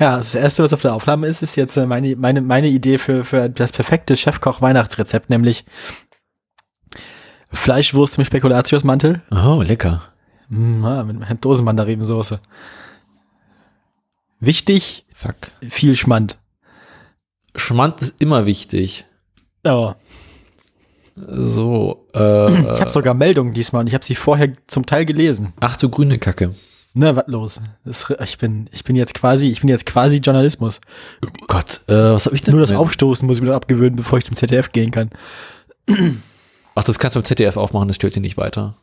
Ja, das erste, was auf der Aufnahme ist, ist jetzt äh, meine, meine, meine Idee für, für das perfekte Chefkoch-Weihnachtsrezept, nämlich Fleischwurst im Spekulatiusmantel. Oh, lecker. Mm, ah, mit Dosenmandarinensoße. Wichtig, Fuck. viel Schmand. Schmand ist immer wichtig. Oh, So, äh, ich habe sogar Meldungen diesmal und ich habe sie vorher zum Teil gelesen. ach du grüne Kacke. Ne, was los? Das, ich bin, ich bin jetzt quasi, ich bin jetzt quasi Journalismus. Gott, äh, was habe ich denn? Nur das mit- Aufstoßen muss ich mir noch abgewöhnen, bevor ich zum ZDF gehen kann. Ach, das kannst du beim ZDF auch machen, das stört dir nicht weiter.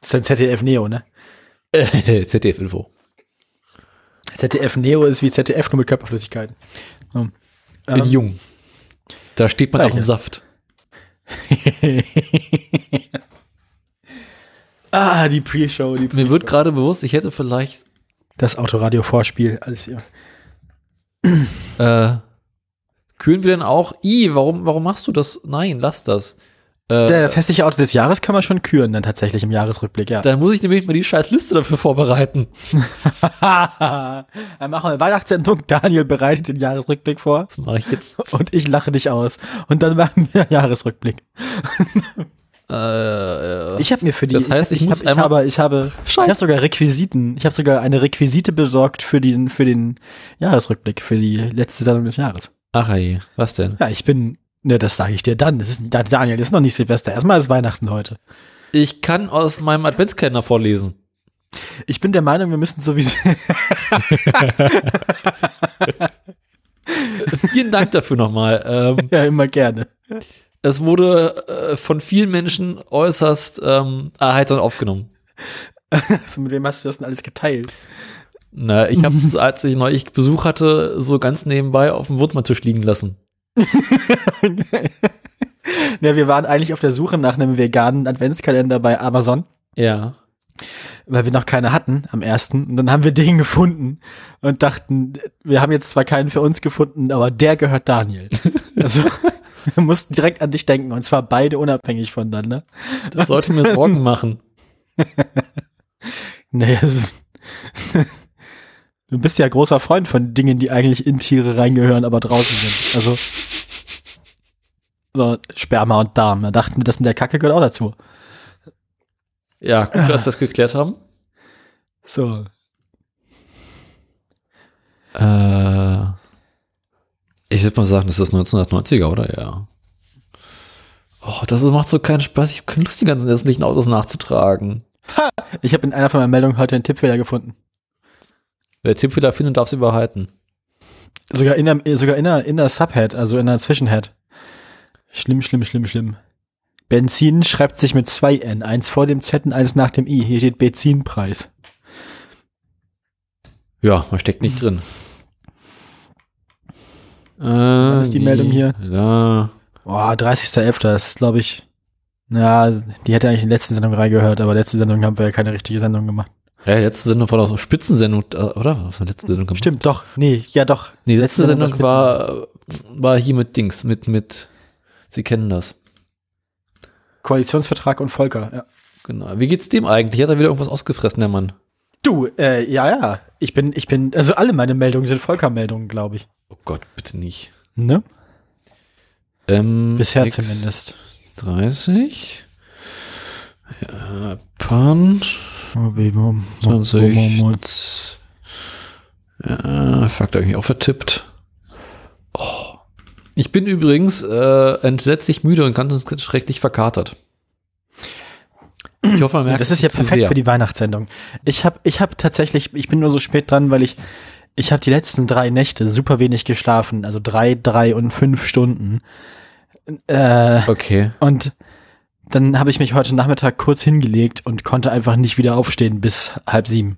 Das ist ein ZDF Neo, ne? Äh, ZDF-Info. ZDF Neo ist wie ZDF nur mit Körperflüssigkeiten. In Ähm, Jung. Da steht man auch im. Saft. ah, die Pre-Show, die Mir wird gerade bewusst, ich hätte vielleicht Das Autoradio-Vorspiel, alles hier. äh, kühlen wir denn auch? I, warum, warum machst du das? Nein, lass das. Äh, das hässliche Auto des Jahres kann man schon küren, dann tatsächlich im Jahresrückblick, ja. dann muss ich nämlich mal die scheiß Liste dafür vorbereiten. dann machen wir Weihnachtssendung. Daniel bereitet den Jahresrückblick vor Das mache ich jetzt. und ich lache dich aus. Und dann machen wir Jahresrückblick. Äh, äh, Ich habe mir für die, Das heißt, ich ich, muss hab, ich einmal- habe, ich habe, ich Scheiße. habe sogar Requisiten. Ich habe sogar eine Requisite besorgt für den, für den Jahresrückblick, für die letzte Sendung des Jahres. ach ey, was denn? Ja, ich bin, ne, das sage ich dir dann. Das ist, Daniel, das ist noch nicht Silvester. Erstmal ist Weihnachten heute. Ich kann aus meinem Adventskalender vorlesen. Ich bin der Meinung, wir müssen sowieso, Vielen Dank dafür nochmal. Ähm, ja, immer gerne. Es wurde äh, von vielen Menschen äußerst ähm, erheiternd aufgenommen. Also, mit wem hast du das denn alles geteilt? Na, ich habe es, als ich neulich Besuch hatte, so ganz nebenbei auf dem Wohnzimmertisch liegen lassen. ja, wir waren eigentlich auf der Suche nach einem veganen Adventskalender bei Amazon, Ja. weil wir noch keine hatten am ersten. Und dann haben wir den gefunden und dachten, wir haben jetzt zwar keinen für uns gefunden, aber der gehört Daniel. Also, wir mussten direkt an dich denken und zwar beide unabhängig voneinander. Das sollte mir Sorgen machen. Nee, also, du bist ja großer Freund von Dingen, die eigentlich in Tiere reingehören, aber draußen sind. Also, so Sperma und Darm. Da dachten wir, das mit der Kacke gehört auch dazu. Ja, gut, dass wir das geklärt haben. So, Äh, ich würde mal sagen, das ist 1990er, oder? Ja. Oh, das macht so keinen Spaß. Ich habe keine Lust, die ganzen hässlichen Autos nachzutragen. ich habe in einer von meinen Meldungen heute einen Tippfehler gefunden. Wer Tippfehler findet, darf sie behalten. Sogar in der, sogar in der, in der Subhead, also in der Zwischenhead. Schlimm, schlimm, schlimm, schlimm. Benzin schreibt sich mit zwei N. Eins vor dem Z und eins nach dem I. Hier steht Benzinpreis. Ja, man steckt nicht drin. Äh, Wann ist die Meldung hier? Ja. Boah, 30.11. Das ist, glaube ich, ja, die hätte eigentlich in die letzte Sendung reingehört, aber letzte Sendung haben wir ja keine richtige Sendung gemacht. Ja, letzte Sendung war doch so Spitzensendung, äh, oder? Was war letzte Sendung? gemacht? Stimmt, doch. Nee, ja, doch. Nee, letzte, Letzte Sendung Sendung war, war hier mit Dings, mit, mit, Sie kennen das. Koalitionsvertrag und Volker, ja. Genau. Wie geht's dem eigentlich? Hat er wieder irgendwas ausgefressen, der Mann? Du, äh, ja, ja. Ich bin, ich bin, also alle meine Meldungen sind Volker-Meldungen, glaube ich. Oh Gott, bitte nicht. Ne? Ähm, Bisher X zumindest. 30. Ja, Punch. 20. Ja, fuck, da hab ich mich auch vertippt. Oh. Ich bin übrigens äh, entsetzlich müde und ganz schrecklich verkatert. Ich hoffe, man merkt Das ist ja perfekt sehr. für die Weihnachtssendung. Ich habe ich hab tatsächlich, ich bin nur so spät dran, weil ich, ich habe die letzten drei Nächte super wenig geschlafen. Also drei, drei und fünf Stunden. Äh, Okay. und dann habe ich mich heute Nachmittag kurz hingelegt und konnte einfach nicht wieder aufstehen bis halb sieben.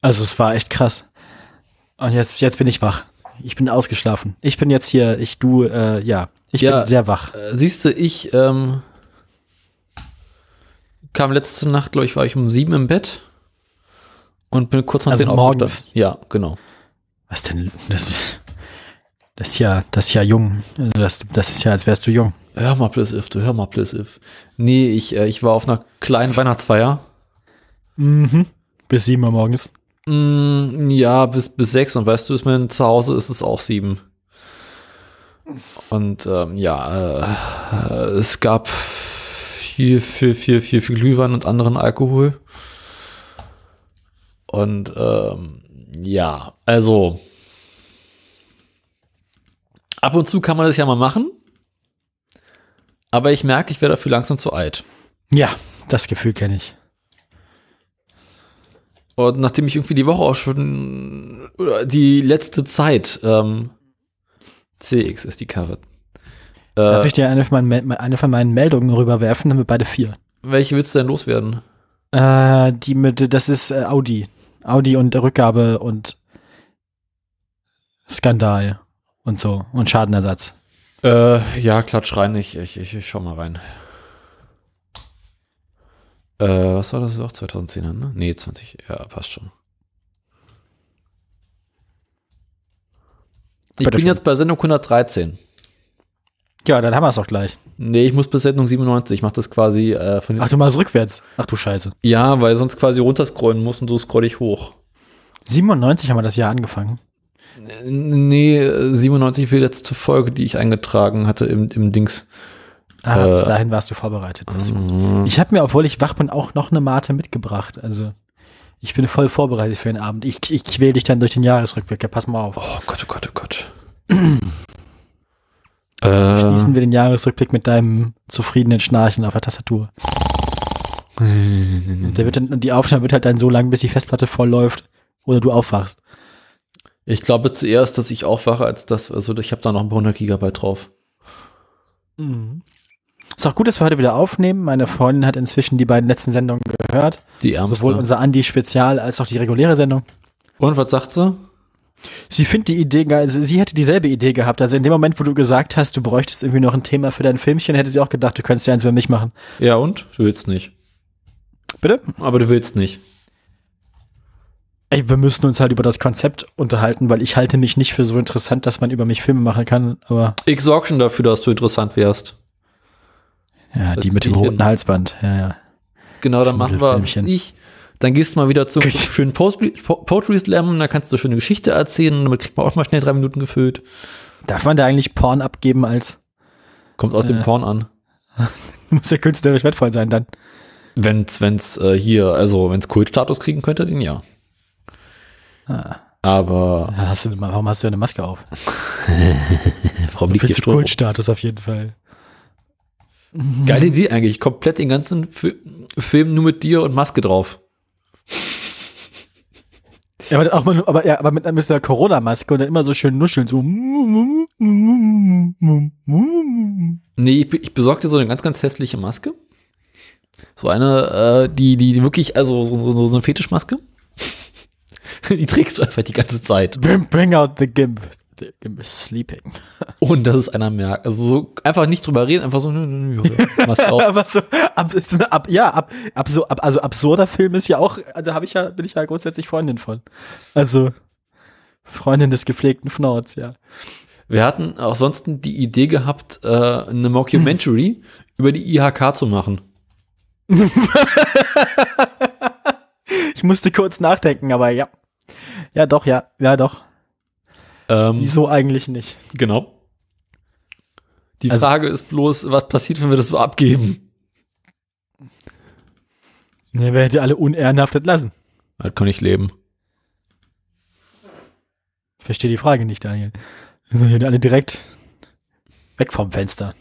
Also es war echt krass. Und jetzt, jetzt bin ich wach. Ich bin ausgeschlafen. Ich bin jetzt hier, ich, du, äh, ja, ich Ja. bin sehr wach. Äh, siehst du, ich ähm, kam letzte Nacht, glaube ich, war ich um sieben im Bett und bin kurz nach Also zehn morgens? aufgestanden. Ja, genau. Was denn? Das, das ist ja, das ist ja jung. Also Das, das ist ja, als wärst du jung. Hör mal, Bliss If, du hör mal, Bliss If. Nee, ich, äh, ich war auf einer kleinen Weihnachtsfeier. Mhm. Bis sieben Uhr morgens. Mm, ja, bis, bis sechs. Und weißt du, ist mein Zuhause ist es auch sieben. Und ähm, ja, äh, es gab viel, viel, viel, viel, viel Glühwein und anderen Alkohol. Und ähm, ja, also ab und zu kann man das ja mal machen. Aber ich merke, ich werde dafür langsam zu alt. Ja, das Gefühl kenne ich. Und nachdem ich irgendwie die Woche auch schon, oder die letzte Zeit, ähm, CX ist die Karre. Darf Äh, ich dir eine von, meinen, eine von meinen Meldungen rüberwerfen? Dann haben wir beide vier. welche willst du denn loswerden? Äh, die mit, das ist äh, Audi. Audi und Rückgabe und Skandal und so und Schadenersatz. Äh, ja, klatsch rein, ich, ich, ich, ich schau mal rein. Äh, was war das auch? 2010er, ne? Nee, 20, ja, passt schon. Ich Bitte bin schön. jetzt bei Sendung 113. Ja, dann haben wir es auch gleich. Nee, ich muss bis Sendung 97. Ich mach das quasi äh, von Ach, du machst rückwärts. Ach du Scheiße. Ja, weil sonst quasi runterscrollen muss und so scroll ich hoch. 97 haben wir das Jahr angefangen. Nee, äh, 97 für die letzte Folge, die ich eingetragen hatte im, im Dings. Ah, Äh, bis dahin warst du vorbereitet. Mhm. Ich habe mir, obwohl ich wach bin, auch noch eine Mate mitgebracht. Also ich bin voll vorbereitet für den Abend. Ich, ich quäl dich dann durch den Jahresrückblick. Ja, pass mal auf. Oh Gott, oh Gott, oh Gott. äh, Schließen wir den Jahresrückblick mit deinem zufriedenen Schnarchen auf der Tastatur. Der wird dann, die Aufnahme wird halt dann so lang, bis die Festplatte voll läuft oder du aufwachst. ich glaube zuerst, dass ich aufwache, als das, also ich habe da noch ein paar hundert Gigabyte drauf. Ist auch gut, dass wir heute wieder aufnehmen. Meine Freundin hat inzwischen die beiden letzten Sendungen gehört. Die ärmste. Sowohl unser Andi-Spezial als auch die reguläre Sendung. Und was sagt sie? Sie findet die Idee geil. Also sie hätte dieselbe Idee gehabt. Also in dem Moment, wo du gesagt hast, du bräuchtest irgendwie noch ein Thema für dein Filmchen, hätte sie auch gedacht, du könntest ja eins über mich machen. Ja, und? Du willst nicht. Bitte? Aber du willst nicht. Ey, wir müssen uns halt über das Konzept unterhalten, weil ich halte mich nicht für so interessant, dass man über mich Filme machen kann. Aber Ich sorge schon dafür, dass du interessant wärst. ja, Das die mit dem roten. Halsband. Ja, ja. Genau, dann machen wir ich. Dann gehst du mal wieder zum schönen Poetry, Poetry Slam, da kannst du schöne Geschichte erzählen, damit kriegt man auch mal schnell drei Minuten gefüllt. Darf man da eigentlich Porn abgeben als Kommt aus dem Äh. Porn an. muss ja künstlerisch wertvoll sein dann? Wenn's, wenn's äh, hier, also wenn's Kultstatus kriegen könnte, dann ja. Ah, Aber ja, hast du, warum hast du eine Maske auf? warum liegt Viel hier? Kultstatus auf jeden Fall. Geile Idee eigentlich. Komplett den ganzen Fi Film nur mit dir und Maske drauf. Ja, aber, auch mal, aber, ja, aber mit, mit der Corona-Maske und dann immer so schön nuscheln, so. Nee, ich, ich besorgte so eine ganz, ganz hässliche Maske. So eine, äh, die, die wirklich, also so, so, so eine Fetischmaske. die trägst du einfach die ganze Zeit. Bring, bring out the Gimp. Sleeping. Ohne dass es einer merkt. Also so einfach nicht drüber reden, einfach so, nö, nö, nö, ja, Maske auf. Aber so, ab, ab, ja, ab, ab, so, ab, also absurder Film ist ja auch, da habe ich ja, bin ich ja grundsätzlich Freundin von. Also, Freundin des gepflegten Fnords, ja. Wir hatten auch sonst die Idee gehabt, äh, eine Mockumentary über die IHK zu machen. Ich musste kurz nachdenken, aber ja. Ja, doch, ja, ja, doch. Ähm, Wieso eigentlich nicht? Genau. Die Also- Frage ist bloß, was passiert, wenn wir das so abgeben? Ne, wer hätte alle unehrenhaft entlassen? Das kann ich leben. Verstehe die Frage nicht, Daniel. Wir sind alle direkt weg vom Fenster.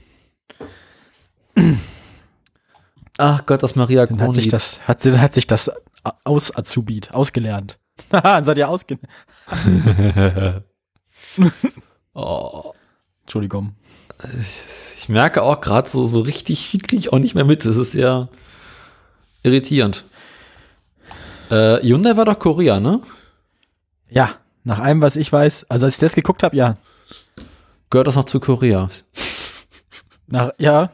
Ach Gott, das Maria Dann hat sich Kron-Lied. das, hat, dann hat sich das aus Azubit, ausgelernt. Haha, seid ihr ausge... oh, Entschuldigung. ich merke auch gerade so, so richtig viel kriege ich auch nicht mehr mit. Das ist ja irritierend. Äh, Hyundai war doch Korea, ne? Ja, nach allem, was ich weiß, also als ich das geguckt habe, ja. Gehört das noch zu Korea? Nach, ja,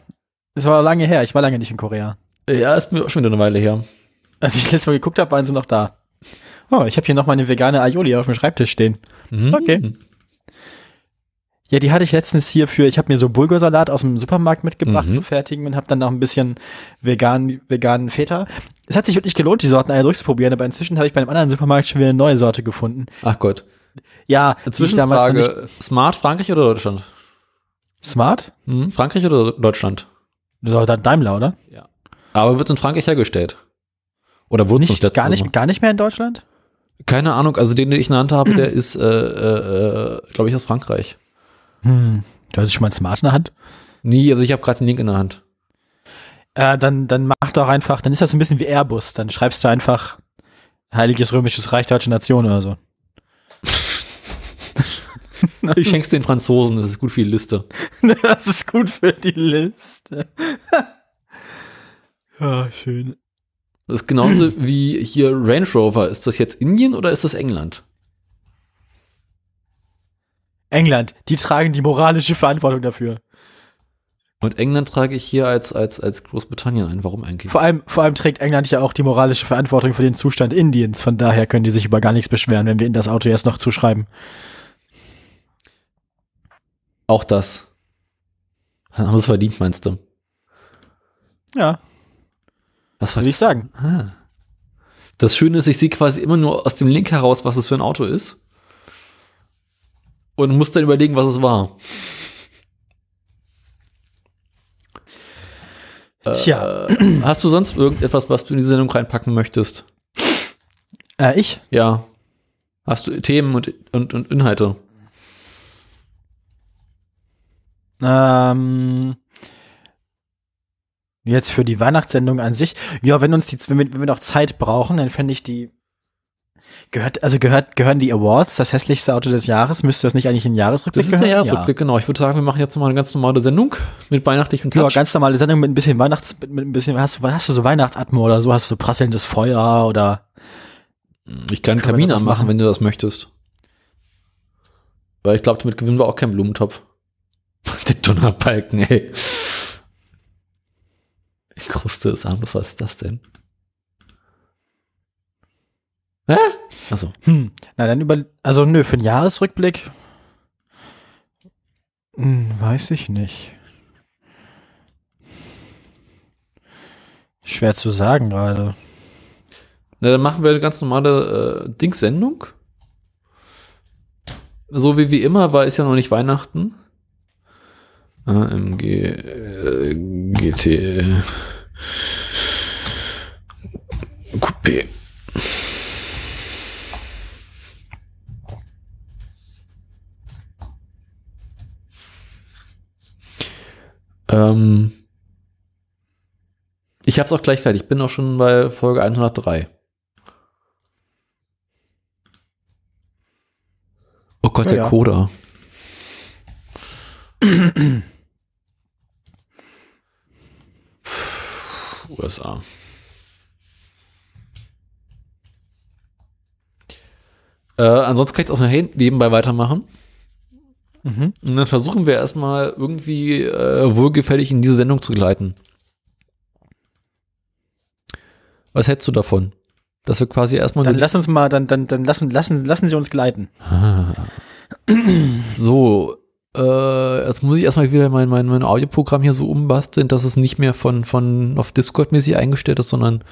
es war lange her, ich war lange nicht in Korea. Ja, ist mir auch schon wieder eine Weile her. Als ich letztes Mal geguckt habe, waren sie noch da. Oh, ich habe hier noch meine vegane Aioli auf dem Schreibtisch stehen. Mhm. Okay. Ja, die hatte ich letztens hier für, ich habe mir so Bulgursalat aus dem Supermarkt mitgebracht, Mhm. so fertigen und habe dann noch ein bisschen vegan, veganen Feta. Es hat sich wirklich gelohnt, die Sorten alle durchzuprobieren, aber inzwischen habe ich bei einem anderen Supermarkt schon wieder eine neue Sorte gefunden. Ach Gott. Ja, ich damals Zwischenfrage, Smart Frankreich oder Deutschland? Smart? Hm, Frankreich oder Deutschland? Dann Daimler, oder? Ja. Aber wird in Frankreich hergestellt? Oder wurde es Nicht, gar, nicht, gar nicht mehr in Deutschland? Keine Ahnung, also den, den ich in der Hand habe, der ist, äh, äh, äh, glaube ich, aus Frankreich. Hm. Du hast schon mal ein Smart in der Hand? Nie, also ich habe gerade den Link in der Hand. Äh, dann, dann mach doch einfach, dann ist das ein bisschen wie Airbus. Dann schreibst du einfach Heiliges Römisches Reich Deutsche Nation oder so. Ich schenk's den Franzosen, das ist gut für die Liste. Das ist gut für die Liste. ja, schön. Das ist genauso wie hier Range Rover. Ist das jetzt Indien oder ist das England? England, die tragen die moralische Verantwortung dafür. Und England trage ich hier als, als, als Großbritannien ein. Warum eigentlich? Vor allem, vor allem trägt England ja auch die moralische Verantwortung für den Zustand Indiens. Von daher können die sich über gar nichts beschweren, wenn wir ihnen das Auto jetzt noch zuschreiben. Auch das. Haben wir es verdient, meinst du? Ja, Was würde ich sagen. Ah. Das Schöne ist, ich sehe quasi immer nur aus dem Link heraus, was es für ein Auto ist. Und muss dann überlegen, was es war. Tja. Äh, hast du sonst irgendetwas, was du in die Sendung reinpacken möchtest? Äh, ich? Ja. Hast du Themen und, und, und Inhalte? Ähm, jetzt für die Weihnachtssendung an sich. Ja, wenn uns die, wenn wir, wenn wir noch Zeit brauchen, dann fände ich die. Gehört, also gehört, gehören die Awards, das hässlichste Auto des Jahres? Müsste das nicht eigentlich in den Jahresrückblick Das ist der? Jahresrückblick, genau. Ich würde sagen, wir machen jetzt mal eine ganz normale Sendung mit weihnachtlichem Ja. ja, Touch. ganz normale Sendung mit ein bisschen Weihnachts, mit, ein bisschen, hast du, hast du so Weihnachtsatmo oder so? Hast du so prasselndes Feuer oder? ich kann einen Kamin anmachen, machen? wenn du das möchtest. Weil ich glaube, damit gewinnen wir auch keinen Blumentopf. der Donnerbalken, ey. Die Kruste ist harmlos, was ist das denn? Hä? Achso. Hm, na dann über, also nö, für den Jahresrückblick, hm, weiß ich nicht. Schwer zu sagen gerade. Na, dann machen wir eine ganz normale äh, Dings-Sendung. So wie wie immer, weil es ja noch nicht Weihnachten. AMG äh, GT Coupé. Ähm, ich hab's auch gleich fertig. Ich bin auch schon bei Folge 103. Oh Gott, Ja, der ja. Coda. USA. Äh, ansonsten kann ich es auch nebenbei weitermachen. Mhm. Und dann versuchen wir erstmal irgendwie äh, wohlgefällig in diese Sendung zu gleiten. Was hättest du davon? Dass wir quasi erstmal Dann lass uns mal, dann, dann, dann lassen, lassen, lassen Sie uns gleiten. Ah. So, äh, jetzt muss ich erstmal wieder mein, mein, mein Audioprogramm hier so umbasteln, dass es nicht mehr von, von auf Discord-mäßig eingestellt ist, sondern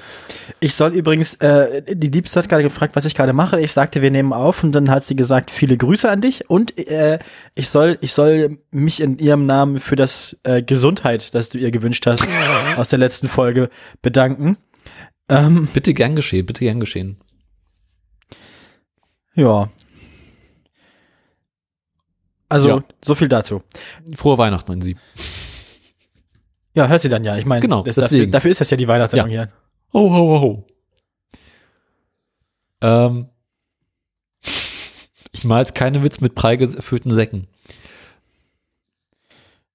Ich soll übrigens, äh, die Liebste hat gerade gefragt, was ich gerade mache. Ich sagte, wir nehmen auf und dann hat sie gesagt, viele Grüße an dich und äh, ich soll, ich soll mich in ihrem Namen für das äh, Gesundheit, das du ihr gewünscht hast, aus der letzten Folge bedanken. Ähm, bitte gern geschehen, bitte gern geschehen. ja. Also, Ja. so viel dazu. Frohe Weihnachten an Sie. Ja, hört sie dann ja. Ich meine, Genau, dafür, dafür ist das ja die Weihnachtssendung hier. Ho, ho, ho, ho. Ähm, ich mache jetzt keine Witz mit prall gefüllten Säcken.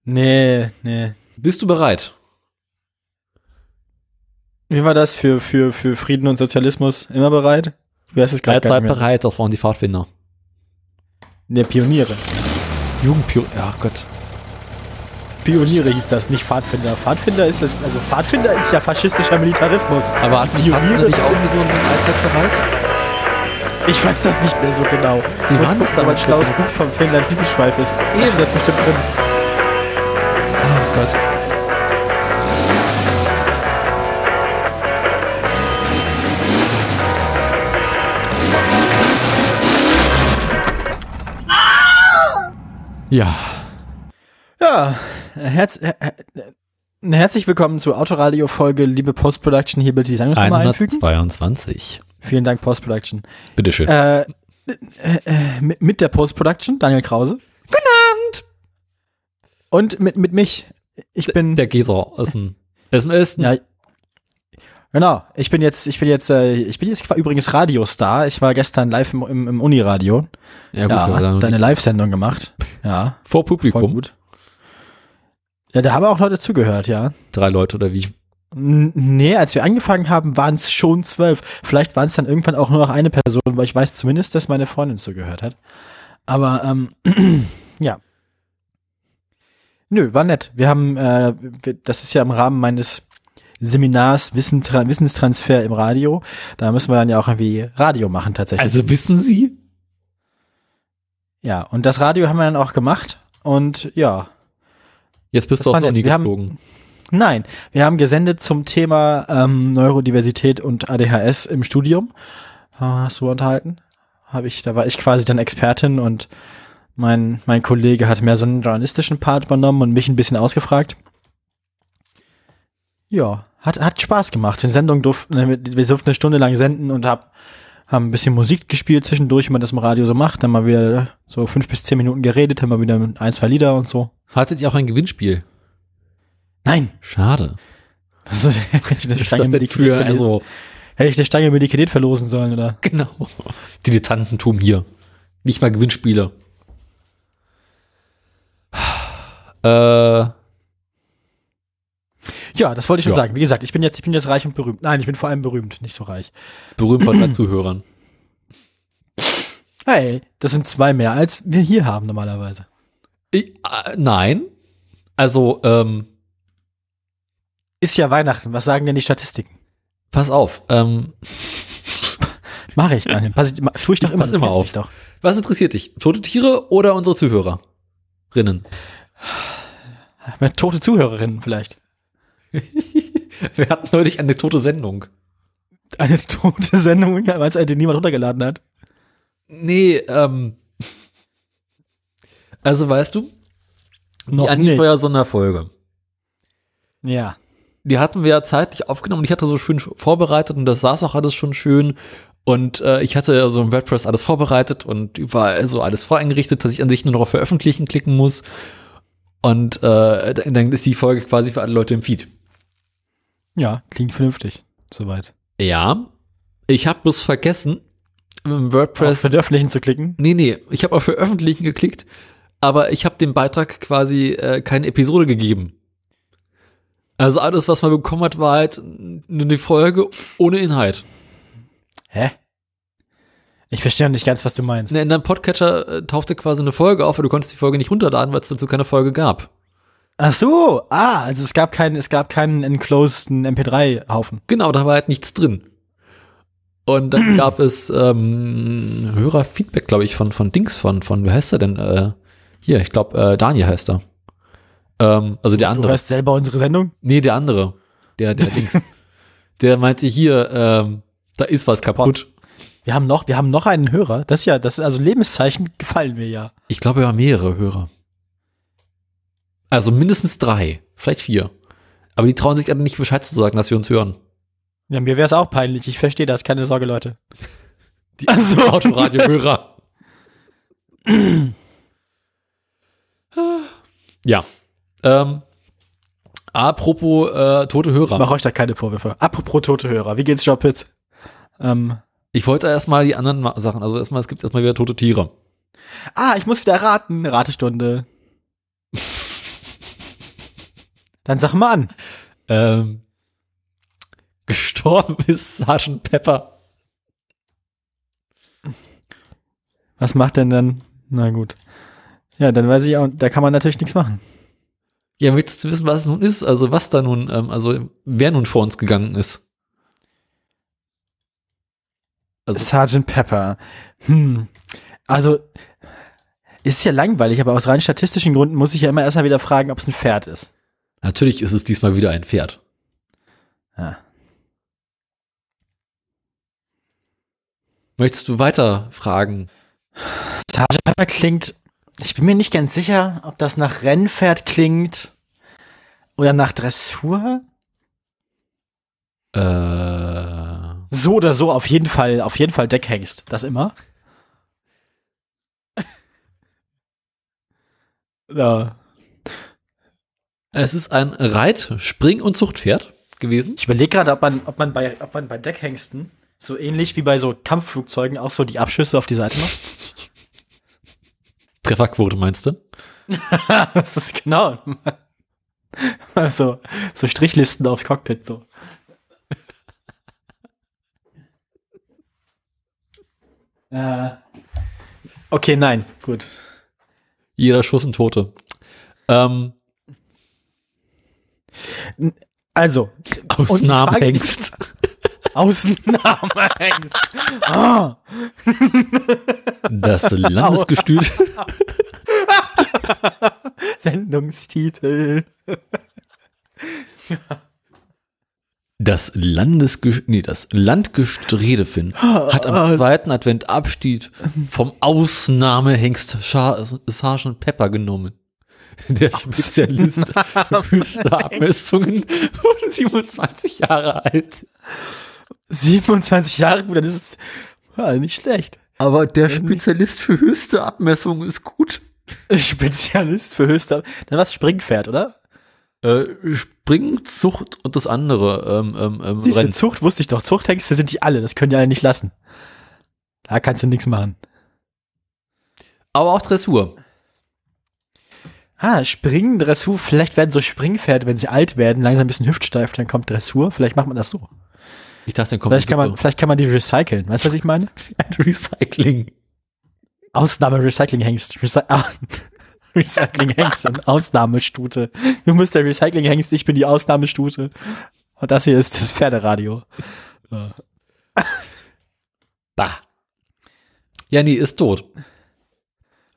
Nee, nee. Bist du bereit? Wie war das für, für, für Frieden und Sozialismus? Immer bereit? Wer ist es gerade? Allzeit bereit, das waren die Pfadfinder. Ne, Pioniere. Jugendpio, ja Gott. Pioniere hieß das, nicht Pfadfinder. Pfadfinder ist das, also Pfadfinder ist ja faschistischer Militarismus. Aber hat hat Pioniere- nicht auch so ein Allzeit bereit? Ich weiß das nicht mehr so genau. Wie Muss war das damals? schlaues Buch vom Finnland Wiesenschweif ist. Da Eben. steht das bestimmt drin. Ja, Ja, herz, her, her- herzlich willkommen zur Autoradio-Folge, liebe Post-Production. Hier bitte die Sendungsnummer einfügen. 122. Vielen Dank, Post-Production. Bitteschön. Äh, äh, äh, mit, mit der Post-Production, Daniel Krause. Guten Abend! Und mit, mit mich. Ich bin. Der Geser aus dem, aus dem Osten. ja, genau. Ich bin jetzt, ich bin jetzt, äh, ich bin jetzt übrigens Radiostar. Ich war gestern live im, im, im Uniradio. ja, gut, Ja, sagen hab deine. Live-Sendung gemacht. Ja, vor voll Publikum. gut. Ja, da haben auch Leute zugehört, ja. Drei Leute oder wie? Nee, als wir angefangen haben, waren es schon zwölf. Vielleicht waren es dann irgendwann auch nur noch eine Person, weil ich weiß zumindest, dass meine Freundin zugehört hat. Aber ähm, ja. Nö, war nett. Wir haben, äh, wir, das ist ja im Rahmen meines Seminars Wissentra Wissenstransfer im Radio. Da müssen wir dann ja auch irgendwie Radio machen tatsächlich. Also wissen Sie? ja, und das Radio haben wir dann auch gemacht. Und ja, Jetzt bist Das du nett. Uni Wir haben- geflogen. Nein, wir haben gesendet zum Thema ähm, Neurodiversität und ADHS im Studium. Äh, hast du unterhalten? Habe ich, da war ich quasi dann Expertin und mein, mein Kollege hat mehr so einen journalistischen Part übernommen und mich ein bisschen ausgefragt. Ja, hat, hat Spaß gemacht. Die Sendung durften, wir durften eine Stunde lang senden und hab, haben ein bisschen Musik gespielt zwischendurch, wie man das im Radio so macht. Dann mal wieder so fünf bis zehn Minuten geredet, dann mal wieder ein, zwei Lieder und so. Hattet ihr auch ein Gewinnspiel? Nein, Schade. das ist eine Was ist Stange das denn für, also, Hätte ich eine Stange Medikament verlosen sollen, oder? genau. Dilettantentum hier. Nicht mal Gewinnspiele. Äh, Ja, das wollte ich schon Ja. sagen. Wie gesagt, ich bin jetzt, ich bin jetzt reich und berühmt. Nein, ich bin vor allem berühmt, nicht so reich. berühmt von den Zuhörern. Hey, das sind zwei mehr, als wir hier haben normalerweise. Ich, äh, nein. Also, ähm, Ist ja Weihnachten. Was sagen denn die Statistiken? pass auf. Ähm, Mache ich, Daniel. Pass ich, tue ich doch immer. pass immer auf. Doch. was interessiert dich? Tote Tiere oder unsere Zuhörerinnen? Tote Zuhörerinnen vielleicht. Wir hatten neulich eine tote Sendung. Eine tote Sendung, weil es eine niemand runtergeladen hat. Nee, ähm. Also weißt du, Noch die Anifeuer-Sonderfolge. Ja. Die hatten wir ja zeitlich aufgenommen und ich hatte so schön vorbereitet und das saß auch alles schon schön. Und äh, ich hatte ja so im WordPress alles vorbereitet und überall so alles voreingerichtet, dass ich an sich nur noch auf Veröffentlichen klicken muss. Und äh, dann ist die Folge quasi für alle Leute im Feed. Ja, klingt vernünftig. Soweit. Ja, ich habe bloß vergessen, im Auf WordPress. Veröffentlichen zu klicken. Nee, nee, ich habe auf Veröffentlichen geklickt, aber ich habe dem Beitrag quasi äh, keine Episode gegeben. Also alles, was man bekommen hat, war halt eine Folge ohne Inhalt. Hä? Ich verstehe noch nicht ganz, was du meinst. In deinem Podcatcher äh, tauchte quasi eine Folge auf, aber du konntest die Folge nicht runterladen, weil es dazu keine Folge gab. Ach so, ah, also es gab keinen, es gab keinen enclosedten MP3-Haufen. Genau, da war halt nichts drin. Und dann gab es ähm, Hörerfeedback, glaube ich, von, von Dings, von, von, wer heißt er denn? Äh, hier, ich glaube, äh, Daniel heißt er. Ähm, also der Du andere. hörst selber unsere Sendung? Nee, der andere. Der, der Dings. Der meinte hier, ähm, da ist was kaputt. Wir haben noch, wir haben noch einen Hörer. Das ist ja, das ist also Lebenszeichen gefallen mir ja. Ich glaube, wir haben mehrere Hörer. Also mindestens drei, vielleicht vier. Aber die trauen sich alle nicht Bescheid zu sagen, dass wir uns hören. Ja, mir wäre es auch peinlich. Ich verstehe das. Keine Sorge, Leute. Die Ach so. Autoradio-Hörer. ja. Ähm, apropos äh, tote Hörer. Mach euch da keine Vorwürfe. Apropos tote Hörer. Wie geht's, Joe Pitts? Ähm, Ich wollte erstmal die anderen Sachen, also erstmal, es gibt erstmal wieder tote Tiere. ah, ich muss wieder raten. Ratestunde. Dann sag mal an. Ähm, gestorben ist Sergeant Pepper. Was macht denn dann? Na gut. Ja, dann weiß ich auch, da kann man natürlich nichts machen. Ja, möchtest du wissen, was es nun ist? Also was da nun, ähm, also wer nun vor uns gegangen ist? Also, Sergeant Pepper. Hm. Also, ist ja langweilig, aber aus rein statistischen Gründen muss ich ja immer erstmal wieder fragen, ob es ein Pferd ist. Natürlich ist es diesmal wieder ein Pferd. Ja. Möchtest du weiter fragen? Pepper klingt, ich bin mir nicht ganz sicher, ob das nach Rennpferd klingt oder nach Dressur. Äh, So oder so, auf jeden Fall, auf jeden Fall Deckhengst. Das immer. ja. Es ist ein Reit-, Spring- und Zuchtpferd gewesen. Ich überlege gerade, ob man, ob man bei, ob man bei Deckhengsten so ähnlich wie bei so Kampfflugzeugen auch so die Abschüsse auf die Seite macht. Trefferquote meinst du? das ist genau. Also, so Strichlisten aufs Cockpit, so. äh, okay, nein, gut. Jeder Schuss ein Tote. Ähm, Also, Ausnahmehengst. Ausnahmehengst. ah, Das Landesgestüt. Sendungstitel. Das Landesge nee, das Landgestredefin hat am zweiten Advent Abschied vom Ausnahmehengst Sergeant Pepper genommen. Der Spezialist für höchste Abmessungen wurde 27 Jahre alt. 27 Jahre, gut, das ist ja, nicht schlecht. Aber der Spezialist für höchste Abmessungen ist gut. Spezialist für höchste. Dann was Springpferd, oder? Äh, Springen, Zucht und das andere. Ähm, ähm, ähm, Siehst du. Zucht wusste ich doch. Zuchthengste sind die alle. Das können die alle nicht lassen. Da kannst du nichts machen. Aber auch Dressur. Ah, Springen, Dressur. Vielleicht werden so Springpferde, wenn sie alt werden, langsam ein bisschen hüftsteif, dann kommt Dressur. Vielleicht macht man das so. Ich dachte, dann kommt Vielleicht kann man, vielleicht kann man die recyceln. Weißt du, was ich meine? Recycling. Ausnahme Recycling-Hengst. Recy ah, Recycling-Hengst und Ausnahmestute. Du bist der Recycling-Hengst, ich bin die Ausnahmestute. Und das hier ist das Pferderadio. Bah. Ja, nee, ist tot.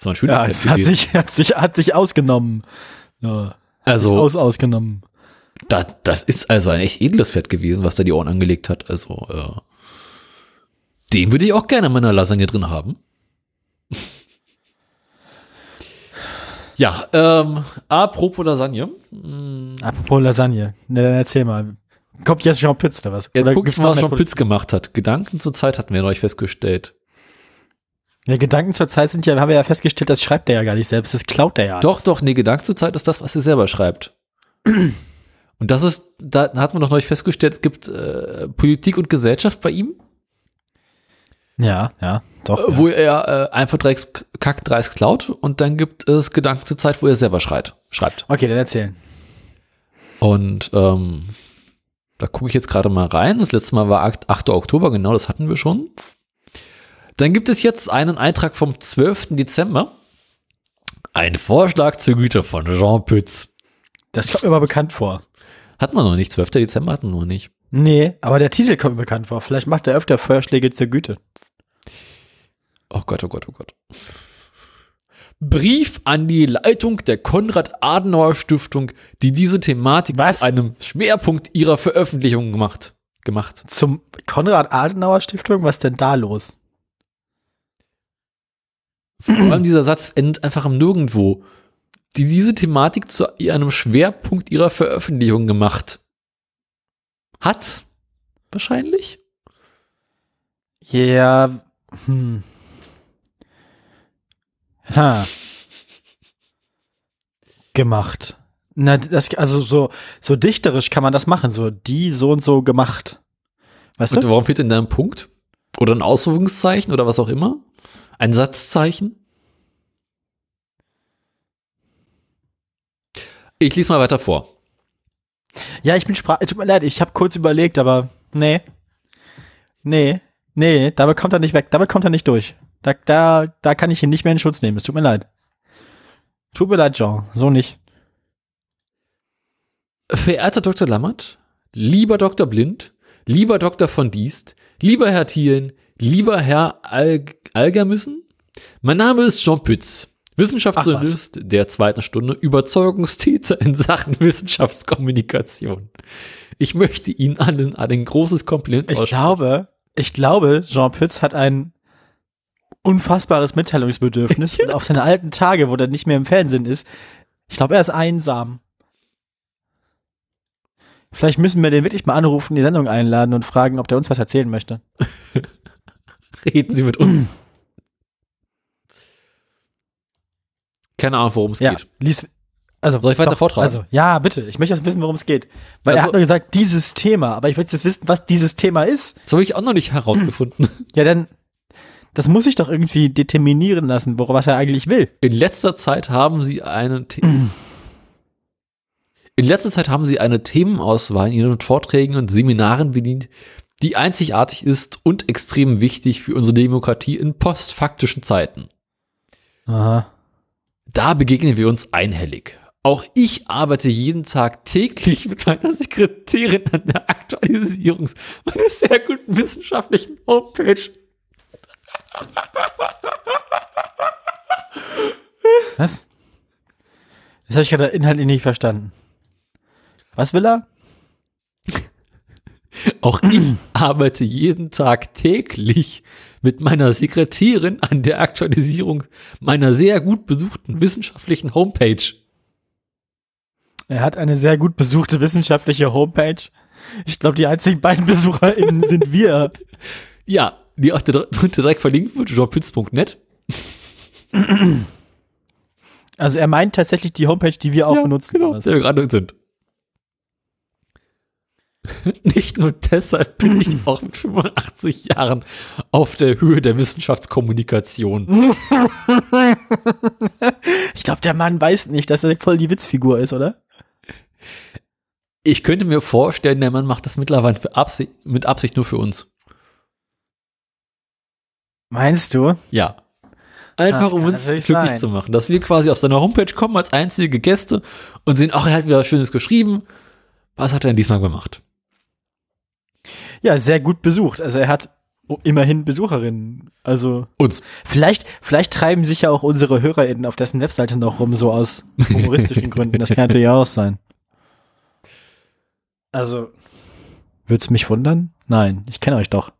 Das war ein schönes Ja, es hat sich, hat sich, hat sich ausgenommen. Ja, Also, aus, ausgenommen. da, das ist also ein echt edles Pferd gewesen, was da die Ohren angelegt hat. Also, äh, den würde ich auch gerne in meiner Lasagne drin haben. ja, ähm, apropos Lasagne. Hm, Apropos Lasagne. Ne, dann erzähl mal. Kommt jetzt Jean Pütz oder was? Jetzt oder guck ich mal, was Jean Pütz gemacht hat. Gedanken zur Zeit hatten wir neulich festgestellt. Ja, Gedanken zur Zeit sind ja, haben wir ja festgestellt, das schreibt er ja gar nicht selbst, das klaut er ja. Doch, doch, nee, Gedanken zur Zeit ist das, was er selber schreibt. Und das ist, da hat man doch neulich festgestellt, es gibt äh, Politik und Gesellschaft bei ihm, Ja, ja, doch. äh, ja. wo er äh, einfach Drecks Kack Dreis klaut und dann gibt es Gedanken zur Zeit, wo er selber schreit, schreibt. Okay, dann erzählen. Und ähm, da gucke ich jetzt gerade mal rein. Das letzte Mal war 8. 8. Oktober, genau, das hatten wir schon. Dann gibt es jetzt einen Eintrag vom 12. Dezember. Ein Vorschlag zur Güte von Jean Pütz. Das kommt mir mal bekannt vor. Hat man noch nicht. 12. Dezember hatten wir noch nicht. Nee, aber der Titel kommt mir bekannt vor. Vielleicht macht er öfter Vorschläge zur Güte. Oh Gott, oh Gott, oh Gott. Brief an die Leitung der Konrad-Adenauer-Stiftung, die diese Thematik Was? zu einem Schwerpunkt ihrer Veröffentlichung gemacht. gemacht. Zum Konrad-Adenauer-Stiftung, was denn da los? Vor allem dieser Satz endet einfach am Nirgendwo. Die diese Thematik zu einem Schwerpunkt ihrer Veröffentlichung gemacht hat. Wahrscheinlich. Ja, hm. Ha. Gemacht. Na, das, also so, so dichterisch kann man das machen, so die so und so gemacht. Weißt Und du? warum fehlt denn da ein Punkt? Oder ein Ausrufungszeichen oder was auch immer? Ein Satzzeichen? Ich lese mal weiter vor. Ja, ich bin sprach, tut mir leid, ich habe kurz überlegt, aber nee. Nee, nee, damit kommt er nicht weg, damit kommt er nicht durch. Da, da, da kann ich ihn nicht mehr in Schutz nehmen, es tut mir leid. Tut mir leid, Jean, so nicht. Verehrter Dr. Lammert, lieber Dr. Blind, lieber Dr. von Diest, lieber Herr Thielen, Lieber Herr Al Algermissen, mein Name ist Jean Pütz, Wissenschaftsjournalist der zweiten Stunde, Überzeugungstäter in Sachen Wissenschaftskommunikation. Ich möchte Ihnen allen ein großes Kompliment Ich glaube, ich glaube, Jean Pütz hat ein unfassbares Mitteilungsbedürfnis und auf seine alten Tage, wo er nicht mehr im Fernsehen ist, ich glaube, er ist einsam. Vielleicht müssen wir den wirklich mal anrufen, die Sendung einladen und fragen, ob der uns was erzählen möchte. Reden Sie mit uns. Keine Ahnung, worum es Ja, geht. lies. Also, Soll ich weiter vortragen? Also, ja, bitte. Ich möchte jetzt wissen, worum es geht. Weil er Also- hat nur gesagt, dieses Thema. Aber ich möchte jetzt wissen, was dieses Thema ist. Das habe ich auch noch nicht herausgefunden. Ja, dann, das muss ich doch irgendwie determinieren lassen, worum was er eigentlich will. In letzter Zeit haben sie eine The In letzter Zeit haben sie eine Themenauswahl in ihren Vorträgen und Seminaren bedient, die einzigartig ist und extrem wichtig für unsere Demokratie in postfaktischen Zeiten. Aha. Da begegnen wir uns einhellig. Auch ich arbeite jeden Tag täglich mit meiner Sekretärin an der Aktualisierung meines sehr guten wissenschaftlichen Homepage. Was? Das habe ich gerade inhaltlich nicht verstanden. Was will er? Auch ich arbeite jeden Tag täglich mit meiner Sekretärin an der Aktualisierung meiner sehr gut besuchten wissenschaftlichen Homepage. Er hat eine sehr gut besuchte wissenschaftliche Homepage. Ich glaube, die einzigen beiden BesucherInnen sind wir. Ja, die auch drunter direkt verlinkt wird, jeanpütz.net. Also er meint tatsächlich die Homepage, die wir auch ja, benutzen. Genau, der wir gerade sind. Nicht nur deshalb bin ich auch mit 85 Jahren auf der Höhe der Wissenschaftskommunikation. Ich glaube, der Mann weiß nicht, dass er voll die Witzfigur ist, oder? Ich könnte mir vorstellen, der Mann macht das mittlerweile Absicht, mit Absicht nur für uns. Meinst du? Ja. Einfach um uns glücklich sein. zu machen. Dass wir quasi auf seiner Homepage kommen als einzige Gäste und sehen, ach, er hat wieder was Schönes geschrieben. Was hat er denn diesmal gemacht? Ja, sehr gut besucht. Also er hat immerhin Besucherinnen. Also Uns. vielleicht, vielleicht treiben sich ja auch unsere HörerInnen auf dessen Webseite noch rum, so aus humoristischen Gründen. Das kann natürlich auch sein. Also, wird's mich wundern? Nein, ich kenne euch doch.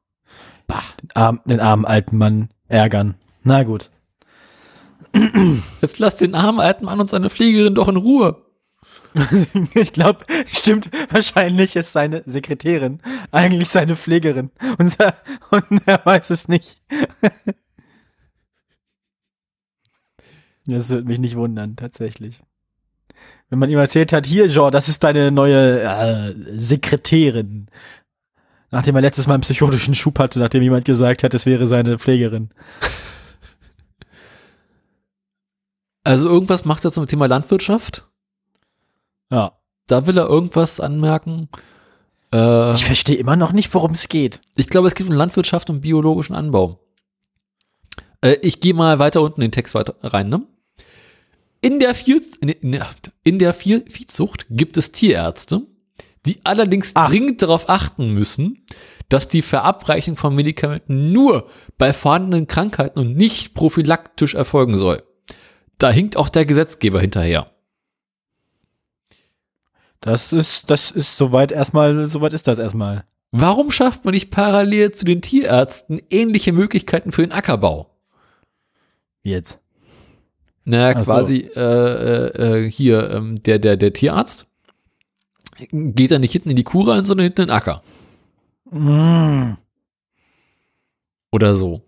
Bah. Den, arm, den armen alten Mann ärgern. Na gut. Jetzt lasst den armen alten Mann und seine Fliegerin doch in Ruhe. Ich glaube, stimmt, wahrscheinlich ist seine Sekretärin eigentlich seine Pflegerin. Und, er- und er weiß es nicht. Das würde mich nicht wundern, tatsächlich. Wenn man ihm erzählt hat, hier, Jean, das ist deine neue äh, Sekretärin. Nachdem er letztes Mal einen psychotischen Schub hatte, nachdem jemand gesagt hat, es wäre seine Pflegerin. Also irgendwas macht er zum Thema Landwirtschaft. Ja. Da will er irgendwas anmerken. Äh, Ich verstehe immer noch nicht, worum es geht. ich glaube, es geht um Landwirtschaft und biologischen Anbau. Äh, ich gehe mal weiter unten in den Text weiter rein. Ne? In der, Vieh, in, in, der Vieh, Viehzucht gibt es Tierärzte, die allerdings Ach. dringend darauf achten müssen, dass die Verabreichung von Medikamenten nur bei vorhandenen Krankheiten und nicht prophylaktisch erfolgen soll. Da hinkt auch der Gesetzgeber hinterher. Das ist, das ist soweit erstmal, soweit ist das erstmal. Warum schafft man nicht parallel zu den Tierärzten ähnliche Möglichkeiten für den Ackerbau? Jetzt? Naja, Ach so. quasi äh, äh, äh, hier ähm, der, der, der Tierarzt geht dann nicht hinten in die Kuh rein, sondern hinten in den Acker. Mm. Oder so.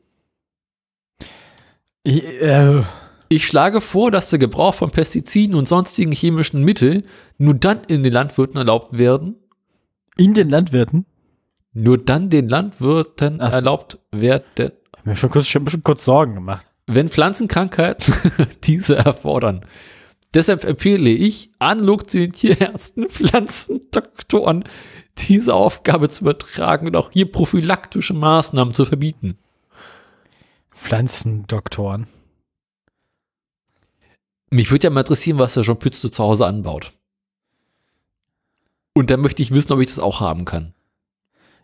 Ich, äh, Ich schlage vor, dass der Gebrauch von Pestiziden und sonstigen chemischen Mitteln nur dann in den Landwirten erlaubt werden, in den Landwirten? nur dann den Landwirten Ach so. erlaubt werden, Hab mir schon kurz, schon kurz Sorgen gemacht. wenn Pflanzenkrankheiten diese erfordern. Deshalb empfehle ich, analog zu den Tierärzten, Pflanzendoktoren, diese Aufgabe zu übertragen und auch hier prophylaktische Maßnahmen zu verbieten. Pflanzendoktoren. Mich würde ja mal interessieren, was der Jean Pütz zu Hause anbaut. Und dann möchte ich wissen, ob ich das auch haben kann.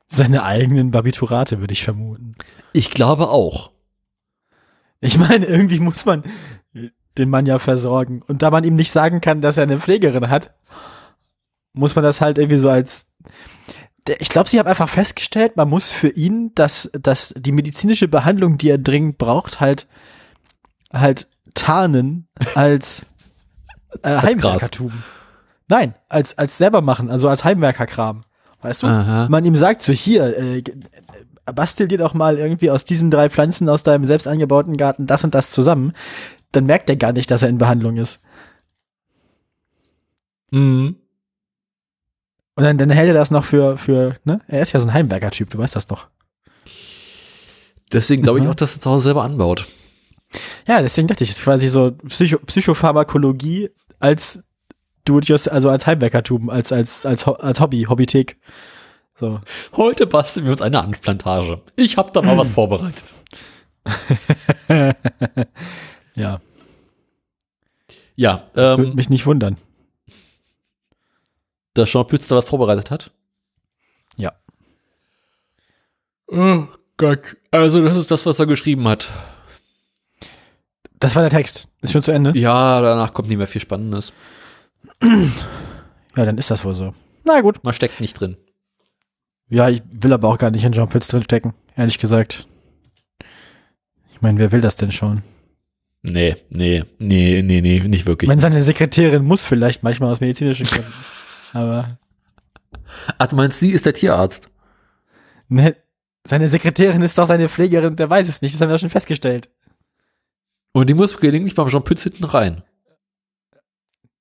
Seine eigenen Barbiturate, würde ich vermuten. Ich glaube auch. Ich meine, irgendwie muss man den Mann ja versorgen. Und da man ihm nicht sagen kann, dass er eine Pflegerin hat, muss man das halt irgendwie so als. Ich glaube, sie haben einfach festgestellt, man muss für ihn, dass, dass die medizinische Behandlung, die er dringend braucht, halt, halt tarnen als äh, Heimwerkertum. Nein, als, als selber machen, also als Heimwerkerkram. Weißt du? Aha. Man ihm sagt so, hier, äh, bastel dir doch mal irgendwie aus diesen drei Pflanzen aus deinem selbst angebauten Garten das und das zusammen, dann merkt er gar nicht, dass er in Behandlung ist. Mhm. Und dann, dann hält er das noch für, für, ne? Er ist ja so ein Heimwerker-Typ, du weißt das doch. Deswegen glaube ich Mhm. auch, dass er zu Hause selber anbaut. Ja, deswegen dachte ich, es ist quasi so Psycho Psychopharmakologie als du also als Heimwerkertum, als, als, als, als Hobby, Hobbythek. So. Heute basteln wir uns eine Hanfplantage. Ich habe da mal was vorbereitet. ja, Ja, das würde ähm, mich nicht wundern. dass Jean Pütz da was vorbereitet hat. Ja. Oh Gott. Also das ist das, was er geschrieben hat. Das war der Text. Ist schon zu Ende? Ja, danach kommt nicht mehr viel Spannendes. Ja, dann ist das wohl so. Na gut. Man steckt nicht drin. Ja, ich will aber auch gar nicht in Jean Pütz drinstecken, ehrlich gesagt. Ich meine, wer will das denn schon? Nee, nee, nee, nee, nee, nicht Ich wirklich. meine, seine Sekretärin muss vielleicht manchmal aus medizinischen Gründen. aber Ach, du meinst, sie ist der Tierarzt? ne, seine Sekretärin ist doch seine Pflegerin, der weiß es nicht, das haben wir schon festgestellt. Und die muss gelegentlich beim Jean Pütz hinten rein.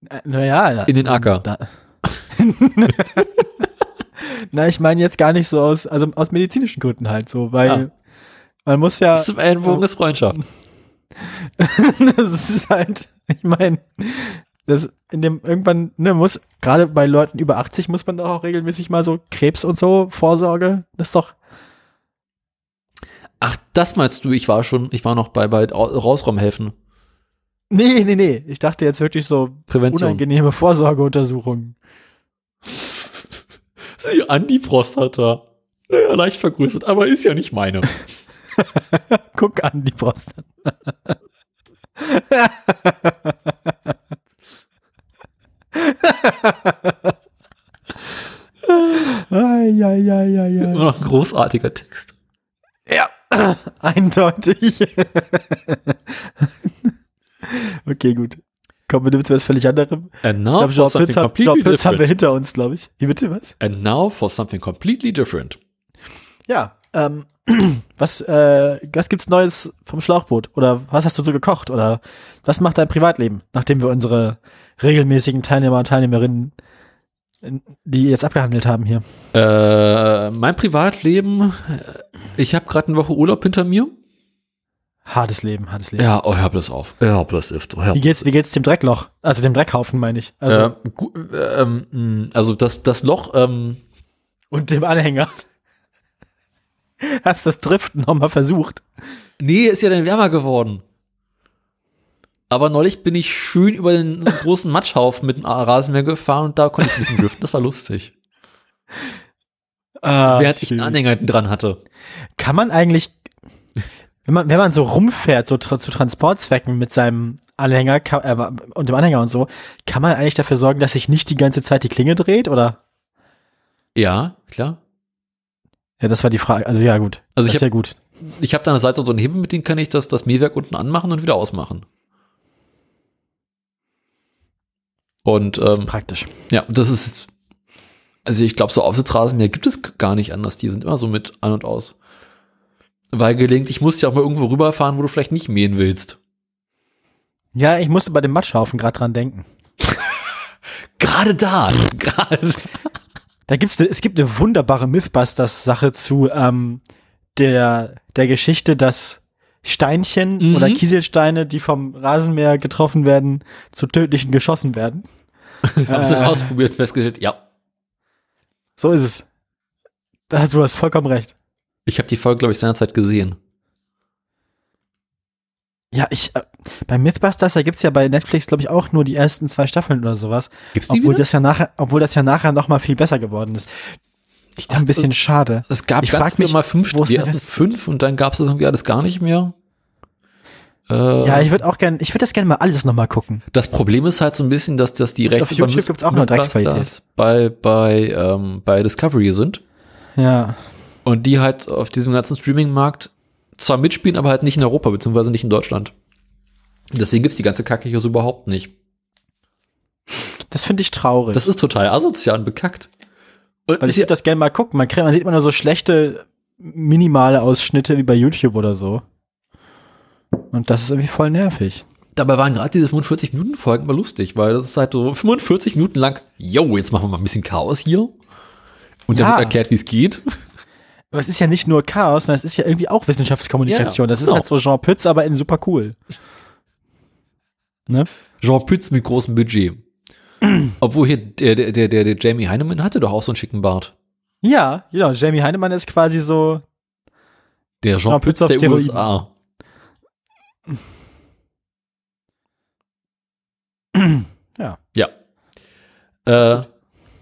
Äh, Naja. In den Acker. Da. Na, ich meine jetzt gar nicht so aus, also aus medizinischen Gründen halt so, weil Ah. man muss ja. Bis zum Ellenbogen ist Freundschaft. das ist halt, ich meine, das in dem irgendwann, ne, muss, gerade bei Leuten über 80 muss man doch auch regelmäßig mal so Krebs und so, Vorsorge, das ist doch, Ach, das meinst du? Ich war schon, ich war noch bei, bei Au- Rausraumhelfen. nee, nee, nee, ich dachte jetzt wirklich so Prävention. unangenehme Vorsorgeuntersuchungen. Sie an die Prostata. Naja, leicht vergrößert, aber ist ja nicht meine. Guck an, die Prostata. ai, ai, ai, ai, Immer ai. noch ein großartiger Text. Eindeutig. okay, gut. Kommen wir zu was völlig anderem. And now glaube, for something hab, completely Jean Pütz haben wir different. hinter uns, glaube ich. Wie bitte, was? And now for something completely different. Ja, ähm, was, äh, was gibt's Neues vom Schlauchboot? Oder was hast du so gekocht? Oder was macht dein Privatleben, nachdem wir unsere regelmäßigen Teilnehmer und Teilnehmerinnen, in- die jetzt abgehandelt haben hier? Äh, mein Privatleben, äh, ich habe gerade eine Woche Urlaub hinter mir. Hartes Leben, hartes Leben. Ja, oh, hör bloß auf. Hör bloß auf. Hör Wie geht's, wie geht's dem Dreckloch? Also dem Dreckhaufen, meine ich. Also, äh, äh, ähm, mh, also das, das Loch, ähm, und dem Anhänger. Hast das Driften nochmal versucht? nee, ist ja dann wärmer geworden. Aber neulich bin ich schön über den großen Matschhaufen mit dem Rasenmäher gefahren und da konnte ich ein bisschen driften. Das war lustig. Ah, Während ich schön. einen Anhänger hinten dran hatte. Kann man eigentlich, wenn man, wenn man so rumfährt, so tra zu Transportzwecken mit seinem Anhänger äh, und dem Anhänger und so, kann man eigentlich dafür sorgen, dass sich nicht die ganze Zeit die Klinge dreht, oder? Ja, klar. Ja, das war die Frage. Also ja, gut. Also das ich ist ja gut. Ich habe da an der Seite so einen Hebel, mit dem kann ich das, das Mähwerk unten anmachen und wieder ausmachen. Und Das ist ähm, praktisch. ja, das ist, also ich glaube, so Aufsitzrasenmäher gibt es gar nicht anders. Die sind immer so mit an und aus. Weil gelegentlich musst du ja auch mal irgendwo rüberfahren, wo du vielleicht nicht mähen willst. Ja, ich musste bei dem Matschhaufen gerade dran denken. Gerade da, gerade. Da gibt's, ne- es gibt eine wunderbare Mythbusters-Sache zu ähm, der, der Geschichte, dass Steinchen Mhm. oder Kieselsteine, die vom Rasenmäher getroffen werden, zu tödlichen geschossen werden. Das haben sie Äh. ausprobiert festgestellt, ja. So ist es. Da du hast vollkommen recht. Ich habe die Folge, glaube ich, seinerzeit gesehen. Ja, ich, äh, bei Mythbusters, da gibt's ja bei Netflix, glaube ich, auch nur die ersten zwei Staffeln oder sowas. Gibt's Obwohl das ja nachher, obwohl das ja nachher noch mal viel besser geworden ist. Ich Ein bisschen schade. es gab ich ganz frag mich, mal fünf, die ersten Rest? fünf und dann gab es irgendwie alles gar nicht mehr. Äh, Ja, ich würde auch gerne, ich würde das gerne mal alles nochmal gucken. das Problem ist halt so ein bisschen, dass, dass die Rechte auf YouTube gibt's auch nur Drecksqualität. Bei, bei, ähm, bei Discovery sind Ja. und die halt auf diesem ganzen Streaming-Markt zwar mitspielen, aber halt nicht in Europa, beziehungsweise nicht in Deutschland. Deswegen gibt's die ganze Kacke hier so überhaupt nicht. Das finde ich traurig. Das ist total asozial und bekackt. Und weil ist ich würde das gerne mal gucken. Man, kriegt, man sieht immer nur so schlechte, minimale Ausschnitte wie bei YouTube oder so. Und das ist irgendwie voll nervig. dabei waren gerade diese 45 Minuten Folgen mal lustig, weil das ist halt so 45 Minuten lang, yo, jetzt machen wir mal ein bisschen Chaos hier. Und dann Ja. wird erklärt, wie es geht. Aber es ist ja nicht nur Chaos, sondern es ist ja irgendwie auch Wissenschaftskommunikation. Ja, das ist genau. halt so Jean Pütz, aber in super cool. Ne? Jean Pütz mit großem Budget. Obwohl hier der, der, der, der, Jamie Heinemann hatte doch auch so einen schicken Bart. Ja, genau. Jamie Heinemann ist quasi so. Der Jean, Jean Pütz der Steroiden. USA. Ja. Ja. Äh,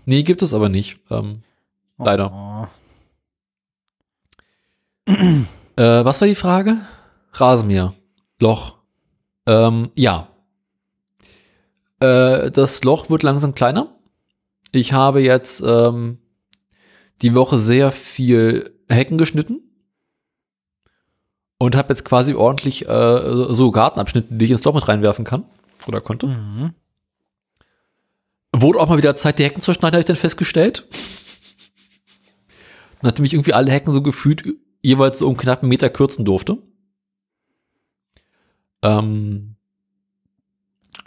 nee, gibt es aber nicht. Ähm, Leider. Oh. Äh, was war die Frage? Rasenmäher. Loch. Ähm, ja. Äh, das Loch wird langsam kleiner. Ich habe jetzt ähm, die Woche sehr viel Hecken geschnitten. Und habe jetzt quasi ordentlich äh, so Gartenabschnitte, die ich ins Loch mit reinwerfen kann. Oder konnte. Mhm. Wurde auch mal wieder Zeit, die Hecken zu schneiden, habe ich dann festgestellt. Nachdem ich irgendwie alle Hecken so gefühlt jeweils so um knapp einen Meter kürzen durfte. Ähm,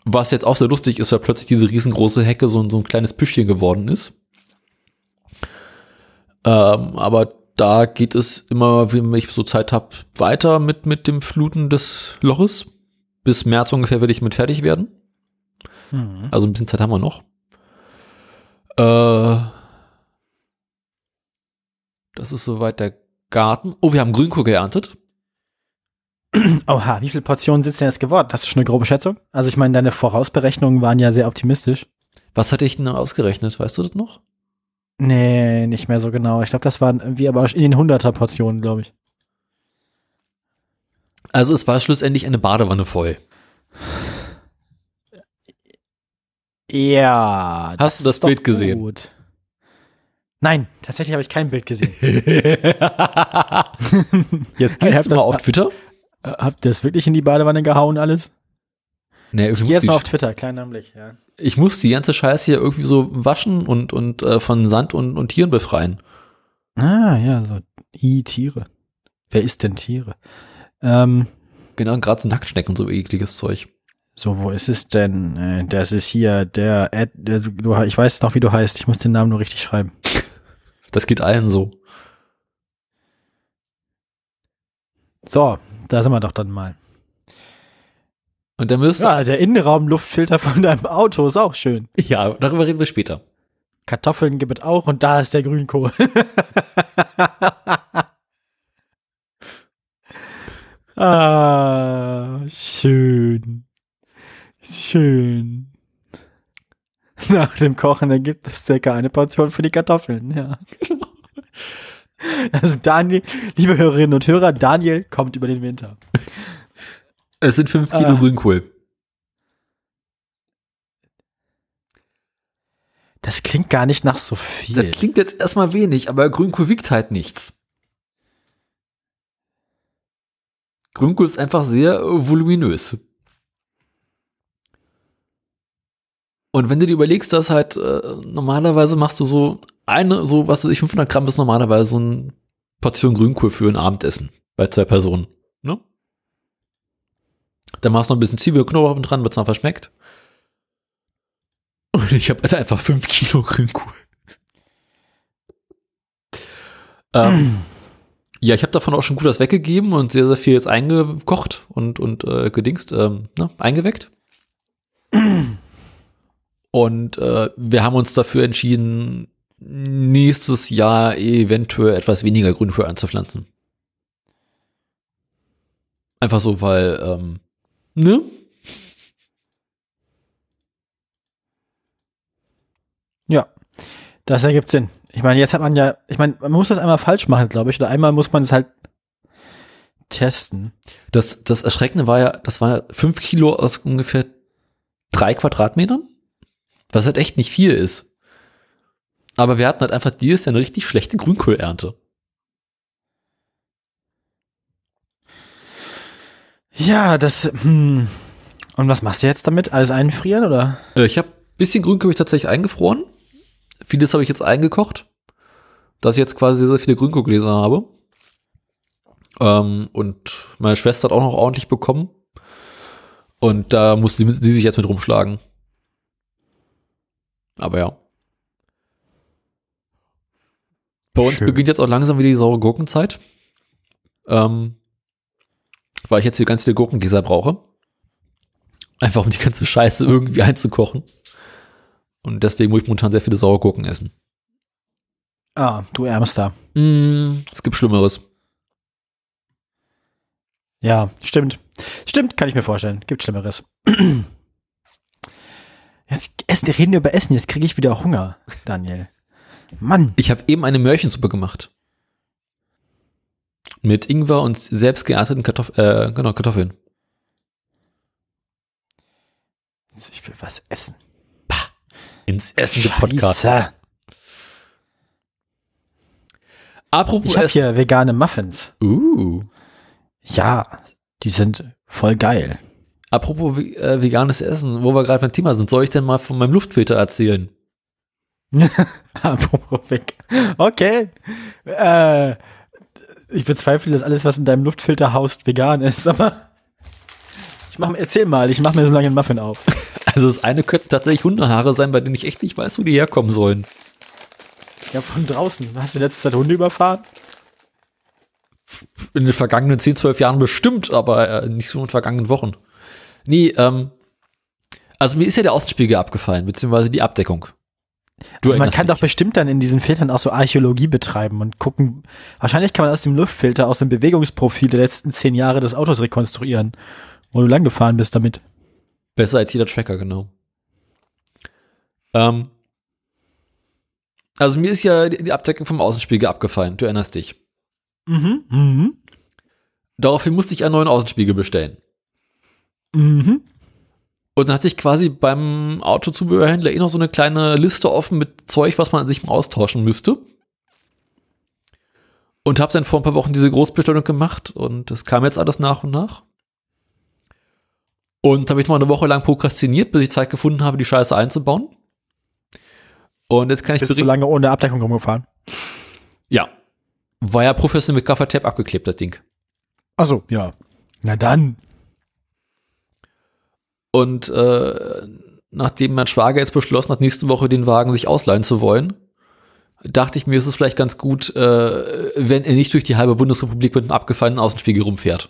was jetzt auch sehr lustig ist, weil plötzlich diese riesengroße Hecke so, ein- so ein kleines Püschchen geworden ist. Ähm, aber da geht es immer, wenn ich so Zeit habe, weiter mit, mit dem Fluten des Loches. Bis März ungefähr werde ich mit fertig werden. Mhm. Also ein bisschen Zeit haben wir noch. Äh, das ist soweit der Garten. Oh, wir haben Grünkohl geerntet. Oha, wie viele Portionen sind denn jetzt geworden? Hast du schon eine grobe Schätzung? Also ich meine, deine Vorausberechnungen waren ja sehr optimistisch. Was hatte ich denn ausgerechnet? Weißt du das noch? Nee, nicht mehr so genau. Ich glaube, das waren irgendwie aber in den 100er Portionen, glaube ich. Also es war schlussendlich eine Badewanne voll. Ja. Hast du das ist Bild gesehen? Gut. Nein, tatsächlich habe ich kein Bild gesehen. Jetzt gehst du mal das- auf Twitter? Äh, Habt ihr das wirklich in die Badewanne gehauen, alles? Nee, Ich gehe jetzt mal auf Twitter, kleiner Blick, ja. ich muss die ganze Scheiße hier irgendwie so waschen und, und äh, von Sand und, und Tieren befreien. Ah, ja, so I, Tiere. Wer isst denn Tiere? Ähm, Genau, gerade so Nacktschnecken und so ekliges Zeug. so, wo ist es denn? Äh, das ist hier der, Ad, der du, ich weiß noch, wie du heißt. Ich muss den Namen nur richtig schreiben. Das geht allen so. So, da sind wir doch dann mal. Und dann müsst Ja, der Innenraumluftfilter von deinem Auto ist auch schön. ja, darüber reden wir später. Kartoffeln gibt es auch und da ist der Grünkohl. ah, schön. Schön. Nach dem Kochen ergibt es circa eine Portion für die Kartoffeln, ja. Also Daniel, liebe Hörerinnen und Hörer, Daniel kommt über den Winter. Es sind fünf Kilo Ah. Grünkohl. Das klingt gar nicht nach so Das viel. klingt jetzt erstmal wenig, aber Grünkohl wiegt halt nichts. Grünkohl ist einfach sehr äh, voluminös. Und wenn du dir überlegst, dass halt äh, normalerweise machst du so eine, so was weiß ich, 500 Gramm ist normalerweise so eine Portion Grünkohl für ein Abendessen bei zwei Personen. Ne? Dann machst du noch ein bisschen Zwiebel, Knoblauch dran, wird's noch verschmeckt. Und ich habe einfach fünf Kilo Grünkohl. ähm, ja, ich habe davon auch schon gut was weggegeben und sehr, sehr viel jetzt eingekocht und, und äh, gedingst, ähm, ne, eingeweckt. Und äh, wir haben uns dafür entschieden, nächstes Jahr eventuell etwas weniger Grünkohl anzupflanzen. Einfach so, weil, ähm, ne? Ja, das ergibt Sinn. Ich meine, jetzt hat man ja, ich meine, man muss das einmal falsch machen, glaube ich, oder einmal muss man es halt testen. Das, das Erschreckende war ja, das war fünf Kilo aus ungefähr drei Quadratmetern, was halt echt nicht viel ist. Aber wir hatten halt einfach dieses Jahr eine richtig schlechte Grünkohlernte. Ja, das, hm. Und was machst du jetzt damit? Alles einfrieren, oder? Äh, Ich habe bisschen Grünkohl ich tatsächlich eingefroren. Vieles habe ich jetzt eingekocht, dass ich jetzt quasi sehr viele Grünkohlgläser habe. Ähm, und meine Schwester hat auch noch ordentlich bekommen. Und da musste sie, sie sich jetzt mit rumschlagen. Aber ja. Bei uns Schön. beginnt jetzt auch langsam wieder die saure Gurkenzeit. Ähm, weil ich jetzt hier ganz viele Gurkengläser brauche. Einfach um die ganze Scheiße irgendwie einzukochen. Und deswegen muss ich momentan sehr viele saure Gurken essen. Ah, du Ärmster. Mm, es gibt Schlimmeres. Ja, stimmt. Stimmt, kann ich mir vorstellen. Gibt Schlimmeres. Jetzt essen, reden wir über Essen, jetzt kriege ich wieder Hunger, Daniel. Mann. Ich habe eben eine Möhrchensuppe gemacht. Mit Ingwer und selbst geernteten Kartoff äh, genau, Kartoffeln. Ich will was essen. Ins Essen Podcast. Scheiße. Apropos Ich habe hier vegane Muffins. Uh. Ja, die sind voll geil. Apropos äh, veganes Essen, wo wir gerade beim Thema sind, soll ich denn mal von meinem Luftfilter erzählen? Apropos weg. Okay. Äh, ich bezweifle, dass alles, was in deinem Luftfilter haust, vegan ist, aber ich mach, erzähl mal, ich mach mir so lange einen Muffin auf. Also das eine könnten tatsächlich Hundehaare sein, bei denen ich echt nicht weiß, wo die herkommen sollen. Ja, von draußen. Hast du letzte Zeit Hunde überfahren? In den vergangenen 10, 12 Jahren bestimmt, aber äh, nicht so in den vergangenen Wochen. Nee, ähm, also mir ist ja der Außenspiegel abgefallen, beziehungsweise die Abdeckung. Du also man kann mich. doch bestimmt dann in diesen Filtern auch so Archäologie betreiben und gucken. Wahrscheinlich kann man aus dem Luftfilter, aus dem Bewegungsprofil der letzten zehn Jahre des Autos rekonstruieren, wo du lang gefahren bist damit. Besser als jeder Tracker, genau. Ähm, also mir ist ja die die Abdeckung vom Außenspiegel abgefallen, du erinnerst dich. Mhm. Mhm. Daraufhin musste ich einen neuen Außenspiegel bestellen. Mhm. Und dann hatte ich quasi beim Autozubehörhändler eh noch so eine kleine Liste offen mit Zeug, was man sich mal austauschen müsste. Und habe dann vor ein paar Wochen diese Großbestellung gemacht und das kam jetzt alles nach und nach. Und habe ich mal eine Woche lang prokrastiniert, bis ich Zeit gefunden habe, die Scheiße einzubauen. Und jetzt kann ich Bist du lange ohne Abdeckung rumgefahren? Ja. War ja professionell mit Gaffer-Tape abgeklebt, das Ding. Achso, ja. Na dann. Und äh, nachdem mein Schwager jetzt beschlossen hat, nächste Woche den Wagen sich ausleihen zu wollen, dachte ich mir, ist es vielleicht ganz gut, äh, wenn er nicht durch die halbe Bundesrepublik mit einem abgefallenen Außenspiegel rumfährt.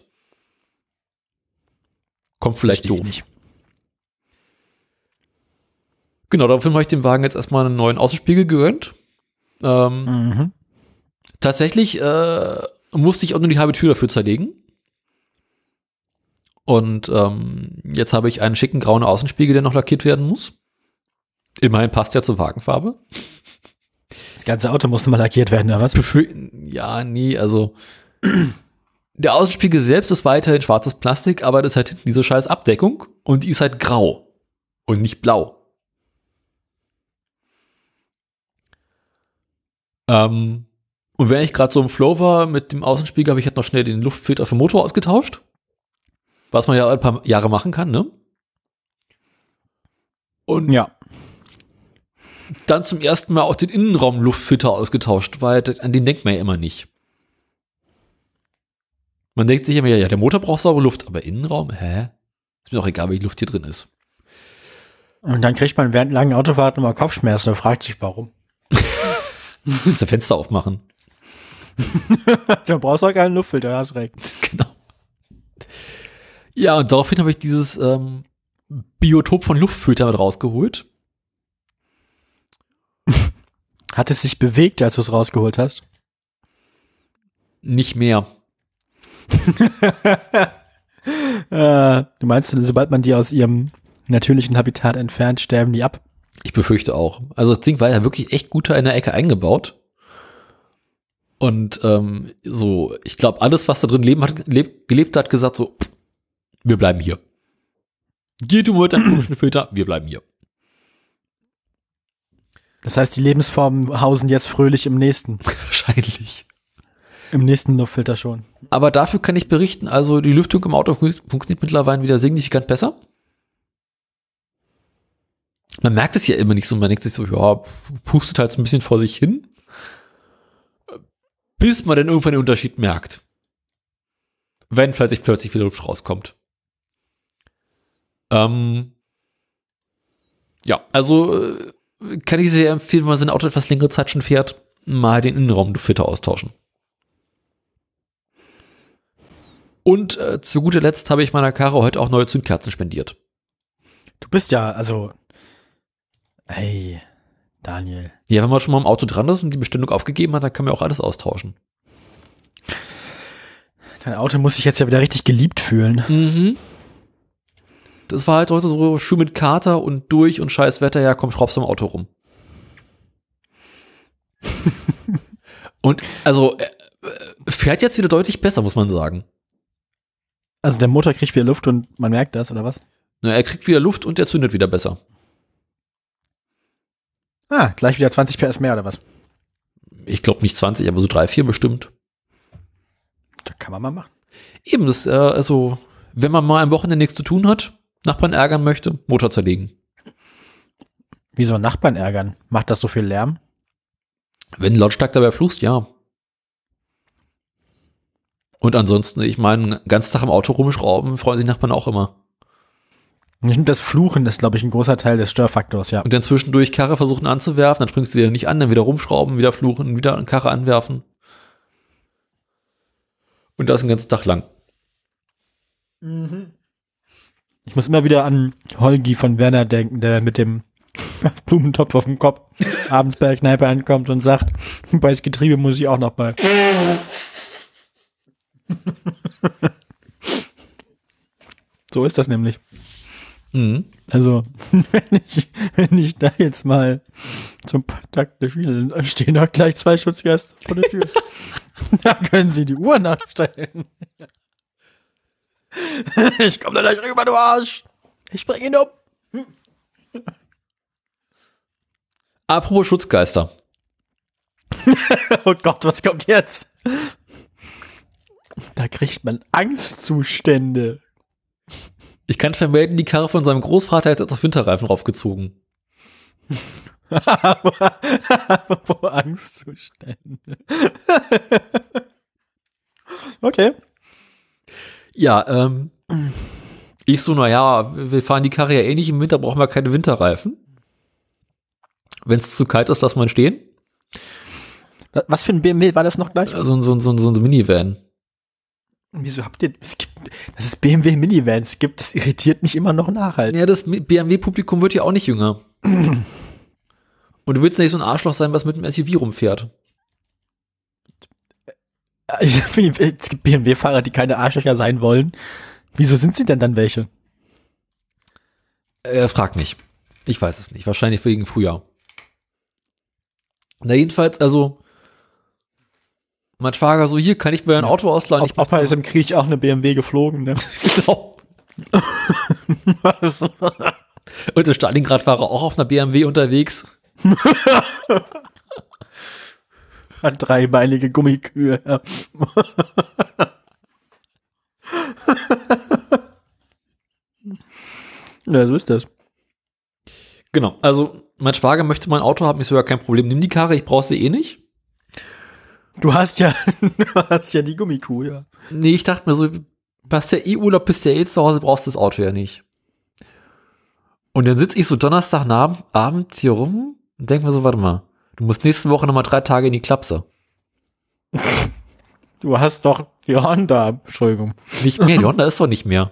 Kommt vielleicht Verstehe doof. nicht. Genau, daraufhin habe ich dem Wagen jetzt erstmal einen neuen Außenspiegel gegönnt. Ähm, Mhm. Tatsächlich äh, musste ich auch nur die halbe Tür dafür zerlegen. Und ähm, jetzt habe ich einen schicken grauen Außenspiegel, der noch lackiert werden muss. Immerhin passt ja zur Wagenfarbe. Das ganze Auto muss nochmal lackiert werden, oder was? Ja, nee, also der Außenspiegel selbst ist weiterhin schwarzes Plastik, aber das hat hinten diese scheiß Abdeckung und die ist halt grau und nicht blau. Ähm, und wenn ich gerade so im Flow war mit dem Außenspiegel, habe ich halt noch schnell den Luftfilter vom Motor ausgetauscht. Was man ja ein paar Jahre machen kann, ne? Und Ja. dann zum ersten Mal auch den Innenraumluftfilter ausgetauscht, weil an den denkt man ja immer nicht. Man denkt sich immer, ja, der Motor braucht saubere Luft, aber Innenraum, hä? Ist mir doch egal, wie die Luft hier drin ist. Und dann kriegt man während langen Autofahrten immer Kopfschmerzen und fragt sich, warum. Kannst du Fenster aufmachen. du brauchst doch keinen Luftfilter, du hast recht. Genau. Ja, und daraufhin habe ich dieses ähm, Biotop von Luftfilter mit rausgeholt. Hat es sich bewegt, als du es rausgeholt hast? Nicht mehr. Äh, du meinst, sobald man die aus ihrem natürlichen Habitat entfernt, sterben die ab? Ich befürchte auch. Also das Ding war ja wirklich echt gut in der Ecke eingebaut. Und ähm, so, ich glaube, alles, was da drin leben hat, lebt, gelebt hat, gesagt so, pff, wir bleiben hier. Geh du mit deinem komischen Filter, wir bleiben hier. Das heißt, die Lebensformen hausen jetzt fröhlich im nächsten. Wahrscheinlich. Im nächsten Luftfilter schon. Aber dafür kann ich berichten, also die Lüftung im Auto fun funktioniert mittlerweile wieder signifikant besser. Man merkt es ja immer nicht so, man denkt sich so, ja, pustet halt so ein bisschen vor sich hin, bis man dann irgendwann den Unterschied merkt. Wenn plötzlich plötzlich wieder Luft rauskommt. Ähm, ja, also äh, kann ich sehr empfehlen, wenn man sein Auto etwas längere Zeit schon fährt, mal den Innenraumfilter austauschen. Und äh, zu guter Letzt habe ich meiner Karre heute auch neue Zündkerzen spendiert. Du bist ja, also. Hey, Daniel. Ja, wenn man schon mal im Auto dran ist und die Bestellung aufgegeben hat, dann kann man auch alles austauschen. Dein Auto muss sich jetzt ja wieder richtig geliebt fühlen. Mhm. Das war halt heute so schön mit Kater und durch und scheiß Wetter, ja, komm, schraubst du im Auto rum. und also äh, fährt jetzt wieder deutlich besser, muss man sagen. Also der Motor kriegt wieder Luft und man merkt das, oder was? Na, er kriegt wieder Luft und er zündet wieder besser. Ah, gleich wieder 20 PS mehr, oder was? Ich glaube nicht 20, aber so drei, vier bestimmt. Da kann man mal machen. Eben, das, äh, also, wenn man mal am Wochenende nichts zu tun hat, Nachbarn ärgern möchte, Motor zerlegen. Wieso Nachbarn ärgern? Macht das so viel Lärm? Wenn lautstark dabei fluchst, ja. Und ansonsten, ich meine, ganzen Tag im Auto rumschrauben, freuen sich Nachbarn auch immer. Das Fluchen ist, glaube ich, ein großer Teil des Störfaktors, ja. Und dann zwischendurch Karre versuchen anzuwerfen, dann springst du wieder nicht an, dann wieder rumschrauben, wieder fluchen, wieder eine Karre anwerfen. Und das den ganzen Tag lang. Ich muss immer wieder an Holgi von Werner denken, der mit dem Blumentopf auf dem Kopf abends bei der Kneipe ankommt und sagt, bei das Getriebe muss ich auch noch bei. so ist das nämlich. Mhm. Also, wenn ich, wenn ich da jetzt mal zum Takt spiele, dann stehen da gleich zwei Schutzgäste vor der Tür. da können Sie die Uhr nachstellen. ich komme da gleich rüber, du Arsch. Ich bring ihn um. Apropos Schutzgeister. Oh Gott, was kommt jetzt? Da kriegt man Angstzustände. Ich kann vermelden, die Karre von seinem Großvater hat jetzt auf Winterreifen raufgezogen. Apropos Angstzustände. okay. Ja, ähm, ich so, naja, wir fahren die Karre ja eh nicht im Winter, brauchen wir keine Winterreifen. Wenn es zu kalt ist, lass mal stehen. Was für ein BMW war das noch gleich? So, ein- so, ein- so, ein- so ein Minivan. Wieso habt ihr, es gibt, dass es BMW Minivans gibt, das irritiert mich immer noch nachhaltig. Ja, das BMW-Publikum wird ja auch nicht jünger. Und du willst nicht so ein Arschloch sein, was mit einem SUV rumfährt. Es gibt BMW-Fahrer, die keine Arschlöcher sein wollen. Wieso sind sie denn dann welche? Äh, frag nicht. Ich weiß es nicht. Wahrscheinlich wegen Frühjahr. Na, jedenfalls, also, mein Schwager so, hier kann ich mir ein Auto ausleihen. Ob man ist im Krieg auch eine BMW geflogen, ne? genau. Und in Stalingrad war er auch auf einer BMW unterwegs. Hat dreibeinige Gummikühe. Ja. so ist das. Genau. Also, mein Schwager möchte mein Auto haben. Ich so, ja, kein Problem. Nimm die Karre, ich brauche sie eh nicht. Du hast ja, du hast ja die Gummikuh, ja. Nee, ich dachte mir so, passt ja eh Urlaub, bist ja eh zu Hause, brauchst das Auto ja nicht. Und dann sitze ich so Donnerstagabend hier rum und denke mir so, warte mal, du musst nächste Woche nochmal drei Tage in die Klapse. Du hast doch die Honda, Entschuldigung. Nicht mehr, die Honda ist doch nicht mehr.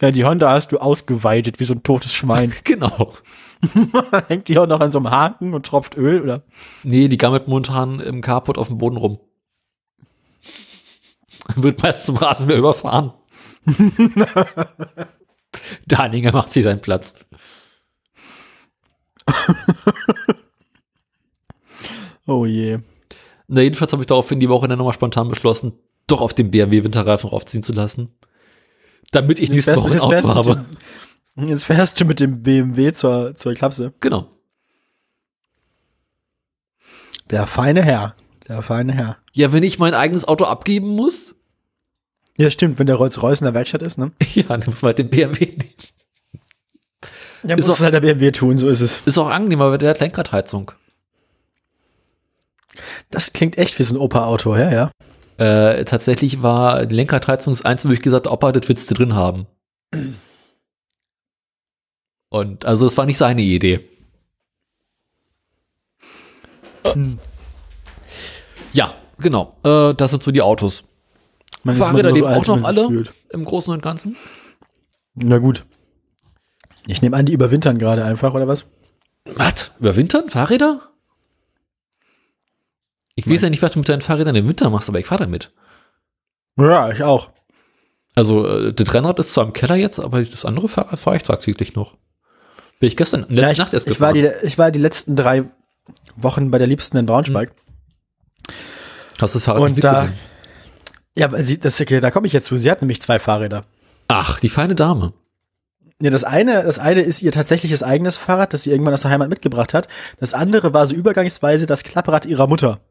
Ja, die Honda hast du ausgeweidet wie so ein totes Schwein. Genau. Hängt die auch noch an so einem Haken und tropft Öl, oder? Nee, die gammelt momentan im Carport auf dem Boden rum. Wird meist zum Rasenmäher überfahren. Der Anhänger macht sich seinen Platz. Oh je. Na, jedenfalls habe ich daraufhin die Woche dann nochmal spontan beschlossen, doch auf den BMW Winterreifen raufziehen zu lassen. Damit ich nächste Woche ein Auto habe. dem- Jetzt fährst du mit dem BMW zur, zur Klapse. Genau. Der feine Herr. Der feine Herr. Ja, wenn ich mein eigenes Auto abgeben muss, Ja, stimmt, wenn der Rolls-Royce in der Werkstatt ist, ne? ja, dann muss man halt den BMW nehmen. Ja, Ist muss auch- es halt der BMW tun, so ist es. Ist auch angenehmer, weil der hat Lenkradheizung. Das klingt echt wie so ein Opa-Auto, ja, ja. Äh, tatsächlich war die Lenkradheizung das Einzige, wo ich gesagt habe, Opa, das willst du drin haben. Und also es war nicht seine Idee. Hm. Ja, genau. Äh, das sind so die Autos. Ist Fahrräder leben so auch noch alle? fühlt. Im Großen und Ganzen. Na gut. Ich nehme an, die überwintern gerade einfach, oder was? Was? Überwintern? Fahrräder? Ich weiß ja nicht, was du mit deinen Fahrrädern im Winter machst, aber ich fahre damit. Ja, ich auch. Also, äh, das Rennrad ist zwar im Keller jetzt, aber das andere fahre fahr ich tagtäglich noch. Bin ich gestern, Ja, ich, Nacht erst ich, war gefahren. die, ich war die letzten drei Wochen bei der Liebsten in Braunschweig. Hast du das Fahrrad Und da, ja, weil sie, das, da komme ich jetzt zu. Sie hat nämlich zwei Fahrräder. Ach, die feine Dame. Ja, das eine, das eine ist ihr tatsächliches eigenes Fahrrad, das sie irgendwann aus der Heimat mitgebracht hat. Das andere war so übergangsweise das Klapprad ihrer Mutter.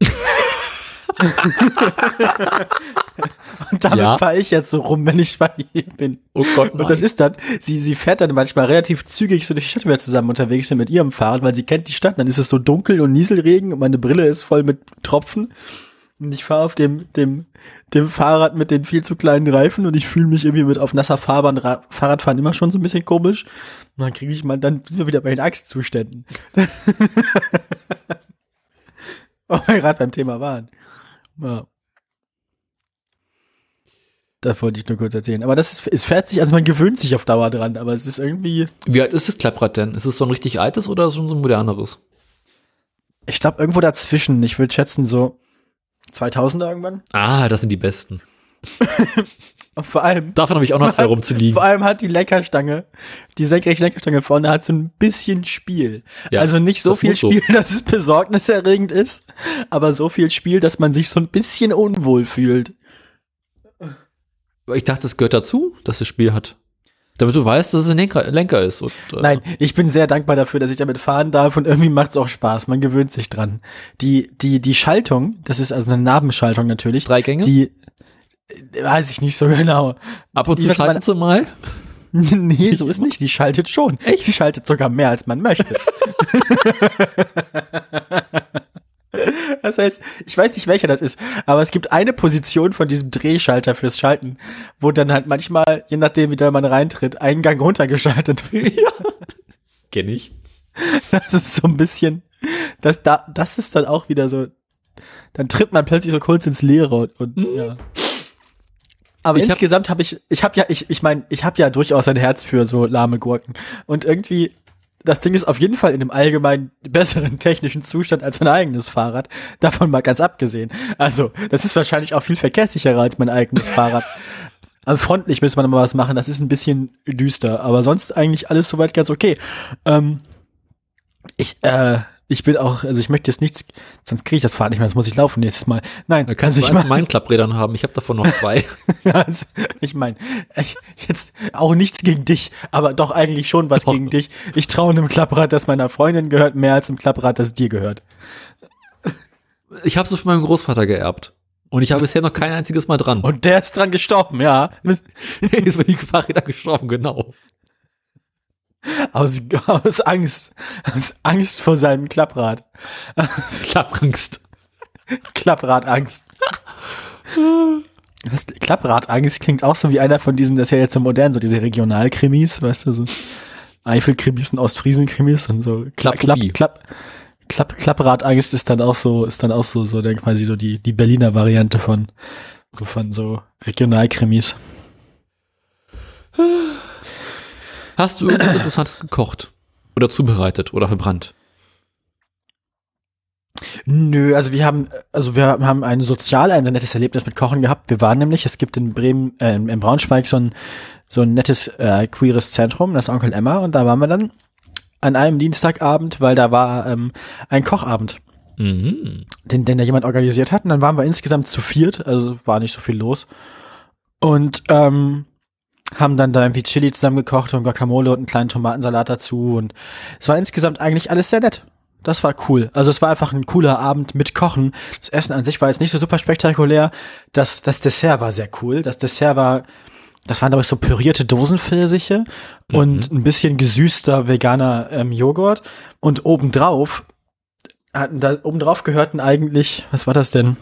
Und damit Ja. fahre ich jetzt so rum, wenn ich bei ihr bin. Oh Gott, Und das ist dann, sie, sie fährt dann manchmal relativ zügig so durch die Stadt, wenn wir zusammen unterwegs sind mit ihrem Fahrrad, weil sie kennt die Stadt. Dann ist es so dunkel und Nieselregen und meine Brille ist voll mit Tropfen. Und ich fahre auf dem, dem, dem Fahrrad mit den viel zu kleinen Reifen und ich fühle mich irgendwie mit auf nasser Fahrbahn Ra Fahrradfahren immer schon so ein bisschen komisch. Und dann kriege ich mal, dann sind wir wieder bei den Angstzuständen. oh, gerade beim Thema waren. Ja. Das wollte ich nur kurz erzählen. Aber das ist, es fährt sich, also man gewöhnt sich auf Dauer dran, aber es ist irgendwie, Wie alt ist das Klapprad denn? Ist es so ein richtig altes oder schon so ein moderneres? ich glaube, irgendwo dazwischen. Ich würde schätzen, so 2000er irgendwann. Ah, das sind die besten. Und vor allem, Davon habe ich auch noch zwei rumzuliegen. vor allem hat die Lenkerstange, die senkrechte Lenkerstange vorne hat so ein bisschen Spiel. Ja, also nicht so das viel muss so. Spiel, dass es besorgniserregend ist, aber so viel Spiel, dass man sich so ein bisschen unwohl fühlt. Ich dachte, es gehört dazu, dass das Spiel hat. Damit du weißt, dass es ein Lenker, Lenker ist. Und, äh, Nein, ich bin sehr dankbar dafür, dass ich damit fahren darf und irgendwie macht's auch Spaß. Man gewöhnt sich dran. Die, die, die Schaltung, das ist also eine Nabenschaltung natürlich. Drei Gänge? Die, äh, weiß ich nicht so genau. Ab und zu schaltet sie mal. nee, so ist nicht. Die schaltet schon. Echt? Die schaltet sogar mehr, als man möchte. Das heißt, ich weiß nicht, welcher das ist, aber es gibt eine Position von diesem Drehschalter fürs Schalten, wo dann halt manchmal, je nachdem, wie da man reintritt, ein Gang runtergeschaltet wird. ja. Kenn ich. Das ist so ein bisschen, das, da, das ist dann auch wieder so, dann tritt man plötzlich so kurz ins Leere und, und ja. Aber Ich hab- insgesamt habe ich, ich habe ja, ich, ich meine, ich habe ja durchaus ein Herz für so lahme Gurken. Und irgendwie, das Ding ist auf jeden Fall in einem allgemein besseren technischen Zustand als mein eigenes Fahrrad. Davon mal ganz abgesehen. Also, das ist wahrscheinlich auch viel verkehrssicherer als mein eigenes Fahrrad. Aber frontlich müsste man mal was machen. Das ist ein bisschen düster. Aber sonst eigentlich alles soweit ganz okay. Ähm, ich, äh, ich bin auch, also ich möchte jetzt nichts, sonst kriege ich das Fahrrad nicht mehr, das muss ich laufen nächstes Mal. Nein, Da kannst also du ich mein, meinen Klapprädern haben. Ich habe davon noch zwei. also, ich meine, jetzt auch nichts gegen dich, aber doch eigentlich schon was Doch. gegen dich. Ich traue einem Klapprad, das meiner Freundin gehört, mehr als einem Klapprad, das dir gehört. Ich habe sie von meinem Großvater geerbt. Und ich habe bisher noch kein einziges Mal dran. Und der ist dran gestorben, ja. ist mir die Fahrräder gestorben, genau. Aus, aus Angst. Aus Angst vor seinem Klapprad. Klapprangst. Klappradangst. Das Klappradangst klingt auch so wie einer von diesen, das ist ja jetzt so modern, so diese Regionalkrimis, weißt du, so Eifelkrimis und Ostfriesen-Krimis und so. Kla Klappphobie. Klapp, Klapp, Klapp, Klappradangst ist dann auch so, ist dann auch so, so der quasi so die, die Berliner Variante von, von so Regionalkrimis. Hast du irgendwas Interessantes gekocht? Oder zubereitet oder verbrannt? Nö, also wir haben, also wir haben ein sozial ein sehr nettes Erlebnis mit Kochen gehabt. Wir waren nämlich, es gibt in Bremen, äh, in Braunschweig so ein, so ein nettes äh, queeres Zentrum, das Onkel Emma, und da waren wir dann an einem Dienstagabend, weil da war ähm, ein Kochabend, Mhm. den, den da jemand organisiert hat. Und dann waren wir insgesamt zu viert, also war nicht so viel los. Und ähm, haben dann da irgendwie Chili zusammengekocht und Guacamole und einen kleinen Tomatensalat dazu. Und es war insgesamt eigentlich alles sehr nett. Das war cool. Also es war einfach ein cooler Abend mit Kochen. Das Essen an sich war jetzt nicht so super spektakulär. Das, das Dessert war sehr cool. Das Dessert war, das waren glaube ich so pürierte Dosenpfirsiche und ein bisschen gesüßter veganer ähm, Joghurt. Und obendrauf hatten da obendrauf gehörten eigentlich, was war das denn?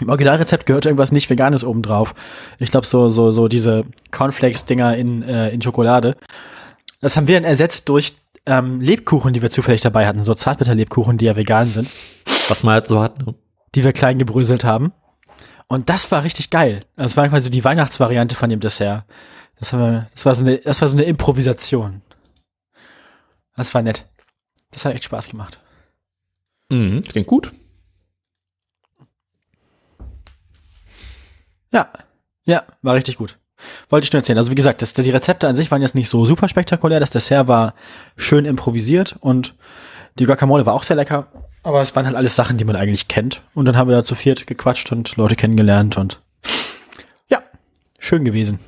Im Originalrezept gehört irgendwas nicht Veganes obendrauf. Ich glaube so so so diese Cornflakes-Dinger in äh, in Schokolade. Das haben wir dann ersetzt durch ähm, Lebkuchen, die wir zufällig dabei hatten, so Zartbitterlebkuchen, die ja vegan sind, Was man halt so hat. Ne? die wir klein gebröselt haben. Und das war richtig geil. Das war quasi die Weihnachtsvariante von dem Dessert. Das war, das war so eine, das war so eine Improvisation. Das war nett. Das hat echt Spaß gemacht. Mhm. Klingt gut. Ja, ja, war richtig gut. Wollte ich nur erzählen. Also wie gesagt, das, die Rezepte an sich waren jetzt nicht so super spektakulär. Das Dessert war schön improvisiert und die Guacamole war auch sehr lecker. Aber es waren halt alles Sachen, die man eigentlich kennt. Und dann haben wir da zu viert gequatscht und Leute kennengelernt und ja, schön gewesen.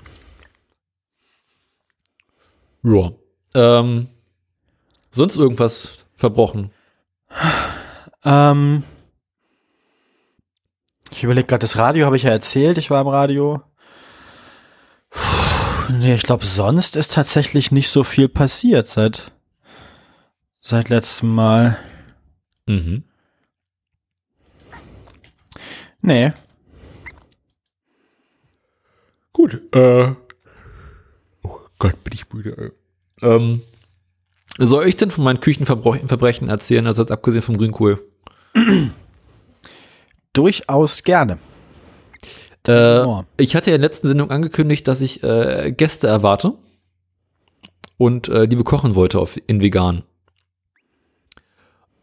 Ja. Ähm, sonst irgendwas verbrochen? Ähm, ich überlege gerade, das Radio habe ich ja erzählt. Ich war im Radio. Puh, nee, ich glaube, sonst ist tatsächlich nicht so viel passiert seit, seit letztem Mal. Mhm. Nee. Gut. Äh. Oh Gott, bin ich müde. Ähm, soll ich denn von meinen Küchenverbrechen erzählen, also jetzt abgesehen vom Grünkohl? Durchaus gerne. Äh, Oh. ich hatte ja in der letzten Sendung angekündigt, dass ich äh, Gäste erwarte und äh, die bekochen wollte auf, in vegan.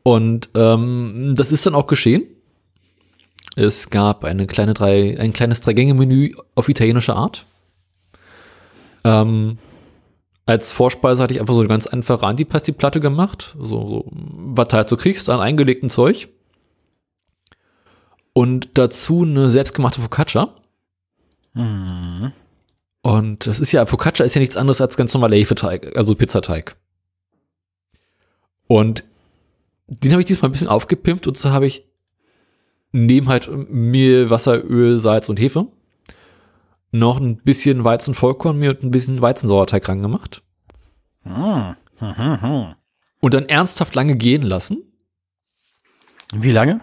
Und ähm, das ist dann auch geschehen. Es gab eine kleine drei, ein kleines Drei-Gänge-Menü auf italienische Art. Ähm, als Vorspeise hatte ich einfach so eine ganz einfache Antipasti-Platte gemacht. So, so was halt so kriegst an eingelegten Zeug. Und dazu eine selbstgemachte Focaccia. Mhm. Und das ist ja, Focaccia ist ja nichts anderes als ganz normaler Hefeteig, also Pizzateig. Und den habe ich diesmal ein bisschen aufgepimpt und so habe ich neben halt Mehl, Wasser, Öl, Salz und Hefe noch ein bisschen Weizenvollkornmehl und ein bisschen Weizensauerteig rangemacht. Mhm. Mhm. Und dann ernsthaft lange gehen lassen. Wie lange?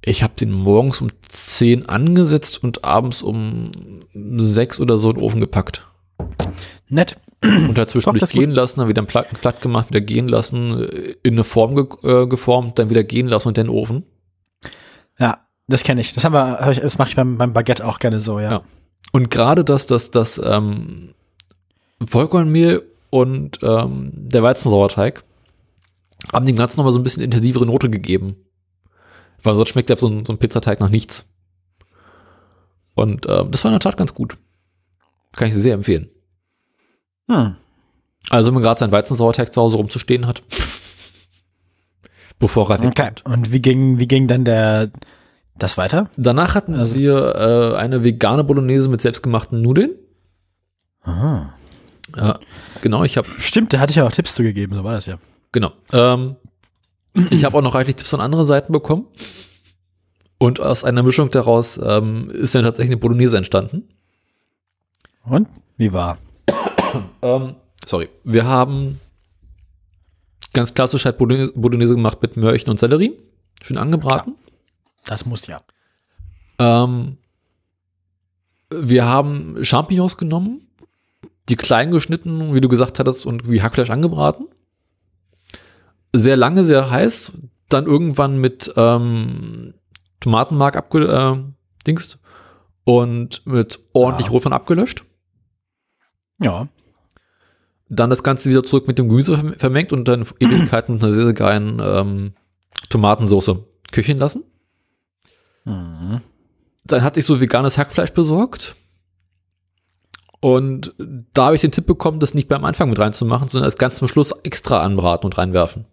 Ich habe den morgens um 10 angesetzt und abends um 6 oder so in den Ofen gepackt. Nett. Und dazwischen Doch, gehen lassen, dann wieder platt, platt gemacht, wieder gehen lassen, äh, in eine Form ge äh, geformt, dann wieder gehen lassen und dann in den Ofen. Ja, das kenne ich. Das haben wir, das mache ich beim, beim Baguette auch gerne so, ja. Ja. Und gerade das, das, das ähm, Vollkornmehl und ähm, der Weizensauerteig haben dem Ganzen nochmal so ein bisschen intensivere Note gegeben. Weil sonst schmeckt ja so ein, so ein Pizzateig nach nichts. Und ähm, das war in der Tat ganz gut. Kann ich sehr empfehlen. Hm. Also wenn man gerade seinen Weizensauerteig zu Hause rumzustehen hat. Bevor er Okay. Und wie ging, wie ging dann der, das weiter? Danach hatten Also- wir äh, eine vegane Bolognese mit selbstgemachten Nudeln. Aha. Ja, genau, ich habe Stimmt, da hatte ich ja auch Tipps zu gegeben, so war das ja. Genau. Ähm, ich habe auch noch reichlich Tipps von anderen Seiten bekommen. Und aus einer Mischung daraus ähm, ist dann tatsächlich eine Bolognese entstanden. Und? Wie war? Ähm, sorry. Wir haben ganz klassisch halt Bolognese Bolognese gemacht mit Möhrchen und Sellerie. Schön angebraten. Das muss ja. Ähm, wir haben Champignons genommen, die klein geschnitten, wie du gesagt hattest, und wie Hackfleisch angebraten. Sehr lange, sehr heiß, dann irgendwann mit ähm, Tomatenmark abgedingst äh, und mit ordentlich Ja. Rotwein abgelöscht. Ja. Dann das Ganze wieder zurück mit dem Gemüse verm- vermengt und dann Ewigkeiten mit einer sehr, sehr geilen ähm, Tomatensauce küchen lassen. Mhm. Dann hatte ich so veganes Hackfleisch besorgt. Und da habe ich den Tipp bekommen, das nicht beim Anfang mit reinzumachen, sondern erst ganz zum Schluss extra anbraten und reinwerfen.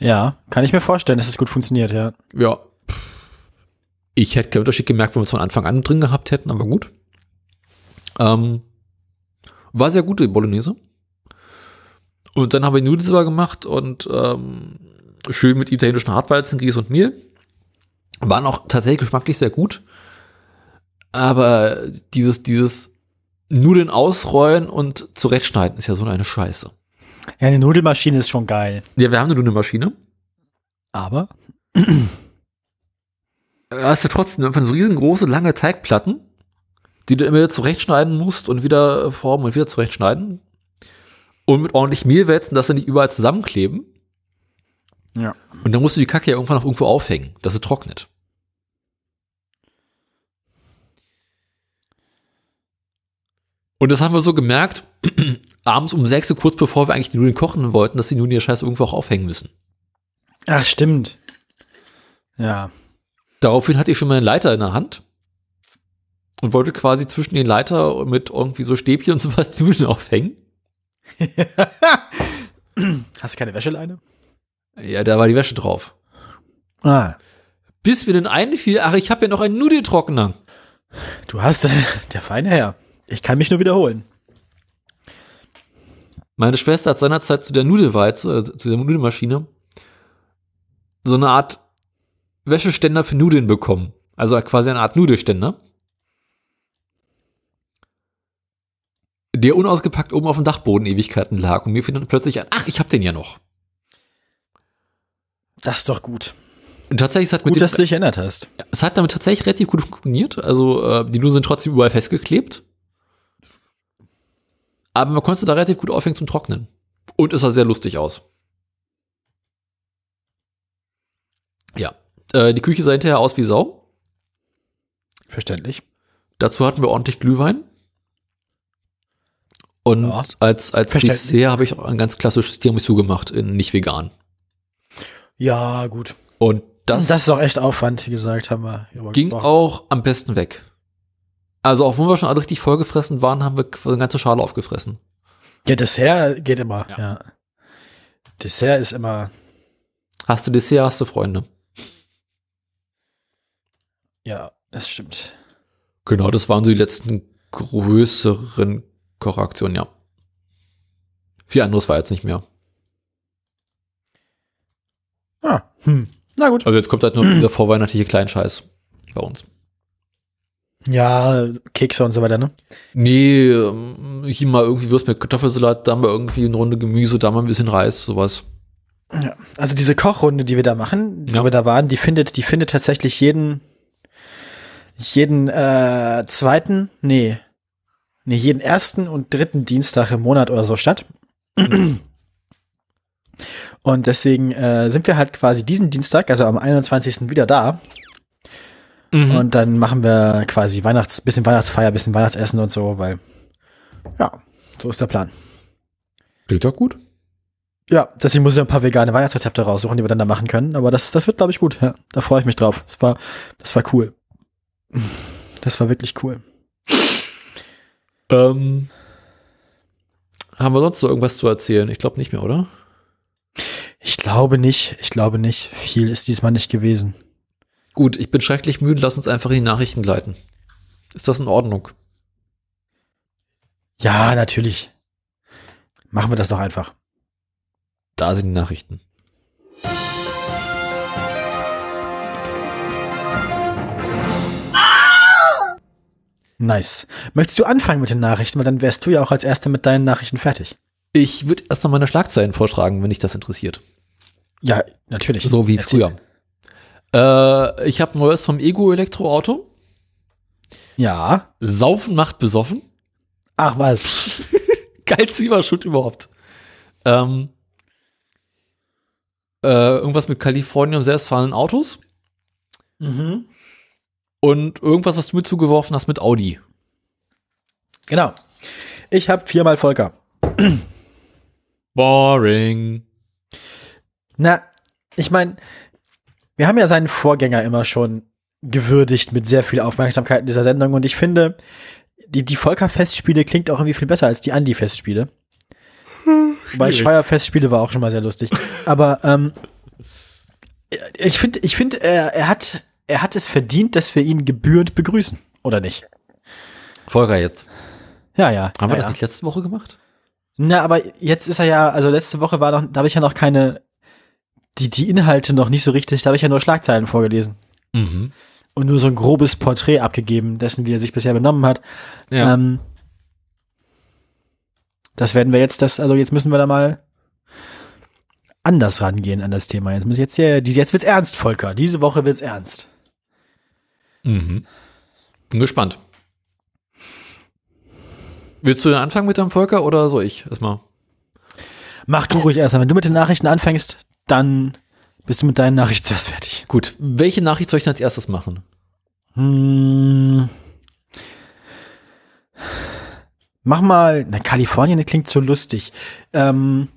Ja, kann ich mir vorstellen, dass es gut funktioniert, ja. Ja. Ich hätte keinen Unterschied gemerkt, wenn wir es von Anfang an drin gehabt hätten, aber gut. Ähm, war sehr gute Bolognese. Und dann habe ich Nudeln selber gemacht und ähm, schön mit italienischen Hartweizen, Grieß und Mehl. Waren auch tatsächlich geschmacklich sehr gut. Aber dieses, dieses Nudeln ausrollen und zurechtschneiden ist ja so eine Scheiße. Ja, eine Nudelmaschine ist schon geil. Ja, wir haben eine Nudelmaschine. Aber? Da hast du trotzdem einfach so riesengroße, lange Teigplatten, die du immer wieder zurechtschneiden musst und wieder formen und wieder zurechtschneiden. Und mit ordentlich Mehl wälzen, dass sie nicht überall zusammenkleben. Ja. Und dann musst du die Kacke ja irgendwann noch irgendwo aufhängen, dass sie trocknet. Und das haben wir so gemerkt, abends um sechs, kurz bevor wir eigentlich die Nudeln kochen wollten, dass die Nudeln ihr Scheiß irgendwo auch aufhängen müssen. Ach, stimmt. Ja. Daraufhin hatte ich schon meine Leiter in der Hand und wollte quasi zwischen den Leiter mit irgendwie so Stäbchen und sowas die Nudeln aufhängen. Hast du keine Wäscheleine? Ja, da war die Wäsche drauf. Ah. Bis mir dann einfiel, ach, ich habe ja noch einen Nudeltrockner. Du hast der feine Herr. Ich kann mich nur wiederholen. Meine Schwester hat seinerzeit zu der Nudelweize, äh, zu der Nudelmaschine, so eine Art Wäscheständer für Nudeln bekommen. Also quasi eine Art Nudelständer. Der unausgepackt oben auf dem Dachboden Ewigkeiten lag und mir fiel dann plötzlich ein, ach, ich hab den ja noch. Das ist doch gut. Und tatsächlich, es hat mit Gut, dem, dass du dich erinnert hast. es hat damit tatsächlich relativ gut funktioniert. Also äh, die Nudeln sind trotzdem überall festgeklebt. Aber man konnte da relativ gut aufhängen zum Trocknen. Und es sah sehr lustig aus. Ja. Äh, die Küche sah hinterher aus wie Sau. Verständlich. Dazu hatten wir ordentlich Glühwein. Und Ja. als, als. Dessert habe ich auch ein ganz klassisches Tiramisu gemacht, in nicht vegan. Ja, gut. Und Das, das, ist auch echt Aufwand, wie gesagt, haben wir. ging auch am besten weg. Also auch wenn wir schon alle richtig vollgefressen waren, haben wir eine ganze Schale aufgefressen. Ja, Dessert geht immer. Ja. Ja. Dessert ist immer. Hast du Dessert, hast du Freunde. Ja, das stimmt. Genau, das waren so die letzten größeren Kochaktionen, ja. Viel anderes war jetzt nicht mehr. Ah, hm. Na gut. Also jetzt kommt halt nur dieser vorweihnachtliche Kleinscheiß bei uns. Ja, Kekse und so weiter, ne? Nee, ähm, hier mal irgendwie Würst mit Kartoffelsalat, da mal irgendwie eine Runde Gemüse, da mal ein bisschen Reis, sowas. Ja. Also diese Kochrunde, die wir da machen, Ja. wo wir da waren, die findet, die findet tatsächlich jeden, jeden äh, zweiten, nee, nee, jeden ersten und dritten Dienstag im Monat oder so statt. Und deswegen äh, sind wir halt quasi diesen Dienstag, also am 21. wieder da. Mhm. Und dann machen wir quasi Weihnachts, bisschen Weihnachtsfeier, bisschen Weihnachtsessen und so, weil, ja, so ist der Plan. Klingt doch gut. Ja, deswegen muss ich ein paar vegane Weihnachtsrezepte raussuchen, die wir dann da machen können. Aber das, das wird, glaube ich, gut. Ja, da freue ich mich drauf. Das war, das war cool. Das war wirklich cool. Ähm, haben wir sonst noch irgendwas zu erzählen? Ich glaube nicht mehr, oder? Ich glaube nicht. Ich glaube nicht. Viel ist diesmal nicht gewesen. Gut, ich bin schrecklich müde, lass uns einfach in die Nachrichten gleiten. Ist das in Ordnung? Ja, natürlich. Machen wir das doch einfach. Da sind die Nachrichten. Nice. Möchtest du anfangen mit den Nachrichten? Weil dann wärst du ja auch als Erster mit deinen Nachrichten fertig. Ich würde erst noch meine Schlagzeilen vortragen, wenn dich das interessiert. Ja, natürlich. So wie Erzähl. früher. Äh, ich habe Neues vom Ego-Elektroauto. Ja. Saufen macht besoffen. Ach was. Geilste Überschrift überhaupt. Ähm, äh, irgendwas mit Kalifornien und selbstfahrenden Autos. Mhm. Und irgendwas, was du mir zugeworfen hast mit Audi. Genau. Ich habe viermal Volker. Boring. Na, ich meine, wir haben ja seinen Vorgänger immer schon gewürdigt mit sehr viel Aufmerksamkeit in dieser Sendung und ich finde, die, die Volker-Festspiele klingt auch irgendwie viel besser als die Andi-Festspiele. Wobei Scheuer-Festspiele war auch schon mal sehr lustig. Aber ähm, ich finde, ich finde, er, er hat, er hat es verdient, dass wir ihn gebührend begrüßen, oder nicht? Volker jetzt. Ja, ja. Haben wir ja, das ja. nicht letzte Woche gemacht? Na, aber jetzt ist er ja, also letzte Woche war noch, da habe ich ja noch keine, die, die Inhalte noch nicht so richtig, da habe ich ja nur Schlagzeilen vorgelesen Mhm. und nur so ein grobes Porträt abgegeben, dessen, wie er sich bisher benommen hat. Ja. Ähm, das werden wir jetzt, das, also jetzt müssen wir da mal anders rangehen an das Thema. Jetzt muss jetzt hier, jetzt wird's ernst, Volker. Diese Woche wird's ernst. Mhm. Bin gespannt. Willst du denn anfangen mit deinem Volker oder soll ich erstmal? Mach du ruhig erstmal. Wenn du mit den Nachrichten anfängst, dann bist du mit deinen Nachrichten zuerst fertig. Gut, welche Nachricht soll ich denn als erstes machen? Hm. Mach mal, na, Kalifornien das klingt so lustig. Ähm,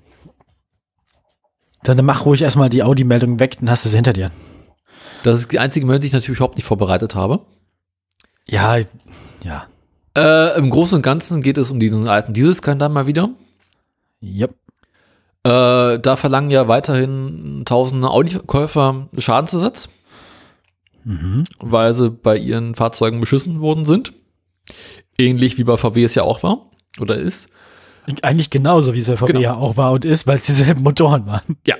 dann mach ruhig erstmal die Audi-Meldung weg, dann hast du sie hinter dir. Das ist die einzige Meldung, die ich natürlich überhaupt nicht vorbereitet habe. Ja, ja. Äh, Im Großen und Ganzen geht es um diesen alten Dieselskandal mal wieder. Yep. Äh, da verlangen ja weiterhin tausende Audi-Käufer Schadensersatz, Mhm. weil sie bei ihren Fahrzeugen beschissen worden sind. Ähnlich wie bei VW es ja auch war oder ist. Eigentlich genauso, wie es bei VW Genau. ja auch war und ist, weil es dieselben Motoren waren. Ja.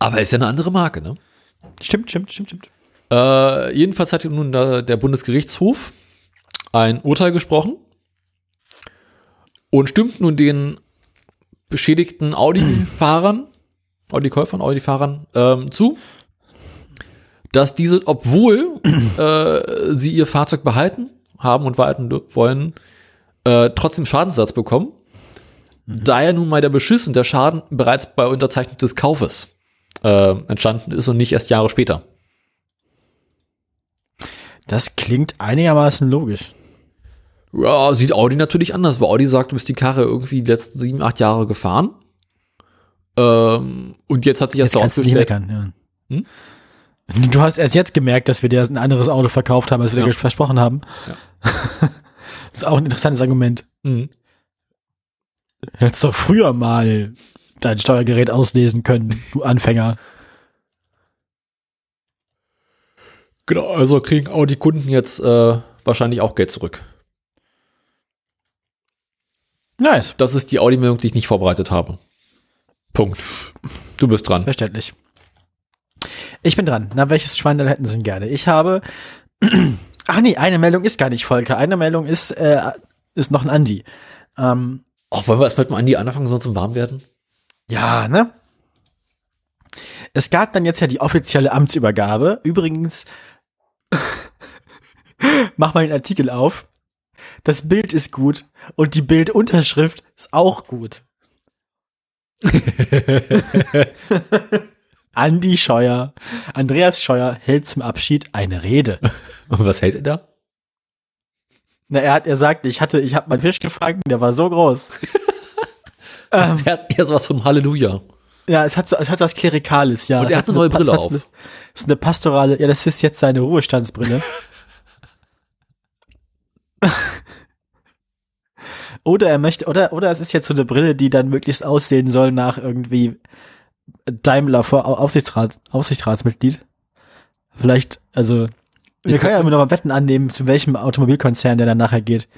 Aber ist ja eine andere Marke, ne? Stimmt, stimmt, stimmt, stimmt. Äh, jedenfalls hat nun der, der Bundesgerichtshof ein Urteil gesprochen und stimmt nun den beschädigten Audi-Fahrern, Audi-Käufern, Audi-Fahrern ähm, zu, dass diese, obwohl äh, sie ihr Fahrzeug behalten haben und behalten wollen, äh, trotzdem Schadensersatz bekommen, da ja nun mal der Beschiss und der Schaden bereits bei Unterzeichnung des Kaufes äh, entstanden ist und nicht erst Jahre später. Das klingt einigermaßen logisch. Ja, sieht Audi natürlich anders, weil Audi sagt, du bist die Karre irgendwie die letzten sieben, acht Jahre gefahren. Ähm, und jetzt hat sich Jetzt das kannst du nicht meckern. Ja. Hm? Du hast erst jetzt gemerkt, dass wir dir ein anderes Auto verkauft haben, als wir Ja. dir versprochen haben. Ja. das ist auch ein interessantes Argument. Mhm. Hättest doch früher mal dein Steuergerät auslesen können, du Anfänger. Genau, also kriegen Audi-Kunden jetzt äh, wahrscheinlich auch Geld zurück. Nice. Das ist die Audi-Meldung, die ich nicht vorbereitet habe. Punkt. Du bist dran. Verständlich. Ich bin dran. Na, welches Schwein hätten Sie denn gerne? Ich habe. Ach nee, eine Meldung ist gar nicht Volker. Eine Meldung ist, äh, ist noch ein Andi. Ähm, Auch wollen wir erst mit dem Andi anfangen, sonst zum warm werden? ja, ne? Es gab dann jetzt ja die offizielle Amtsübergabe. Übrigens, mach mal den Artikel auf. Das Bild ist gut und die Bildunterschrift ist auch gut. Andi Scheuer, Andreas Scheuer hält zum Abschied eine Rede. Und was hält er da? Na, er hat, er sagt, ich hatte, ich habe meinen Fisch gefangen, der war so groß. ähm, Er hat eher sowas vom Halleluja. ja, es hat so, es hat so was Klerikales, ja. Und er hat eine neue Brille auf. Eine, ist eine pastorale, ja, das ist jetzt seine Ruhestandsbrille. oder er möchte, oder, oder es ist jetzt so eine Brille, die dann möglichst aussehen soll nach irgendwie Daimler vor Au- Aufsichtsrat, Aufsichtsratsmitglied. Vielleicht, also, wir Ich können ja immer noch mal Wetten annehmen, zu welchem Automobilkonzern der dann nachher geht.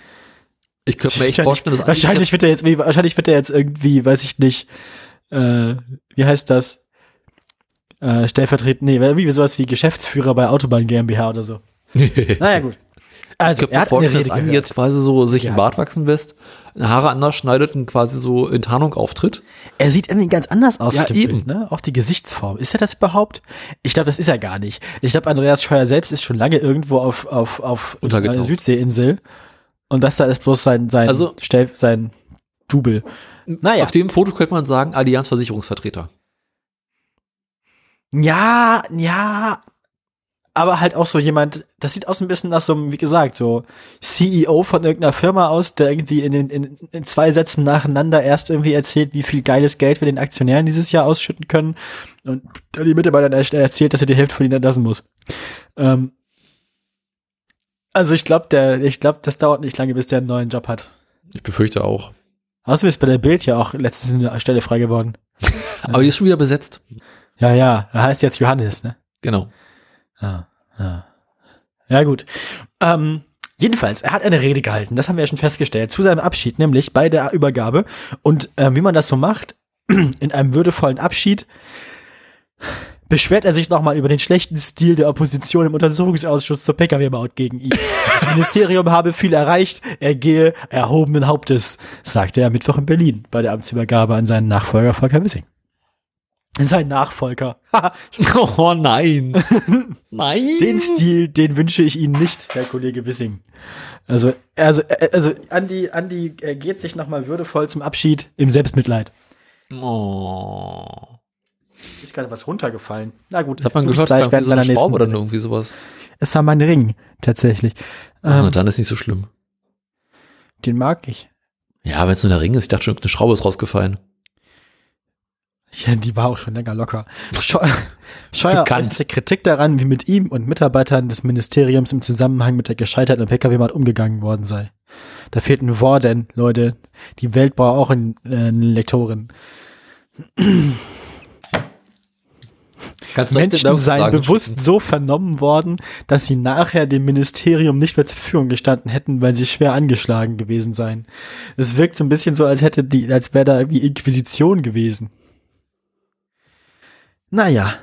Ich könnte mir echt Wahrscheinlich- vorstellen, dass wahrscheinlich wird er jetzt, wahrscheinlich wird er jetzt irgendwie, weiß ich nicht, äh, wie heißt das? Äh, stellvertretend, nee, wie sowas wie Geschäftsführer bei Autobahn GmbH oder so. Naja, gut. Ich Also, könnte er mir vorstellen, dass gehört. jetzt quasi so sich Ja. einen Bart wachsen lässt, Haare anders schneidet und quasi so in Tarnung auftritt. Er sieht irgendwie ganz anders aus Ja, eben. Bild, ne? Auch die Gesichtsform. Ist er das überhaupt? Ich glaube, das ist er gar nicht. Ich glaube, Andreas Scheuer selbst ist schon lange irgendwo auf, auf, auf einer Südseeinsel. Und das da ist bloß sein, sein, Also- Stell, sein Double. Naja. Auf dem Foto könnte man sagen, Allianz Versicherungsvertreter. Ja, ja. Aber halt auch so jemand, das sieht aus ein bisschen nach so einem, wie gesagt, so CEO von irgendeiner Firma aus, der irgendwie in, den, in, in zwei Sätzen nacheinander erst irgendwie erzählt, wie viel geiles Geld wir den Aktionären dieses Jahr ausschütten können und dann die Mitarbeiter erzählt, dass er die Hälfte von ihnen entlassen muss. Ähm, also ich glaube, der, ich glaube, das dauert nicht lange, bis der einen neuen Job hat. Ich befürchte auch. Außerdem ist bei der Bild ja auch letztens eine Stelle frei geworden. Aber die ist schon wieder besetzt. Ja, ja, er heißt jetzt Johannes, ne? Genau. Ja, ja. Ja, gut. Ähm, jedenfalls, er hat eine Rede gehalten, das haben wir ja schon festgestellt, zu seinem Abschied, nämlich bei der Übergabe. Und ähm, wie man das so macht, in einem würdevollen Abschied, beschwert er sich nochmal über den schlechten Stil der Opposition im Untersuchungsausschuss zur Pkw-Maut gegen ihn. Das Ministerium habe viel erreicht, er gehe erhobenen Hauptes, sagte er Mittwoch in Berlin bei der Amtsübergabe an seinen Nachfolger Volker Wissing. Sein Nachfolger. oh nein. nein. Den Stil, den wünsche ich Ihnen nicht, Herr Kollege Wissing. Also, also, also, Andi, Andi geht sich nochmal würdevoll zum Abschied im Selbstmitleid. Oh. Ist gerade was runtergefallen. Na gut, das hat man gehört, gleich während so meiner nächsten oder irgendwie sowas. Es war mein Ring, tatsächlich. Ach, ähm, dann ist nicht so schlimm. Den mag ich. Ja, wenn es nur der Ring ist, ich dachte schon, eine Schraube ist rausgefallen. Ja, die war auch schon länger locker. Scheuer, Scheuer äußerte Kritik daran, wie mit ihm und Mitarbeitern des Ministeriums im Zusammenhang mit der gescheiterten Pkw-Maut umgegangen worden sei. Da fehlten Worte, Leute. Die Welt braucht auch eine, äh, eine Lektorin. Menschen seien bewusst so vernommen worden, dass sie nachher dem Ministerium nicht mehr zur Verfügung gestanden hätten, weil sie schwer angeschlagen gewesen seien. Es wirkt so ein bisschen so, als hätte die, als wäre da irgendwie Inquisition gewesen. Naja.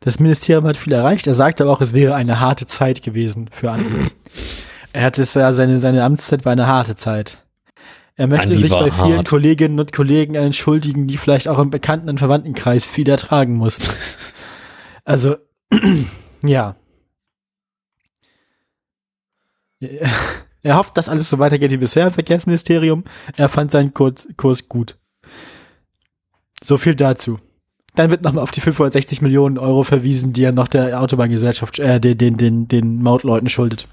Das Ministerium hat viel erreicht. Er sagt aber auch, es wäre eine harte Zeit gewesen für Andi. er hat es ja, seine, seine Amtszeit war eine harte Zeit. Er möchte Andi sich bei vielen hart. Kolleginnen und Kollegen entschuldigen, die vielleicht auch im Bekannten- und Verwandtenkreis viel ertragen mussten. also, ja. Er hofft, dass alles so weitergeht wie bisher im Verkehrsministerium. Er fand seinen Kurs, Kurs gut. So viel dazu. Dann wird nochmal auf die 560 Millionen Euro verwiesen, die er noch der Autobahngesellschaft, äh, den, den, den, den Mautleuten schuldet.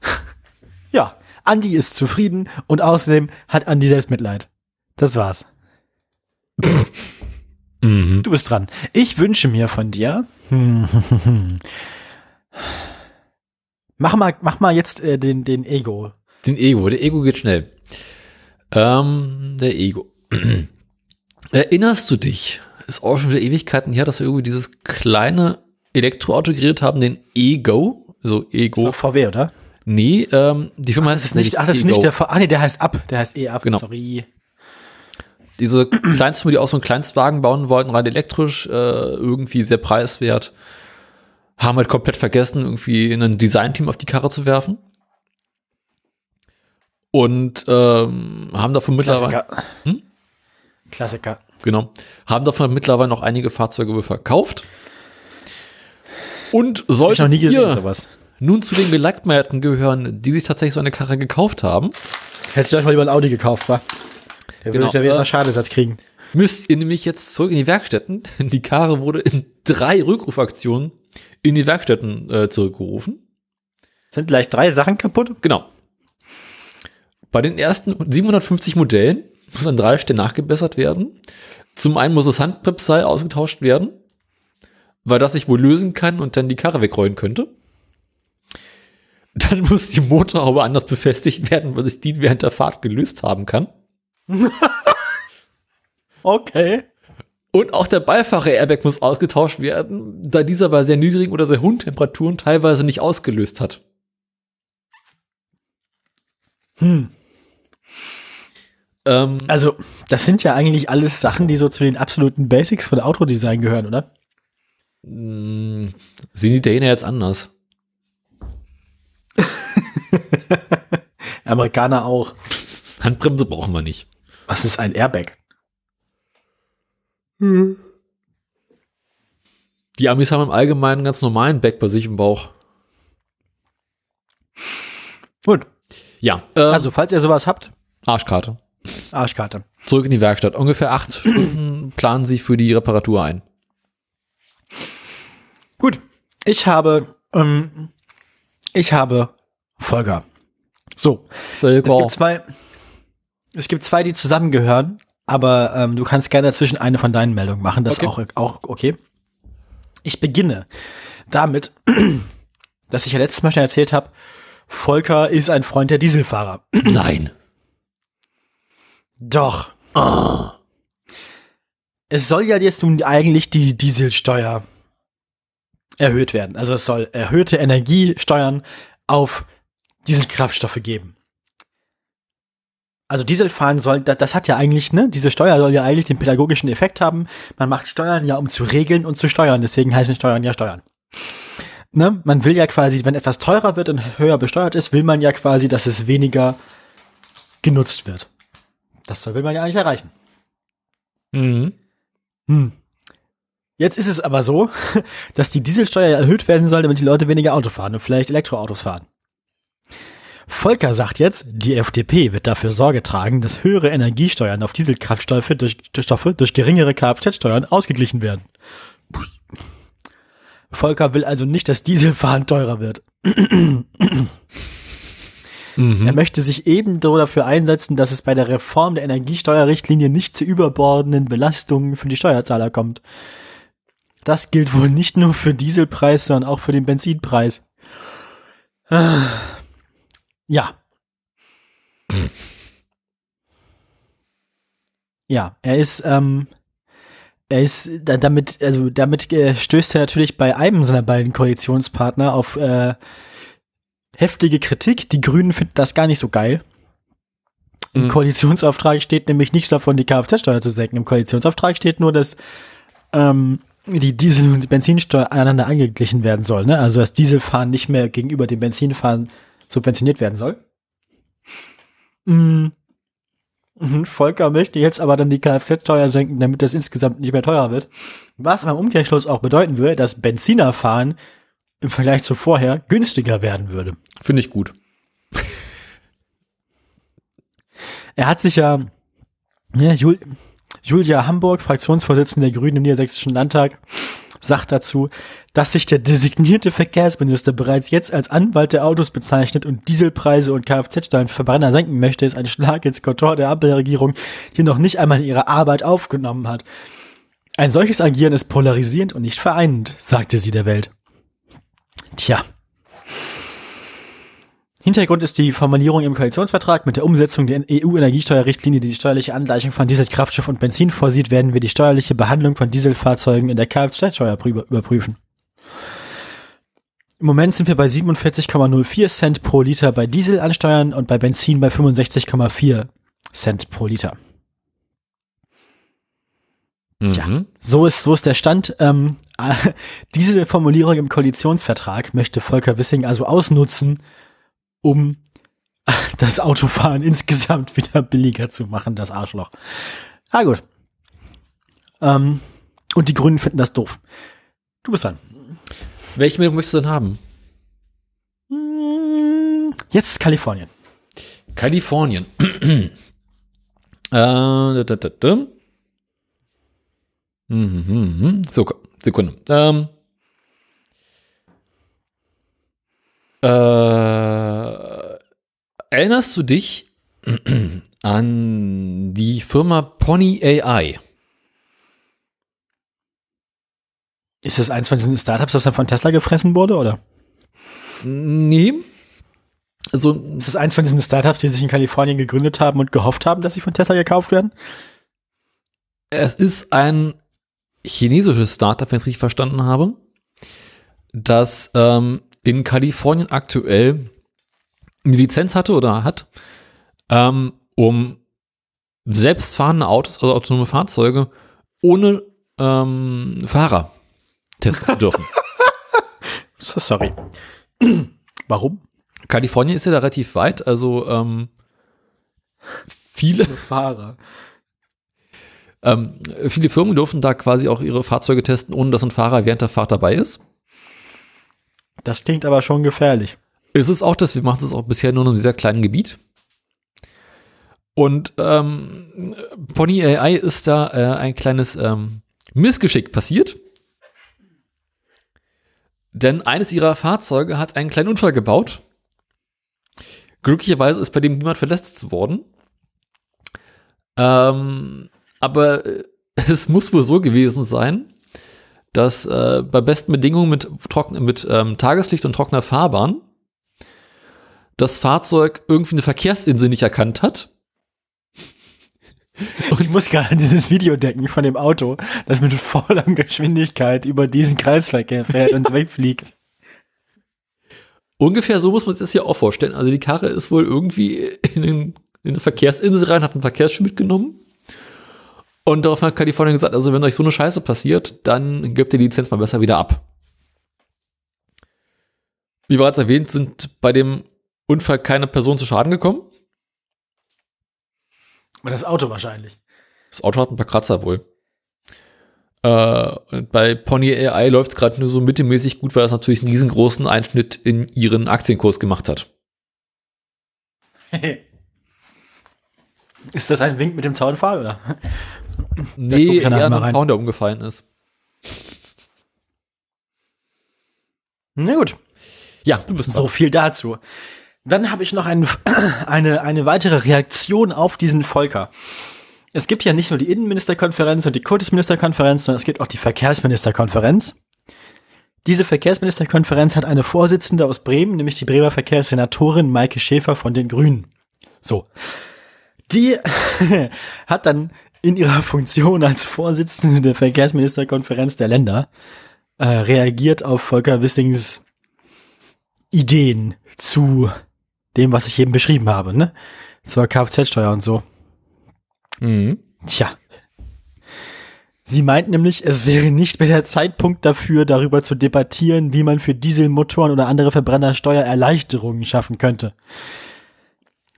ja, Andi ist zufrieden und außerdem hat Andi Selbstmitleid. Das war's. Mhm. Du bist dran. Ich wünsche mir von dir. mach mal, mach mal jetzt äh, den, den Ego. Den Ego, der Ego geht schnell. Ähm, der Ego. Erinnerst du dich ist auch schon wieder Ewigkeiten her, dass wir irgendwie dieses kleine Elektroauto geredet haben, den E-Go. Also E-Go. Ist VW, oder? Nee, ähm, die Firma ach, heißt es nicht. Ach, das ist nicht der Ah, nee, der heißt Ab. Der heißt E-Ab. Genau. Sorry. Diese Kleinstfirma, die auch so einen Kleinstwagen bauen wollten, rein elektrisch, äh, irgendwie sehr preiswert, haben halt komplett vergessen, irgendwie ein Designteam auf die Karre zu werfen. Und ähm, haben davon mittlerweile. Klassiker. Hm? Klassiker. Genau. Haben davon mittlerweile noch einige Fahrzeuge verkauft. Und sollten noch nie gesehen, sowas. nun zu den Gelackmeierten gehören, die sich tatsächlich so eine Karre gekauft haben. Hätte ich einfach lieber ein Audi gekauft, wa? Der genau. würde ja einen Schadesatz kriegen. Müsst ihr nämlich jetzt zurück in die Werkstätten. Die Karre wurde in drei Rückrufaktionen in die Werkstätten äh, zurückgerufen. Sind gleich drei Sachen kaputt? Genau. Bei den ersten 750 Modellen muss an drei Stellen nachgebessert werden. Zum einen muss das Handbremsseil ausgetauscht werden, weil das sich wohl lösen kann und dann die Karre wegrollen könnte. Dann muss die Motorhaube anders befestigt werden, weil sich die während der Fahrt gelöst haben kann. okay. Und auch der Beifahrer-Airbag muss ausgetauscht werden, da dieser bei sehr niedrigen oder sehr hohen Temperaturen teilweise nicht ausgelöst hat. Hm. Ähm, also, das sind ja eigentlich alles Sachen, die so zu den absoluten Basics von Autodesign gehören, oder? Mh, sehen die Italiener jetzt anders? Amerikaner auch. Handbremse brauchen wir nicht. Was ist ein Airbag? Hm. Die Amis haben im Allgemeinen einen ganz normalen Bag bei sich im Bauch. Gut. Ja. Ähm, also, falls ihr sowas habt. Arschkarte. Arschkarte. Zurück in die Werkstatt. Ungefähr acht Stunden planen Sie für die Reparatur ein. Gut. Ich habe, ähm, ich habe Volker. So. Es gibt zwei, es gibt zwei, die zusammengehören, aber ähm, du kannst gerne dazwischen eine von deinen Meldungen machen. Das Okay. ist auch, auch okay. Ich beginne damit, dass ich ja letztes Mal schon erzählt habe, Volker ist ein Freund der Dieselfahrer. Nein. Doch. Ah. Es soll ja jetzt nun eigentlich die Dieselsteuer erhöht werden. Also es soll erhöhte Energiesteuern auf Dieselkraftstoffe geben. Also Dieselfahren soll, das hat ja eigentlich, ne, diese Steuer soll ja eigentlich den pädagogischen Effekt haben. Man macht Steuern ja, um zu regeln und zu steuern. Deswegen heißen Steuern ja Steuern. Ne? Man will ja quasi, wenn etwas teurer wird und höher besteuert ist, will man ja quasi, dass es weniger genutzt wird. Das soll- will man ja eigentlich erreichen. Mhm. Hm. Jetzt ist es aber so, dass die Dieselsteuer erhöht werden soll, damit die Leute weniger Auto fahren und vielleicht Elektroautos fahren. Volker sagt jetzt, die FDP wird dafür Sorge tragen, dass höhere Energiesteuern auf Dieselkraftstoffe durch, durch, Stoffe durch geringere Kfz-Steuern ausgeglichen werden. Volker will also nicht, dass Dieselfahren teurer wird. Mhm. Er möchte sich ebenso dafür einsetzen, dass es bei der Reform der Energiesteuerrichtlinie nicht zu überbordenden Belastungen für die Steuerzahler kommt. Das gilt wohl nicht nur für Dieselpreis, sondern auch für den Benzinpreis. Ah. Ja. Ja, er ist, ähm, er ist da- damit, also damit äh, stößt er natürlich bei einem seiner beiden Koalitionspartner auf äh, heftige Kritik. Die Grünen finden das gar nicht so geil. Im Mhm. Koalitionsauftrag steht nämlich nichts davon, die Kfz-Steuer zu senken. Im Koalitionsauftrag steht nur, dass ähm, die Diesel- und die Benzinsteuer aneinander angeglichen werden soll. Ne? Also dass Dieselfahren nicht mehr gegenüber dem Benzinfahren subventioniert werden soll. Mm. Mhm, Volker möchte jetzt aber dann die Kfz-Steuer senken, damit das insgesamt nicht mehr teurer wird. Was am Umkehrschluss auch bedeuten würde, dass Benzinerfahren im Vergleich zu vorher günstiger werden würde. Finde ich gut. Er hat sich ja, ja Jul, Julia Hamburg, Fraktionsvorsitzende der Grünen im Niedersächsischen Landtag, sagt dazu, dass sich der designierte Verkehrsminister bereits jetzt als Anwalt der Autos bezeichnet und Dieselpreise und Kfz-Steuern für Verbrenner senken möchte, ist ein Schlag ins Kontor der Ampelregierung, die noch nicht einmal ihre Arbeit aufgenommen hat. Ein solches Agieren ist polarisierend und nicht vereinend, sagte sie der Welt. Tja. Hintergrund ist die Formulierung im Koalitionsvertrag. Mit der Umsetzung der EU-Energiesteuerrichtlinie, die die steuerliche Angleichung von Dieselkraftstoff und Benzin vorsieht, werden wir die steuerliche Behandlung von Dieselfahrzeugen in der Kfz-Steuer prü- überprüfen. Im Moment sind wir bei 47,04 Cent pro Liter bei Diesel ansteuern und bei Benzin bei 65,4 Cent pro Liter. Ja. Mhm. So ist, so ist der Stand. Ähm, äh, diese Formulierung im Koalitionsvertrag möchte Volker Wissing also ausnutzen, um das Autofahren insgesamt wieder billiger zu machen, das Arschloch. Ah, gut. Ähm, und die Grünen finden das doof. Du bist dran. Welche Meldung möchtest du denn haben? Mm, Jetzt ist Kalifornien. Kalifornien. äh, da, da, da. Mhm, mhm, mhm. So, Sekunde. Ähm, äh, erinnerst du dich an die Firma Pony AI? Ist das eins von diesen Startups, das dann von Tesla gefressen wurde, oder? Nee. Also, Ist das eins von diesen Startups, die sich in Kalifornien gegründet haben und gehofft haben, dass sie von Tesla gekauft werden? Es ist ein chinesisches Startup, wenn ich es richtig verstanden habe, das ähm, in Kalifornien aktuell eine Lizenz hatte oder hat, ähm, um selbstfahrende Autos, also autonome Fahrzeuge, ohne ähm, Fahrer testen zu dürfen. So, Sorry. Warum? Kalifornien ist ja da relativ weit, also ähm, viele Fahrer. Ähm, viele Firmen dürfen da quasi auch ihre Fahrzeuge testen, ohne dass ein Fahrer während der Fahrt dabei ist. Das klingt aber schon gefährlich. Ist es auch das, wir machen das auch bisher nur in einem sehr kleinen Gebiet. Und ähm, Pony AI ist da äh, ein kleines ähm, Missgeschick passiert. Denn eines ihrer Fahrzeuge hat einen kleinen Unfall gebaut. Glücklicherweise ist bei dem niemand verletzt worden. Ähm, aber äh, es muss wohl so gewesen sein, dass äh, bei besten Bedingungen mit, trocken, mit ähm, Tageslicht und trockener Fahrbahn das Fahrzeug irgendwie eine Verkehrsinsel nicht erkannt hat. Und ich muss gerade an dieses Video denken von dem Auto, das mit voller Geschwindigkeit über diesen Kreisverkehr fährt und wegfliegt. Ungefähr so muss man sich das hier auch vorstellen. Also die Karre ist wohl irgendwie in, den, in eine Verkehrsinsel rein, hat einen Verkehrsschild mitgenommen. Und darauf hat Kalifornien gesagt, also wenn euch so eine Scheiße passiert, dann gebt ihr die Lizenz mal besser wieder ab. Wie bereits erwähnt, sind bei dem Unfall keine Personen zu Schaden gekommen. Aber das Auto wahrscheinlich. Das Auto hat ein paar Kratzer wohl. Äh, und bei Pony AI läuft es gerade nur so mittelmäßig gut, weil das natürlich einen riesengroßen Einschnitt in ihren Aktienkurs gemacht hat. ist das ein Wink mit dem Zaunpfahl, oder? Nee, eher ein Zaun, der umgefallen ist. Na gut. Ja, du bist so viel dazu. Dann habe ich noch ein, eine, eine weitere Reaktion auf diesen Volker. Es gibt ja nicht nur die Innenministerkonferenz und die Kultusministerkonferenz, sondern es gibt auch die Verkehrsministerkonferenz. Diese Verkehrsministerkonferenz hat eine Vorsitzende aus Bremen, nämlich die Bremer Verkehrssenatorin Maike Schäfer von den Grünen. So. Die hat dann in ihrer Funktion als Vorsitzende der Verkehrsministerkonferenz der Länder äh, reagiert auf Volker Wissings Ideen zu dem, was ich eben beschrieben habe, ne? Zur Kfz-Steuer und so. Mhm. Tja. Sie meint nämlich, es wäre nicht mehr der Zeitpunkt dafür, darüber zu debattieren, wie man für Dieselmotoren oder andere Verbrenner Steuererleichterungen schaffen könnte.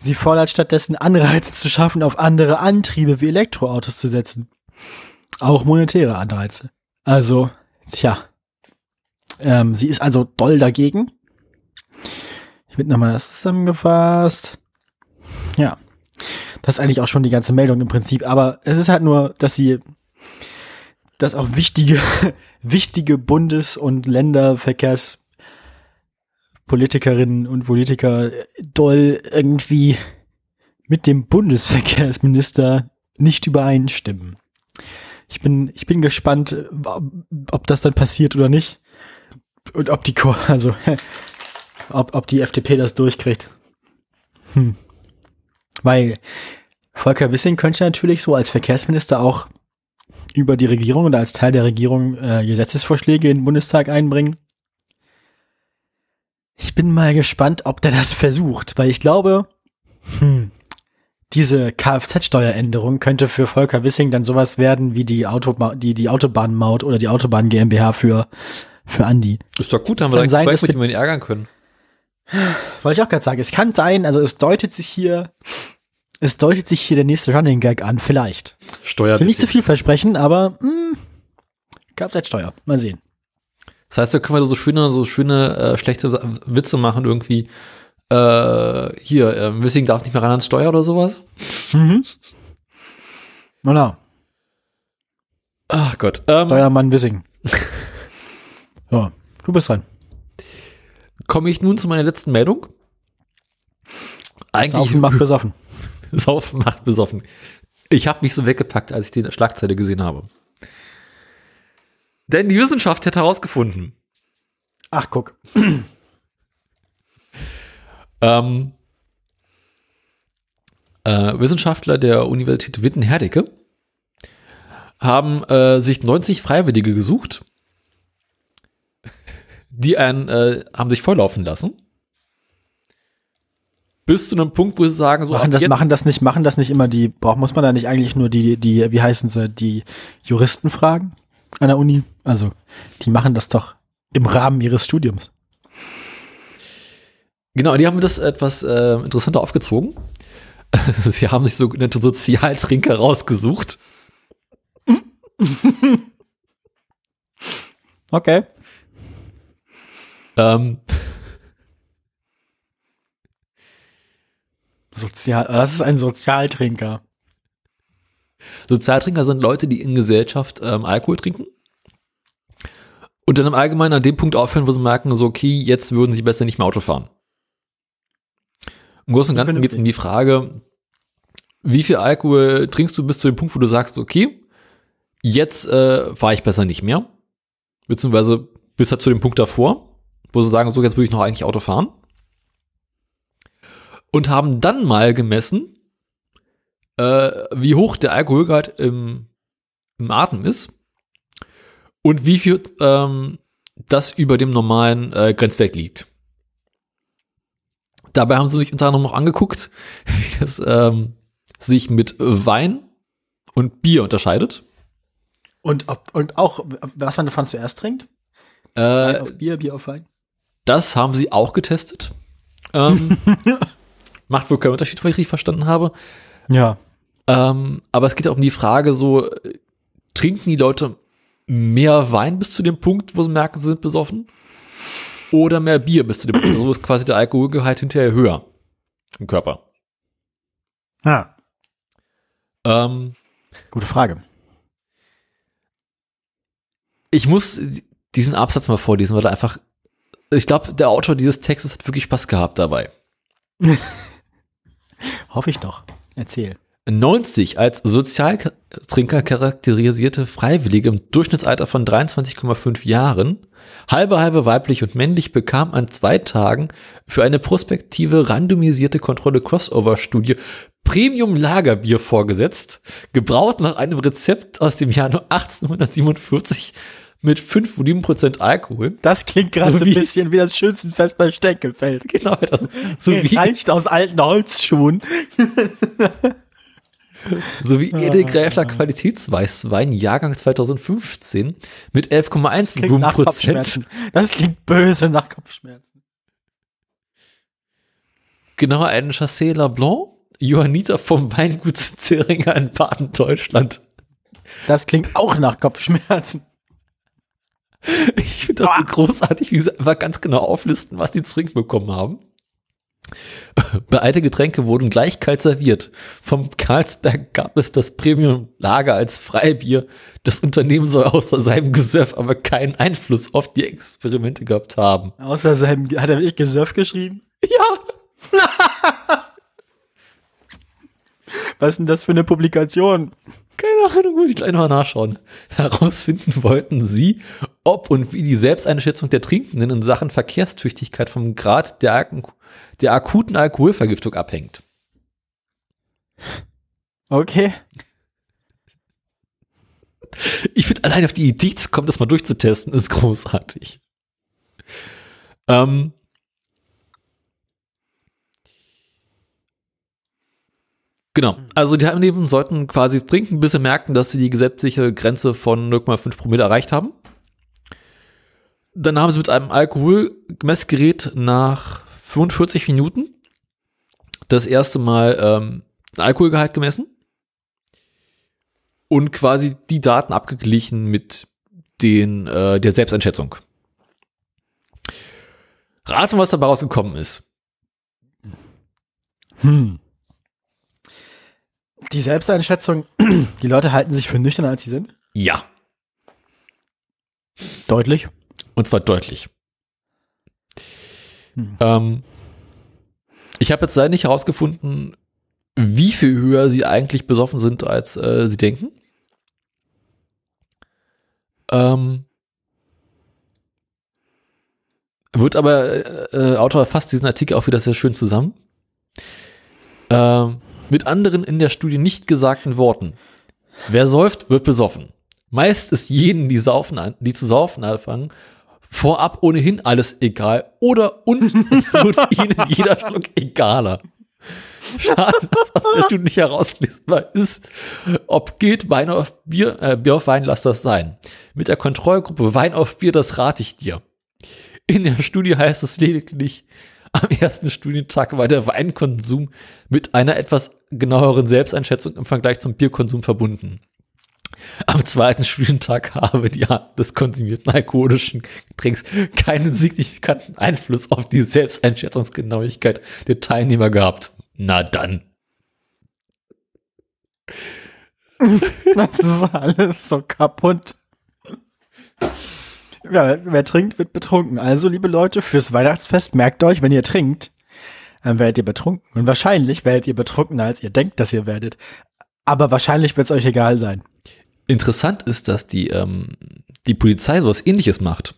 Sie fordert stattdessen Anreize zu schaffen, auf andere Antriebe wie Elektroautos zu setzen. Auch monetäre Anreize. Also, tja. Ähm, sie ist also doll dagegen. Ich wird nochmal zusammengefasst. Ja. Das ist eigentlich auch schon die ganze Meldung im Prinzip. Aber es ist halt nur, dass sie, dass auch wichtige, wichtige Bundes- und Länderverkehrspolitikerinnen und Politiker doll irgendwie mit dem Bundesverkehrsminister nicht übereinstimmen. Ich bin, ich bin gespannt, ob das dann passiert oder nicht. Und ob die, also ob, ob die FDP das durchkriegt. Hm. Weil Volker Wissing könnte natürlich so als Verkehrsminister auch über die Regierung oder als Teil der Regierung äh, Gesetzesvorschläge in den Bundestag einbringen. Ich bin mal gespannt, ob der das versucht, weil ich glaube, hm, diese Kfz-Steueränderung könnte für Volker Wissing dann sowas werden wie die, Auto die, die Autobahnmaut oder die Autobahn GmbH für, für Andi. Ist doch gut, haben wir dann sein, weiß, mit ihm ärgern können. Wollte ich auch gerade sagen, es kann sein, also es deutet sich hier, es deutet sich hier der nächste Running Gag an, vielleicht. Steuer. Ich will nicht zu viel versprechen, aber mh, Kfz-Steuer, mal sehen. Das heißt, da können wir so schöne, so schöne, äh, schlechte Witze machen irgendwie. Äh, hier, äh, Wissing darf nicht mehr ran ans Steuer oder sowas. Mhm. Genau. Ach Gott. Ähm, Steuermann Wissing. so, du bist dran komme ich nun zu meiner letzten Meldung. Eigentlich Saufen macht besoffen. Saufen macht besoffen. Ich habe mich so weggepackt, als ich die Schlagzeile gesehen habe. Denn die Wissenschaft hat herausgefunden. Ach, guck. ähm, äh, Wissenschaftler der Universität Witten-Herdecke haben äh, sich 90 Freiwillige gesucht, die einen, äh, haben sich volllaufen lassen. Bis zu einem Punkt, wo sie sagen, so machen das, machen das nicht, machen das nicht immer die, braucht, muss man da nicht eigentlich nur die, die, wie heißen sie, die Juristen fragen an der Uni? Also, die machen das doch im Rahmen ihres Studiums. Genau, die haben das etwas äh, interessanter aufgezogen. sie haben sich sogenannte Sozialtrinker rausgesucht. okay. Ähm. Sozial, das ist ein Sozialtrinker. Sozialtrinker sind Leute, die in Gesellschaft ähm, Alkohol trinken Und dann im Allgemeinen an dem Punkt aufhören, wo sie merken, so, okay, jetzt würden sie besser nicht mehr Auto fahren. Im Großen und Ganzen geht es um die Frage, wie viel Alkohol trinkst du bis zu dem Punkt, wo du sagst, okay, jetzt äh, fahre ich besser nicht mehr. Beziehungsweise bis halt zu dem Punkt davor, wo sie sagen, so, jetzt würde ich noch eigentlich Auto fahren. Und haben dann mal gemessen, äh, wie hoch der Alkoholgehalt im, im Atem ist und wie viel ähm, das über dem normalen äh, Grenzwert liegt. Dabei haben sie mich unter anderem noch angeguckt, wie das ähm, sich mit Wein und Bier unterscheidet. Und, ob, und auch, was man davon zuerst trinkt? Äh, Wein auf Bier, Bier auf Wein? Das haben sie auch getestet. Ähm, macht wohl keinen Unterschied, wenn ich richtig verstanden habe. Ja. Ähm, aber es geht auch um die Frage, so, äh, trinken die Leute mehr Wein bis zu dem Punkt, wo sie merken, sie sind besoffen? Oder mehr Bier bis zu dem Punkt, wo ist quasi der Alkoholgehalt hinterher höher im Körper? Ah, Ähm, gute Frage. ich muss diesen Absatz mal vorlesen, weil er einfach, ich glaube, der Autor dieses Textes hat wirklich Spaß gehabt dabei. Hoffe ich doch. Erzähl. 90 als Sozialtrinker charakterisierte Freiwillige im Durchschnittsalter von 23,5 Jahren, halbe halbe weiblich und männlich, bekam an zwei Tagen für eine prospektive randomisierte Kontrolle Crossover-Studie Premium Lagerbier vorgesetzt, gebraut nach einem Rezept aus dem Jahr 1847 mit 5 Volumenprozent Alkohol. Das klingt gerade So ein bisschen wie das Schützenfest bei Steckelfeld. Genau, das, so wie Reicht aus alten Holzschuhen. sowie Edelgräfler Qualitätsweißwein, Jahrgang 2015 mit 11,1 Klingt nach Volumenprozent. Das klingt böse nach Kopfschmerzen. Genau, ein Chassé Blanc, Johanniter vom Weingut Zeringer in Baden, Deutschland. Das klingt auch nach Kopfschmerzen. Ich finde das so großartig, wie sie einfach ganz genau auflisten, was die zu trinken bekommen haben. Beide Getränke wurden gleich kalt serviert. Vom Karlsberg gab es das Premium-Lager als Freibier. Das Unternehmen soll außer seinem Gesurf aber keinen Einfluss auf die Experimente gehabt haben. Außer seinem, hat er wirklich Gesurf geschrieben? Ja, Was ist denn das für eine Publikation? keine Ahnung, muss ich gleich mal nachschauen. Herausfinden wollten sie, ob und wie die Selbsteinschätzung der Trinkenden in Sachen Verkehrstüchtigkeit vom Grad der, ak- der akuten Alkoholvergiftung abhängt. Okay. Ich finde allein auf die Idee zu kommen, das mal durchzutesten, ist großartig. Ähm, genau. Also die Teilnehmer sollten quasi trinken, bis sie merken, dass sie die gesetzliche Grenze von 0,5 Promille erreicht haben. Dann haben sie mit einem Alkoholmessgerät nach 45 Minuten das erste Mal ähm, Alkoholgehalt gemessen und quasi die Daten abgeglichen mit den äh, der Selbsteinschätzung. Raten, was dabei rausgekommen ist. Hm. Die Selbsteinschätzung, die Leute halten sich für nüchterner, als sie sind. Ja. Deutlich. Und zwar deutlich. Hm. Ähm, ich habe jetzt leider nicht herausgefunden, wie viel höher sie eigentlich besoffen sind, als äh, sie denken. Ähm, wird aber, äh, äh, Autor fasst diesen Artikel auch wieder sehr schön zusammen. Ähm, mit anderen in der Studie nicht gesagten Worten. Wer säuft, wird besoffen. Meist ist jenen, die, saufen, die zu saufen anfangen, vorab ohnehin alles egal oder und es wird ihnen jeder Schluck egaler. Schade, dass aus der Studie nicht herauslesbar ist, ob gilt Wein auf Bier, äh, Bier auf Wein, lass das sein. Mit der Kontrollgruppe Wein auf Bier, das rate ich dir. In der Studie heißt es lediglich, am ersten Studientag war der Weinkonsum mit einer etwas genaueren Selbsteinschätzung im Vergleich zum Bierkonsum verbunden. Am zweiten Studientag habe die Art des konsumierten alkoholischen Getränks keinen signifikanten Einfluss auf die Selbsteinschätzungsgenauigkeit der Teilnehmer gehabt. Na dann. Das ist alles so kaputt. ja, wer trinkt, wird betrunken. Also, liebe Leute, fürs Weihnachtsfest merkt euch, wenn ihr trinkt, dann werdet ihr betrunken. Und wahrscheinlich werdet ihr betrunkener, als ihr denkt, dass ihr werdet. Aber wahrscheinlich wird es euch egal sein. Interessant ist, dass die, ähm, die Polizei sowas ähnliches macht.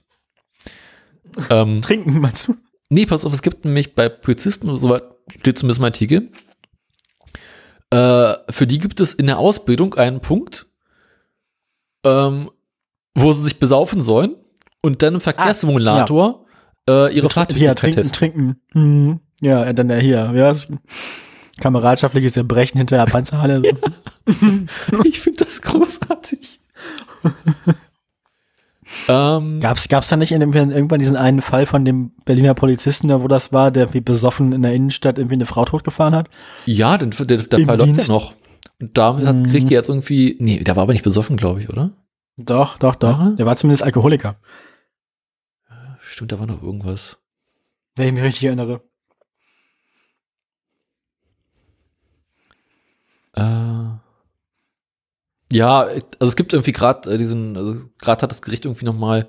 Ähm, Trinken, meinst du? Nee, pass auf, es gibt nämlich bei Polizisten, soweit steht zumindest im Artikel, äh, für die gibt es in der Ausbildung einen Punkt, ähm, wo sie sich besaufen sollen und dann im Verkehrssimulator ah, ja. äh, ihre Fahrtüchtigkeit trinken. Trinken. Hm. Ja, dann ja hier. Ja, kameradschaftliches Erbrechen hinter der Panzerhalle. ich finde das großartig. ähm, gab's, gab's da nicht in, irgendwann diesen einen Fall von dem Berliner Polizisten, da wo das war, der wie besoffen in der Innenstadt irgendwie eine Frau totgefahren hat? Ja, den, der, der Fall läuft ja noch. Und da hat, mhm. kriegt die jetzt irgendwie, nee, der war aber nicht besoffen, glaube ich, oder? Doch, doch, doch. Aha. Der war zumindest Alkoholiker. Stimmt, da war noch irgendwas. Wenn ich mich richtig erinnere. Äh, ja, also es gibt irgendwie gerade äh, diesen, also gerade hat das Gericht irgendwie noch mal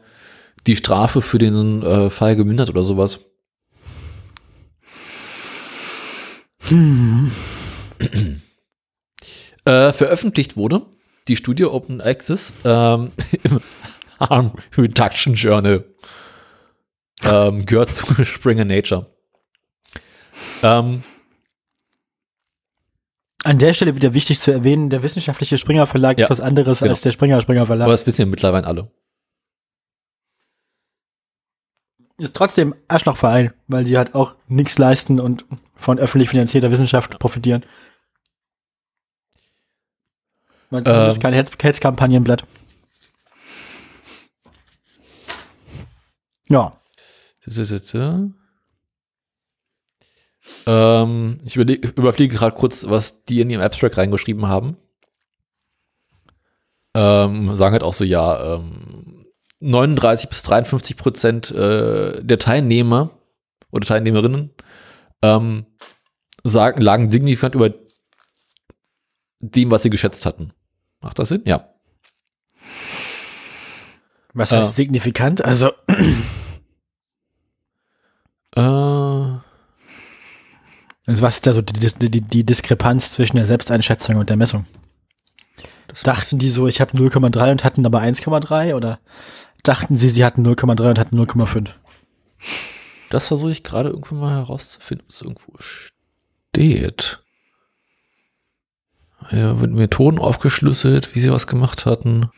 die Strafe für den äh, Fall gemindert oder sowas. Hm. äh, veröffentlicht wurde die Studie Open Access ähm, im Harm Reduction Journal ähm, gehört zu Springer Nature. Ähm, an der Stelle wieder wichtig zu erwähnen, der wissenschaftliche Springer Verlag ja, ist was anderes genau. als der Springer Springer Verlag. Aber das wissen ja mittlerweile alle. Ist trotzdem Arschlochverein, weil die halt auch nichts leisten und von öffentlich finanzierter Wissenschaft profitieren. Weil das ist ähm. kein Hetzkampagnenblatt. Ja. Ähm, ich überfliege gerade kurz, was die in ihrem Abstract reingeschrieben haben. Ähm, sagen halt auch so, ja, ähm, 39 bis 53 Prozent äh, der Teilnehmer oder Teilnehmerinnen ähm, sagen, lagen signifikant über dem, was sie geschätzt hatten. Macht das Sinn? Ja. Was heißt äh, signifikant? Also äh, also was ist da so die, die, die Diskrepanz zwischen der Selbsteinschätzung und der Messung? Dachten die so, ich habe 0,3 und hatten aber 1,3 oder dachten sie, sie hatten 0,3 und hatten 0,5? Das versuche ich gerade irgendwann mal herauszufinden, ob es irgendwo steht. Ja, wird Methoden aufgeschlüsselt, wie sie was gemacht hatten.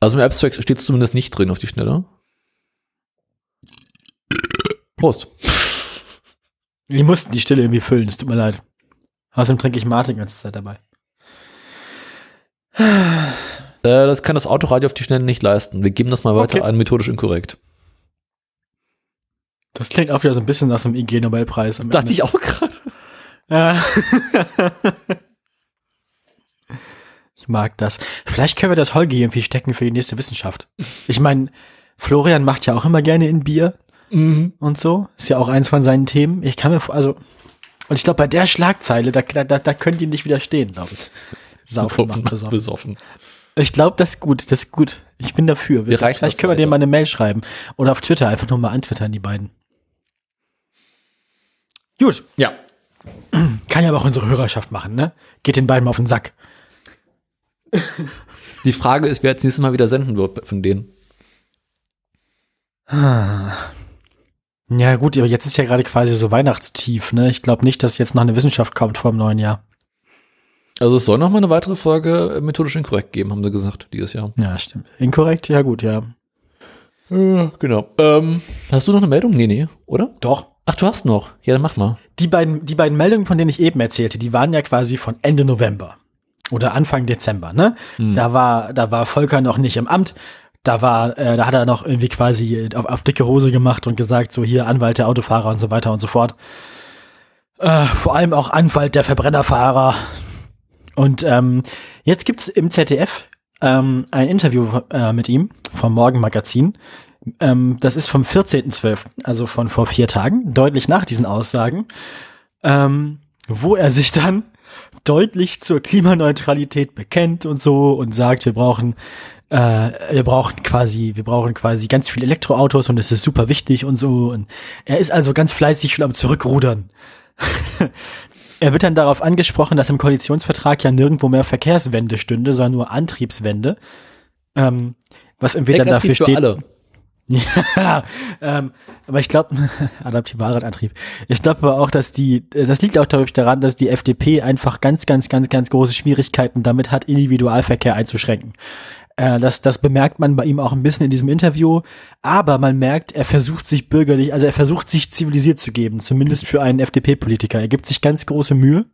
Also im Abstract steht es zumindest nicht drin auf die Schnelle. Prost. Die mussten die Stille irgendwie füllen, es tut mir leid. Außerdem trinke ich Martin die ganze Zeit dabei. Äh, das kann das Autoradio auf die Schnelle nicht leisten. Wir geben das mal weiter okay. an, methodisch inkorrekt. Das klingt auch wieder so ein bisschen nach so einem IG-Nobelpreis. Dachte Ende. ich auch gerade. ich mag das. Vielleicht können wir das Holgi irgendwie stecken für die nächste Wissenschaft. Ich meine, Florian macht ja auch immer gerne in Bier mhm. und so. Ist ja auch eins von seinen Themen. Ich kann mir, also, und ich glaube, bei der Schlagzeile, da, da, da könnt ihr nicht widerstehen, glaube ich. Saufen macht besoffen. besoffen. Ich glaube, das ist gut, das ist gut. Ich bin dafür. Wir Vielleicht können wir dir mal eine Mail schreiben. Oder auf Twitter einfach nur mal antwittern, die beiden. Gut. Ja. Kann ja aber auch unsere Hörerschaft machen, ne? Geht den beiden mal auf den Sack. Die Frage ist, wer jetzt nächstes Mal wieder senden wird von denen. Ah. Ja, gut, aber jetzt ist ja gerade quasi so Weihnachtstief, ne? Ich glaube nicht, dass jetzt noch eine Wissenschaft kommt vor dem neuen Jahr. Also es soll noch mal eine weitere Folge äh, methodisch inkorrekt geben, haben sie gesagt, dieses Jahr. Ja, stimmt. Inkorrekt, ja gut, ja. Äh, genau. Ähm, hast du noch eine Meldung? Nee, nee, oder? Doch. Ach, du hast noch. Ja, dann mach mal. Die beiden, die beiden Meldungen, von denen ich eben erzählte, die waren ja quasi von Ende November oder Anfang Dezember, ne? Hm. Da war, da war Volker noch nicht im Amt da war, äh, da hat er noch irgendwie quasi auf, auf dicke Hose gemacht und gesagt, so hier Anwalt der Autofahrer und so weiter und so fort. Äh, vor allem auch Anwalt der Verbrennerfahrer. Und ähm, jetzt gibt's im ZDF ähm, ein Interview äh, mit ihm vom Morgenmagazin. Ähm, das ist vom 14.12., also von vor vier Tagen, deutlich nach diesen Aussagen, ähm, wo er sich dann deutlich zur Klimaneutralität bekennt und so und sagt, wir brauchen äh, wir brauchen quasi, wir brauchen quasi ganz viele Elektroautos und es ist super wichtig und so. Und er ist also ganz fleißig schon am Zurückrudern. er wird dann darauf angesprochen, dass im Koalitionsvertrag ja nirgendwo mehr Verkehrswende stünde, sondern nur Antriebswende. Ähm, was irgendwie dann dafür für steht. alle. Ja, ähm, aber ich glaube, adaptiver Radantrieb. Ich glaube aber auch, dass die, das liegt auch, ich, daran, dass die FDP einfach ganz, ganz, ganz, ganz große Schwierigkeiten damit hat, Individualverkehr einzuschränken. Äh, das, das bemerkt man bei ihm auch ein bisschen in diesem Interview, aber man merkt, er versucht sich bürgerlich, also er versucht sich zivilisiert zu geben, zumindest für einen FDP-Politiker. Er gibt sich ganz große Mühe,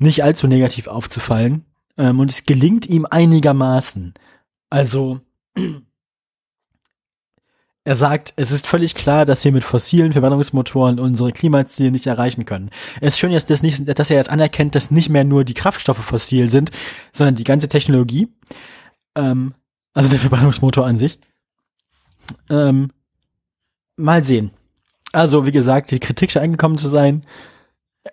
nicht allzu negativ aufzufallen, ähm, und es gelingt ihm einigermaßen. Also, er sagt, es ist völlig klar, dass wir mit fossilen Verbrennungsmotoren unsere Klimaziele nicht erreichen können. Es ist schön, dass, das nicht, dass er jetzt anerkennt, dass nicht mehr nur die Kraftstoffe fossil sind, sondern die ganze Technologie. Ähm, also der Verbrennungsmotor an sich. Ähm, mal sehen. Also, wie gesagt, die Kritik scheint angekommen zu sein.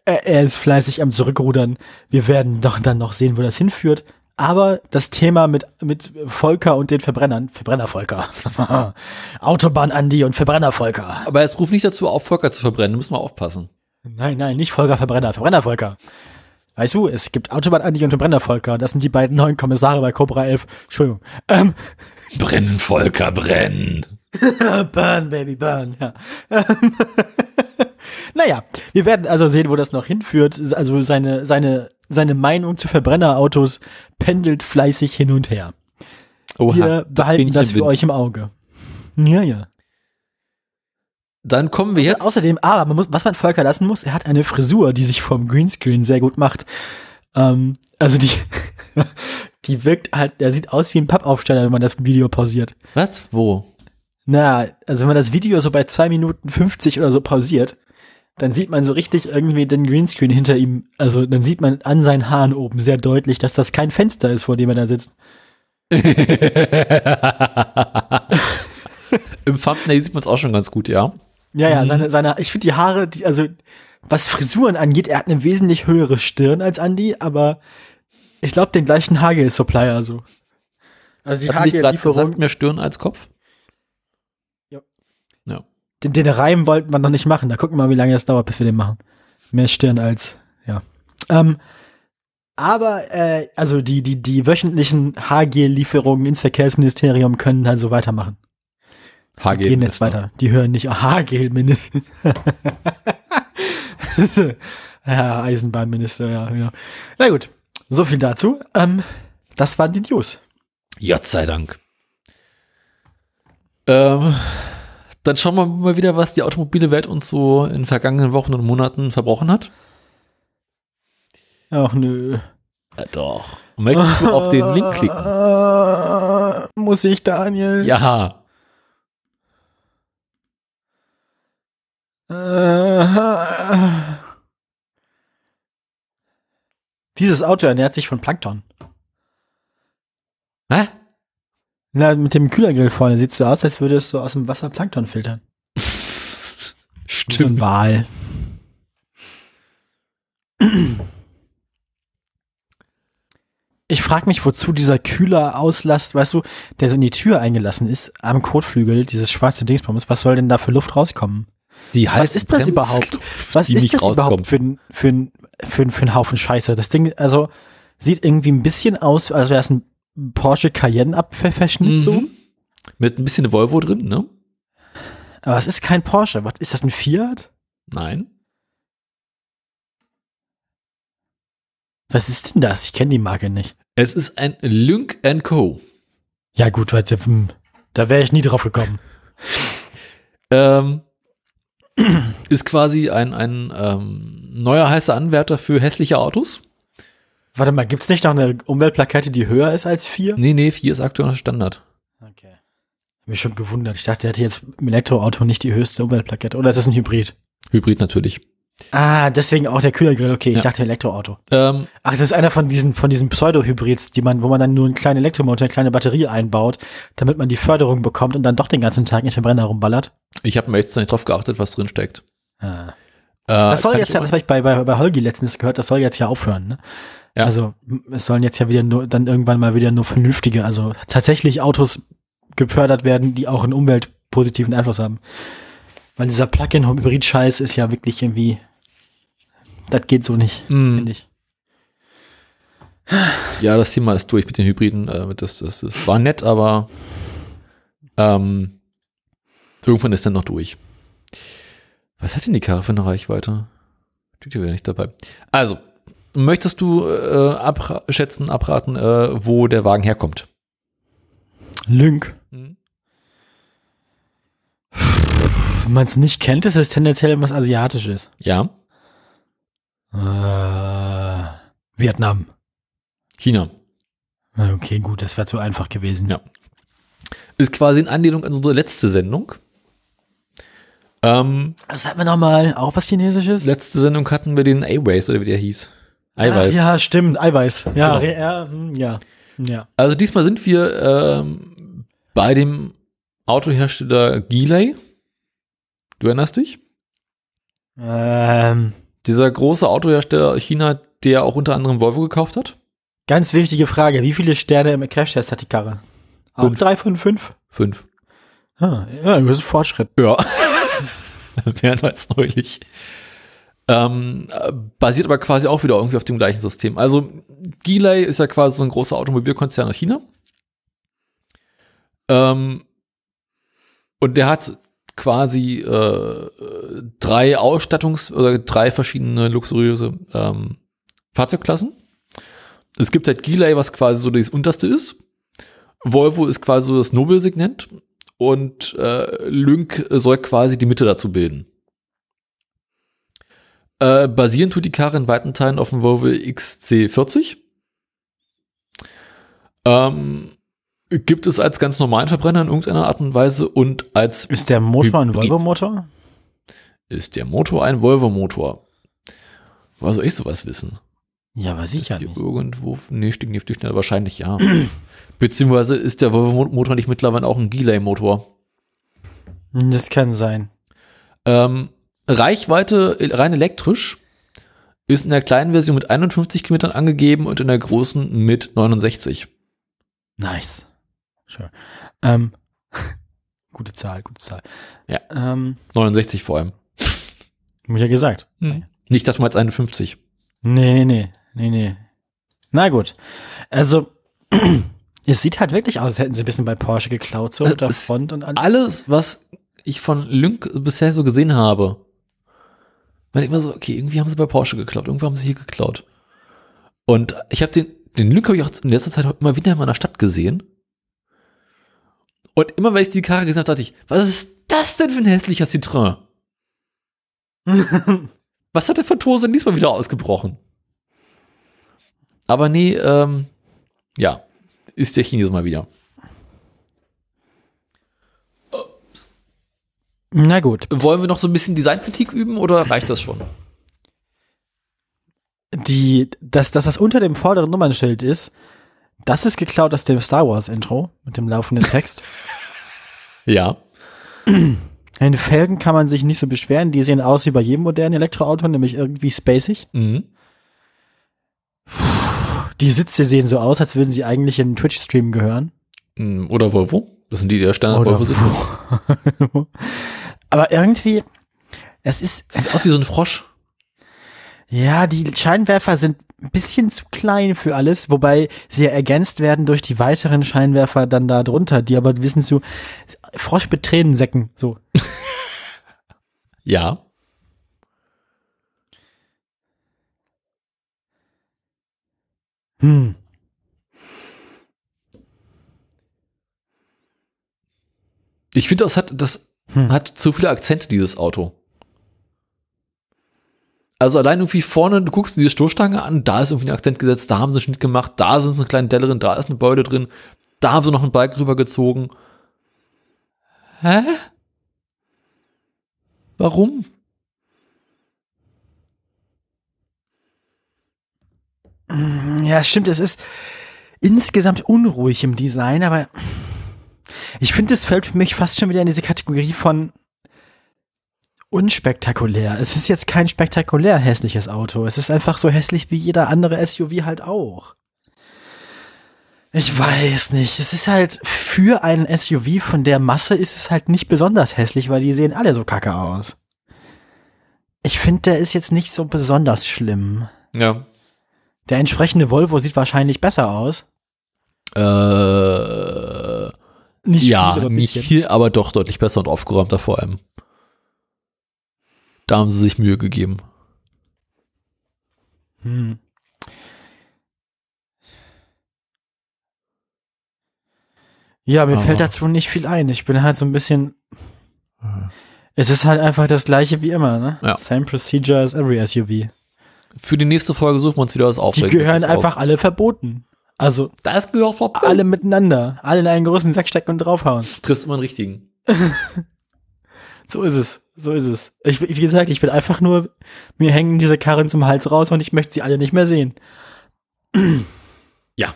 Er, er ist fleißig am Zurückrudern. Wir werden doch dann noch sehen, wo das hinführt. Aber das Thema mit, mit Volker und den Verbrennern, Verbrennervolker, Autobahn-Andi und Verbrennervolker. Aber es ruft nicht dazu auf, Volker zu verbrennen, müssen wir aufpassen. Nein, nein, nicht Volker Verbrenner, Verbrennervolker. Weißt du, es gibt Autobahn-Andi und Verbrennervolker. Das sind die beiden neuen Kommissare bei Cobra 11. Entschuldigung. Ähm, Brennen, Volker, brennen. burn, baby, burn, ja. Ähm, naja, wir werden also sehen, wo das noch hinführt. Also seine, seine, seine Meinung zu Verbrennerautos pendelt fleißig hin und her. Oha, wir behalten das, ich für euch im Auge. Ja, ja. Dann kommen wir jetzt. Außerdem, aber man muss, was man Volker lassen muss, er hat eine Frisur, die sich vom Greenscreen sehr gut macht. Ähm, also die, die wirkt halt, er sieht aus wie ein Pappaufsteller, wenn man das Video pausiert. Was? Wo? Na, also wenn man das Video so bei zwei Minuten 50 oder so pausiert, dann sieht man so richtig irgendwie den Greenscreen hinter ihm. Also dann sieht man an seinen Haaren oben sehr deutlich, dass das kein Fenster ist, vor dem er da sitzt. Im Thumbnail sieht man es auch schon ganz gut, ja. Ja, ja, seine, seine, ich finde die Haare, die, also was Frisuren angeht, er hat eine wesentlich höhere Stirn als Andy, aber ich glaube den gleichen Haargel-Supplier so. Also die Haargel-Lieferung, mehr Stirn als Kopf? Ja. Ja. den, den Reim wollten wir noch nicht machen. Da gucken wir mal, wie lange das dauert, bis wir den machen. Mehr Stirn als, ja. Ähm, aber, äh, also die, die, die wöchentlichen Haargel-Lieferungen ins Verkehrsministerium können halt so weitermachen. HG. gehen jetzt weiter. Die hören nicht Haargel-Minister. ja, Eisenbahnminister, ja, ja. Na gut, so viel dazu. Ähm, das waren die News. Gott sei Dank. Ähm, dann schauen wir mal wieder, was die automobile Welt uns so in vergangenen Wochen und Monaten verbrochen hat. Ach nö. Ja, doch. Möchtest du auf den Link klicken? Muss ich, Daniel? Ja. Dieses Auto ernährt sich von Plankton. Hä? Na, mit dem Kühlergrill vorne sieht so aus, als würde es so aus dem Wasser Plankton filtern. So ein Wal. Ich frage mich, wozu dieser Kühlerauslast, weißt du, der so in die Tür eingelassen ist, am Kotflügel, dieses schwarze Dingsbums, was soll denn da für Luft rauskommen? Die Was ist das überhaupt? Was ist das überhaupt rauskommt. für ein, für, ein, für, ein, für ein Haufen Scheiße? Das Ding, also, sieht irgendwie ein bisschen aus, als wäre es ein Porsche Cayenne Abverschnitt Mhm. so. Mit ein bisschen Volvo drin, ne? Aber es ist kein Porsche. Was, ist das ein Fiat? Nein. Was ist denn das? Ich kenne die Marke nicht. Es ist ein Lynk Co. Ja, gut, warte, hm, da wäre ich nie drauf gekommen. Ähm, ist quasi ein, ein ähm, neuer heißer Anwärter für hässliche Autos. Warte mal, gibt's nicht noch eine Umweltplakette, die höher ist als vier? Nee, nee, 4 ist aktueller Standard. Okay. Hab mich schon gewundert. Ich dachte, der hätte jetzt im Elektroauto nicht die höchste Umweltplakette. Oder ist das ein Hybrid? Hybrid natürlich. Ah, deswegen auch der Kühlergrill. Okay, ich Ja. dachte Elektroauto. Ähm, Ach, das ist einer von diesen, von diesen Pseudo-Hybrids, die man, wo man dann nur einen kleinen Elektromotor, eine kleine Batterie einbaut, damit man die Förderung bekommt und dann doch den ganzen Tag in den Verbrenner rumballert. ich habe mir jetzt nicht drauf geachtet, was drin steckt. Ah. Äh, Das soll jetzt ja, das habe ich bei, bei, bei Holgi letztens gehört, das soll jetzt ja aufhören, ne? Ja. Also es sollen jetzt ja wieder nur dann irgendwann mal wieder nur vernünftige, also tatsächlich Autos gefördert werden, die auch einen umweltpositiven Einfluss haben. Weil dieser Plug-in-Hybrid-Scheiß ist ja wirklich irgendwie, das geht so nicht, Mhm. finde ich. Ja, das Thema ist durch mit den Hybriden. Äh, das, das, das war nett, aber ähm, irgendwann ist dann noch durch. Was hat denn die Karre für eine Reichweite? Die wäre nicht dabei. Also, möchtest du äh, abschätzen, abraten, äh, wo der Wagen herkommt? Lynk. Wenn man es nicht kennt, ist es tendenziell was Asiatisches. Ja, Äh, Vietnam. China. Okay, gut, das wäre zu einfach gewesen. Ja. Ist quasi in Anlehnung an unsere letzte Sendung. Ähm, Was hat man nochmal? Auch was Chinesisches? letzte Sendung hatten wir den A-Ways, oder wie der hieß. Ach, Eiweiß. ja, stimmt, Eiweiß. Ja, Genau. ja, hm, ja, ja. Also diesmal sind wir ähm, bei dem Autohersteller Geely. Du erinnerst dich? Ähm, Dieser große Autohersteller China, der auch unter anderem Volvo gekauft hat? ganz wichtige Frage. Wie viele Sterne im Crashtest hat die Karre? Auch Fünf. drei von fünf? Fünf. Ah, ja, das ist ein Fortschritt. Ja. Mehrmals neulich. Ähm, äh, basiert aber quasi auch wieder irgendwie auf dem gleichen System. Also Geely ist ja quasi so ein großer Automobilkonzern aus China. Ähm, und der hat quasi äh, drei Ausstattungs- oder drei verschiedene luxuriöse ähm, Fahrzeugklassen. Es gibt halt Geely, was quasi so das unterste ist. Volvo ist quasi so das Nobelsegment und äh, Lynk soll quasi die Mitte dazu bilden. Äh, basieren tut die Karre in weiten Teilen auf dem Volvo XC40. Ähm, gibt es als ganz normalen Verbrenner in irgendeiner Art und Weise und als Ist der Motor ein. Volvo-Motor? ist der Motor ein Volvo-Motor. Was soll ich sowas wissen? Ja, aber sicher Hier nicht. irgendwo, nee, stieg nicht auf die Schnelle, wahrscheinlich ja. Beziehungsweise ist der Volvo-Motor nicht mittlerweile auch ein Geely-Motor. Hm, Das kann sein. Ähm, Reichweite rein elektrisch ist in der kleinen Version mit 51 Kilometern angegeben und in der großen mit 69. Nice. Schön. Ähm, gute Zahl, gute Zahl. Ja. Ähm, 69 vor allem. hab ich ja gesagt. Nicht dachte mal als 51. Nee, nee, nee, nee, nee. Na gut. Also, es sieht halt wirklich aus, als hätten sie ein bisschen bei Porsche geklaut, so Äh, mit der es- Front und alles. Alles, was ich von Lynk bisher so gesehen habe, war immer so, okay, irgendwie haben sie bei Porsche geklaut, irgendwo haben sie hier geklaut. Und ich habe den, den Lynk habe ich auch in letzter Zeit immer wieder in meiner Stadt gesehen. Und immer, wenn ich die Karre gesehen habe, dachte ich, was ist das denn für ein hässlicher Citroën? Was hat der denn diesmal wieder ausgebrochen? Aber nee, ähm, ja, ist der Chinese mal wieder. Na gut. Wollen wir noch so ein bisschen Designkritik üben oder reicht das schon? Die, dass, dass das unter dem vorderen Nummernschild ist, das ist geklaut aus dem Star Wars Intro mit dem laufenden Text. Ja. In Felgen kann man sich nicht so beschweren, die sehen aus wie bei jedem modernen Elektroauto, nämlich irgendwie spacig. Mhm. Die Sitze sehen so aus, als würden sie eigentlich in Twitch-Stream gehören. Mm, Oder Volvo. Das sind die der Standard Volvo. Aber irgendwie, es ist, Sieht aus wie so ein Frosch. ja, die Scheinwerfer sind ein bisschen zu klein für alles, wobei sie ja ergänzt werden durch die weiteren Scheinwerfer dann da drunter, die aber wissen zu, Frosch mit Tränensäcken, so. Ja. Hm. Ich finde, das hat, das Hm. hat zu viele Akzente, dieses Auto. Also allein irgendwie vorne, du guckst dir die Stoßstange an, da ist irgendwie ein Akzent gesetzt, da haben sie einen Schnitt gemacht, da sind so eine kleine Delle drin, da ist eine Beule drin, da haben sie noch einen Balken rübergezogen. Hä? Warum? Ja, stimmt, es ist insgesamt unruhig im Design, aber ich finde, es fällt für mich fast schon wieder in diese Kategorie von unspektakulär. Es ist jetzt kein spektakulär hässliches Auto. Es ist einfach so hässlich wie jeder andere SUV halt auch. Ich weiß nicht. Es ist halt für einen SUV von der Masse ist es halt nicht besonders hässlich, weil die sehen alle so kacke aus. Ich finde, der ist jetzt nicht so besonders schlimm. Ja. Der entsprechende Volvo sieht wahrscheinlich besser aus. Äh, Nicht ja, viel, nicht viel, aber doch deutlich besser und aufgeräumter vor allem. Da haben sie sich Mühe gegeben. Hm. Ja, mir Aber- fällt dazu nicht viel ein. Ich bin halt so ein bisschen. Es ist halt einfach das gleiche wie immer, ne? Ja. Same procedure as every SUV. Für die nächste Folge suchen wir uns wieder was Die Aufregendes gehören einfach alle verboten. Also Das gehört verboten. alle miteinander. Alle in einen großen Sack stecken und draufhauen. Triffst immer einen richtigen. So ist es. So ist es. Ich, wie gesagt, ich bin einfach nur, mir hängen diese Karren zum Hals raus und ich möchte sie alle nicht mehr sehen. Ja.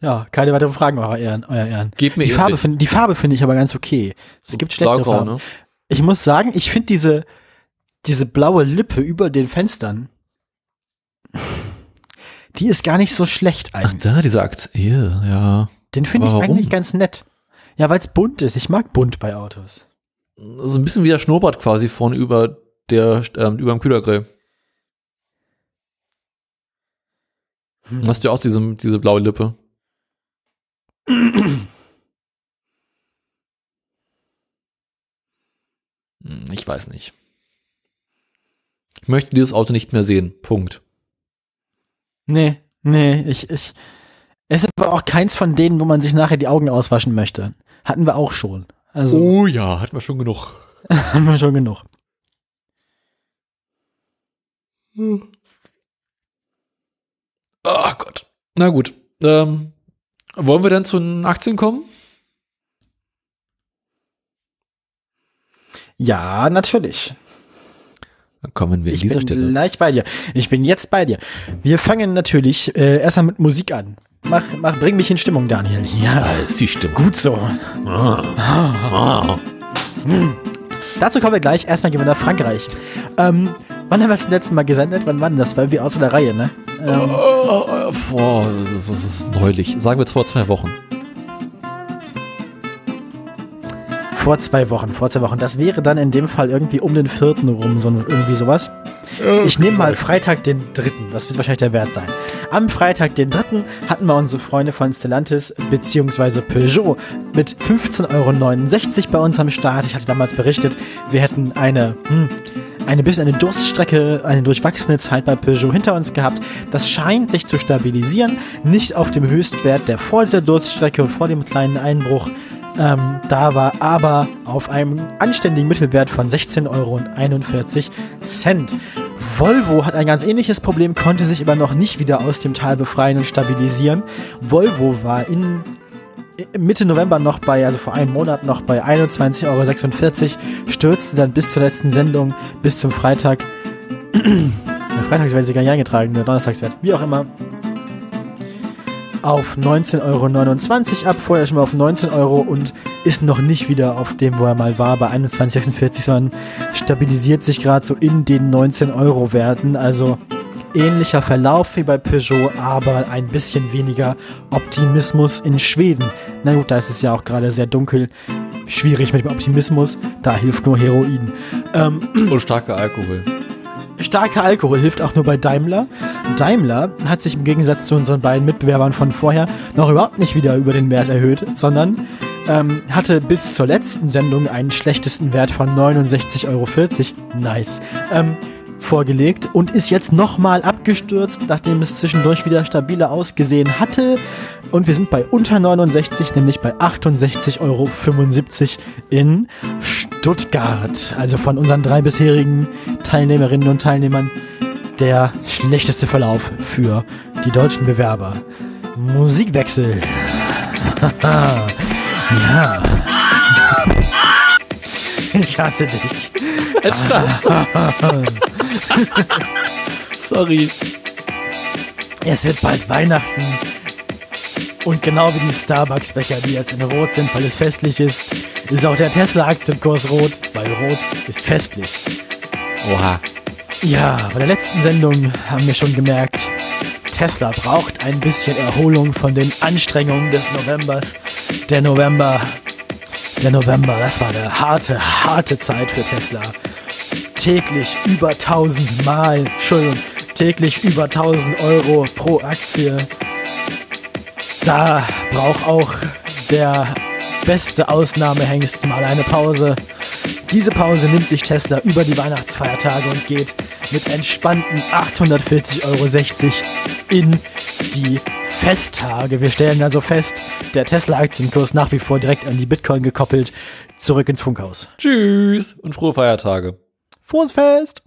Ja, keine weiteren Fragen, euer Ehren. Euer Ehren. Gib mir Die Farbe, find, die Farbe finde ich aber ganz okay. Es So gibt schlechtere blau-grau, Farben. ne? Ich muss sagen, ich finde diese, diese blaue Lippe über den Fenstern, die ist gar nicht so schlecht Ach, eigentlich. da, dieser Akt. Ja, ja. Den finde ich warum? eigentlich ganz nett. Ja, weil es bunt ist. Ich mag bunt bei Autos. So ein bisschen wie der Schnurrbart quasi vorne über der, ähm, über dem Kühlergrill. Hm. Hast du ja auch diese, diese blaue Lippe. Hm, Ich weiß nicht. Ich möchte dieses Auto nicht mehr sehen. Punkt. Nee, nee, ich, ich. Es ist aber auch keins von denen, wo man sich nachher die Augen auswaschen möchte. Hatten wir auch schon. Also Oh ja, hatten wir schon genug. haben wir schon genug. Ach Gott. Na gut. Ähm, wollen wir dann zu den Aktien kommen? Ja, natürlich. Dann kommen wir Ich an dieser bin Stelle. gleich bei dir. Ich bin jetzt bei dir. Wir fangen natürlich äh, erstmal mit Musik an. Mach, mach, bring mich in Stimmung, Daniel. Ja, Da ist die Stimme. gut so. Ah. Ah. Dazu kommen wir gleich. Erstmal gehen wir nach Frankreich. Ähm, wann haben wir es zum letzten Mal gesendet? Wann war denn das? Weil wir aus der Reihe, ne? Ähm, Oh, vor, das, ist- das ist neulich. Sagen wir jetzt vor zwei Wochen. Vor zwei Wochen, vor zwei Wochen. Das wäre dann in dem Fall irgendwie um den vierten rum, so irgendwie sowas. Ich nehme mal Freitag den dritten. Das wird wahrscheinlich der Wert sein. Am Freitag den dritten hatten wir unsere Freunde von Stellantis bzw. Peugeot mit 15,69 Euro bei uns am Start. Ich hatte damals berichtet, wir hätten eine, hm, eine bisschen eine Durststrecke, eine durchwachsene Zeit bei Peugeot hinter uns gehabt. Das scheint sich zu stabilisieren. Nicht auf dem Höchstwert, der vor dieser Durststrecke und vor dem kleinen Einbruch ähm, da war, aber auf einem anständigen Mittelwert von 16,41 Euro. Volvo hat ein ganz ähnliches Problem, konnte sich aber noch nicht wieder aus dem Tal befreien und stabilisieren. Volvo war in Mitte November noch bei, also vor einem Monat noch bei 21,46 Euro, stürzte dann bis zur letzten Sendung, bis zum Freitag. Freitagswert ist gar nicht eingetragen, der Donnerstagswert, wie auch immer, auf 19,29 Euro ab, vorher schon mal auf 19 Euro und ist noch nicht wieder auf dem, wo er mal war, bei 21,46, sondern stabilisiert sich gerade so in den 19 Euro Werten. Also ähnlicher Verlauf wie bei Peugeot, aber ein bisschen weniger Optimismus in Schweden. Na gut, da ist es ja auch gerade sehr dunkel. Schwierig mit dem Optimismus, da hilft nur Heroin. Ähm, Und starker Alkohol. Starker Alkohol hilft auch nur bei Daimler. Daimler hat sich im Gegensatz zu unseren beiden Mitbewerbern von vorher noch überhaupt nicht wieder über den Wert erhöht, sondern ähm, hatte bis zur letzten Sendung einen schlechtesten Wert von 69,40 Euro. Nice. Ähm, vorgelegt und ist jetzt nochmal abgestürzt, nachdem es zwischendurch wieder stabiler ausgesehen hatte. Und wir sind bei unter 69, nämlich bei 68,75 Euro in Stuttgart. Also von unseren drei bisherigen Teilnehmerinnen und Teilnehmern der schlechteste Verlauf für die deutschen Bewerber. Musikwechsel. ja. Ich hasse dich. Sorry. Es wird bald Weihnachten. Und genau wie die Starbucks-Becher, die jetzt in Rot sind, weil es festlich ist, ist auch der Tesla-Aktienkurs rot, weil Rot ist festlich. Oha. Ja, bei der letzten Sendung haben wir schon gemerkt, Tesla braucht ein bisschen Erholung von den Anstrengungen des Novembers. Der November, der November, das war eine harte, harte Zeit für Tesla. Täglich über 1000 Mal, Entschuldigung, täglich über 1000 Euro pro Aktie. Da braucht auch der beste Ausnahmehengst mal eine Pause. Diese Pause nimmt sich Tesla über die Weihnachtsfeiertage und geht mit entspannten 840,60 Euro in die Festtage. Wir stellen also fest, der Tesla-Aktienkurs nach wie vor direkt an die Bitcoin gekoppelt. Zurück ins Funkhaus. Tschüss und frohe Feiertage. Frohes Fest!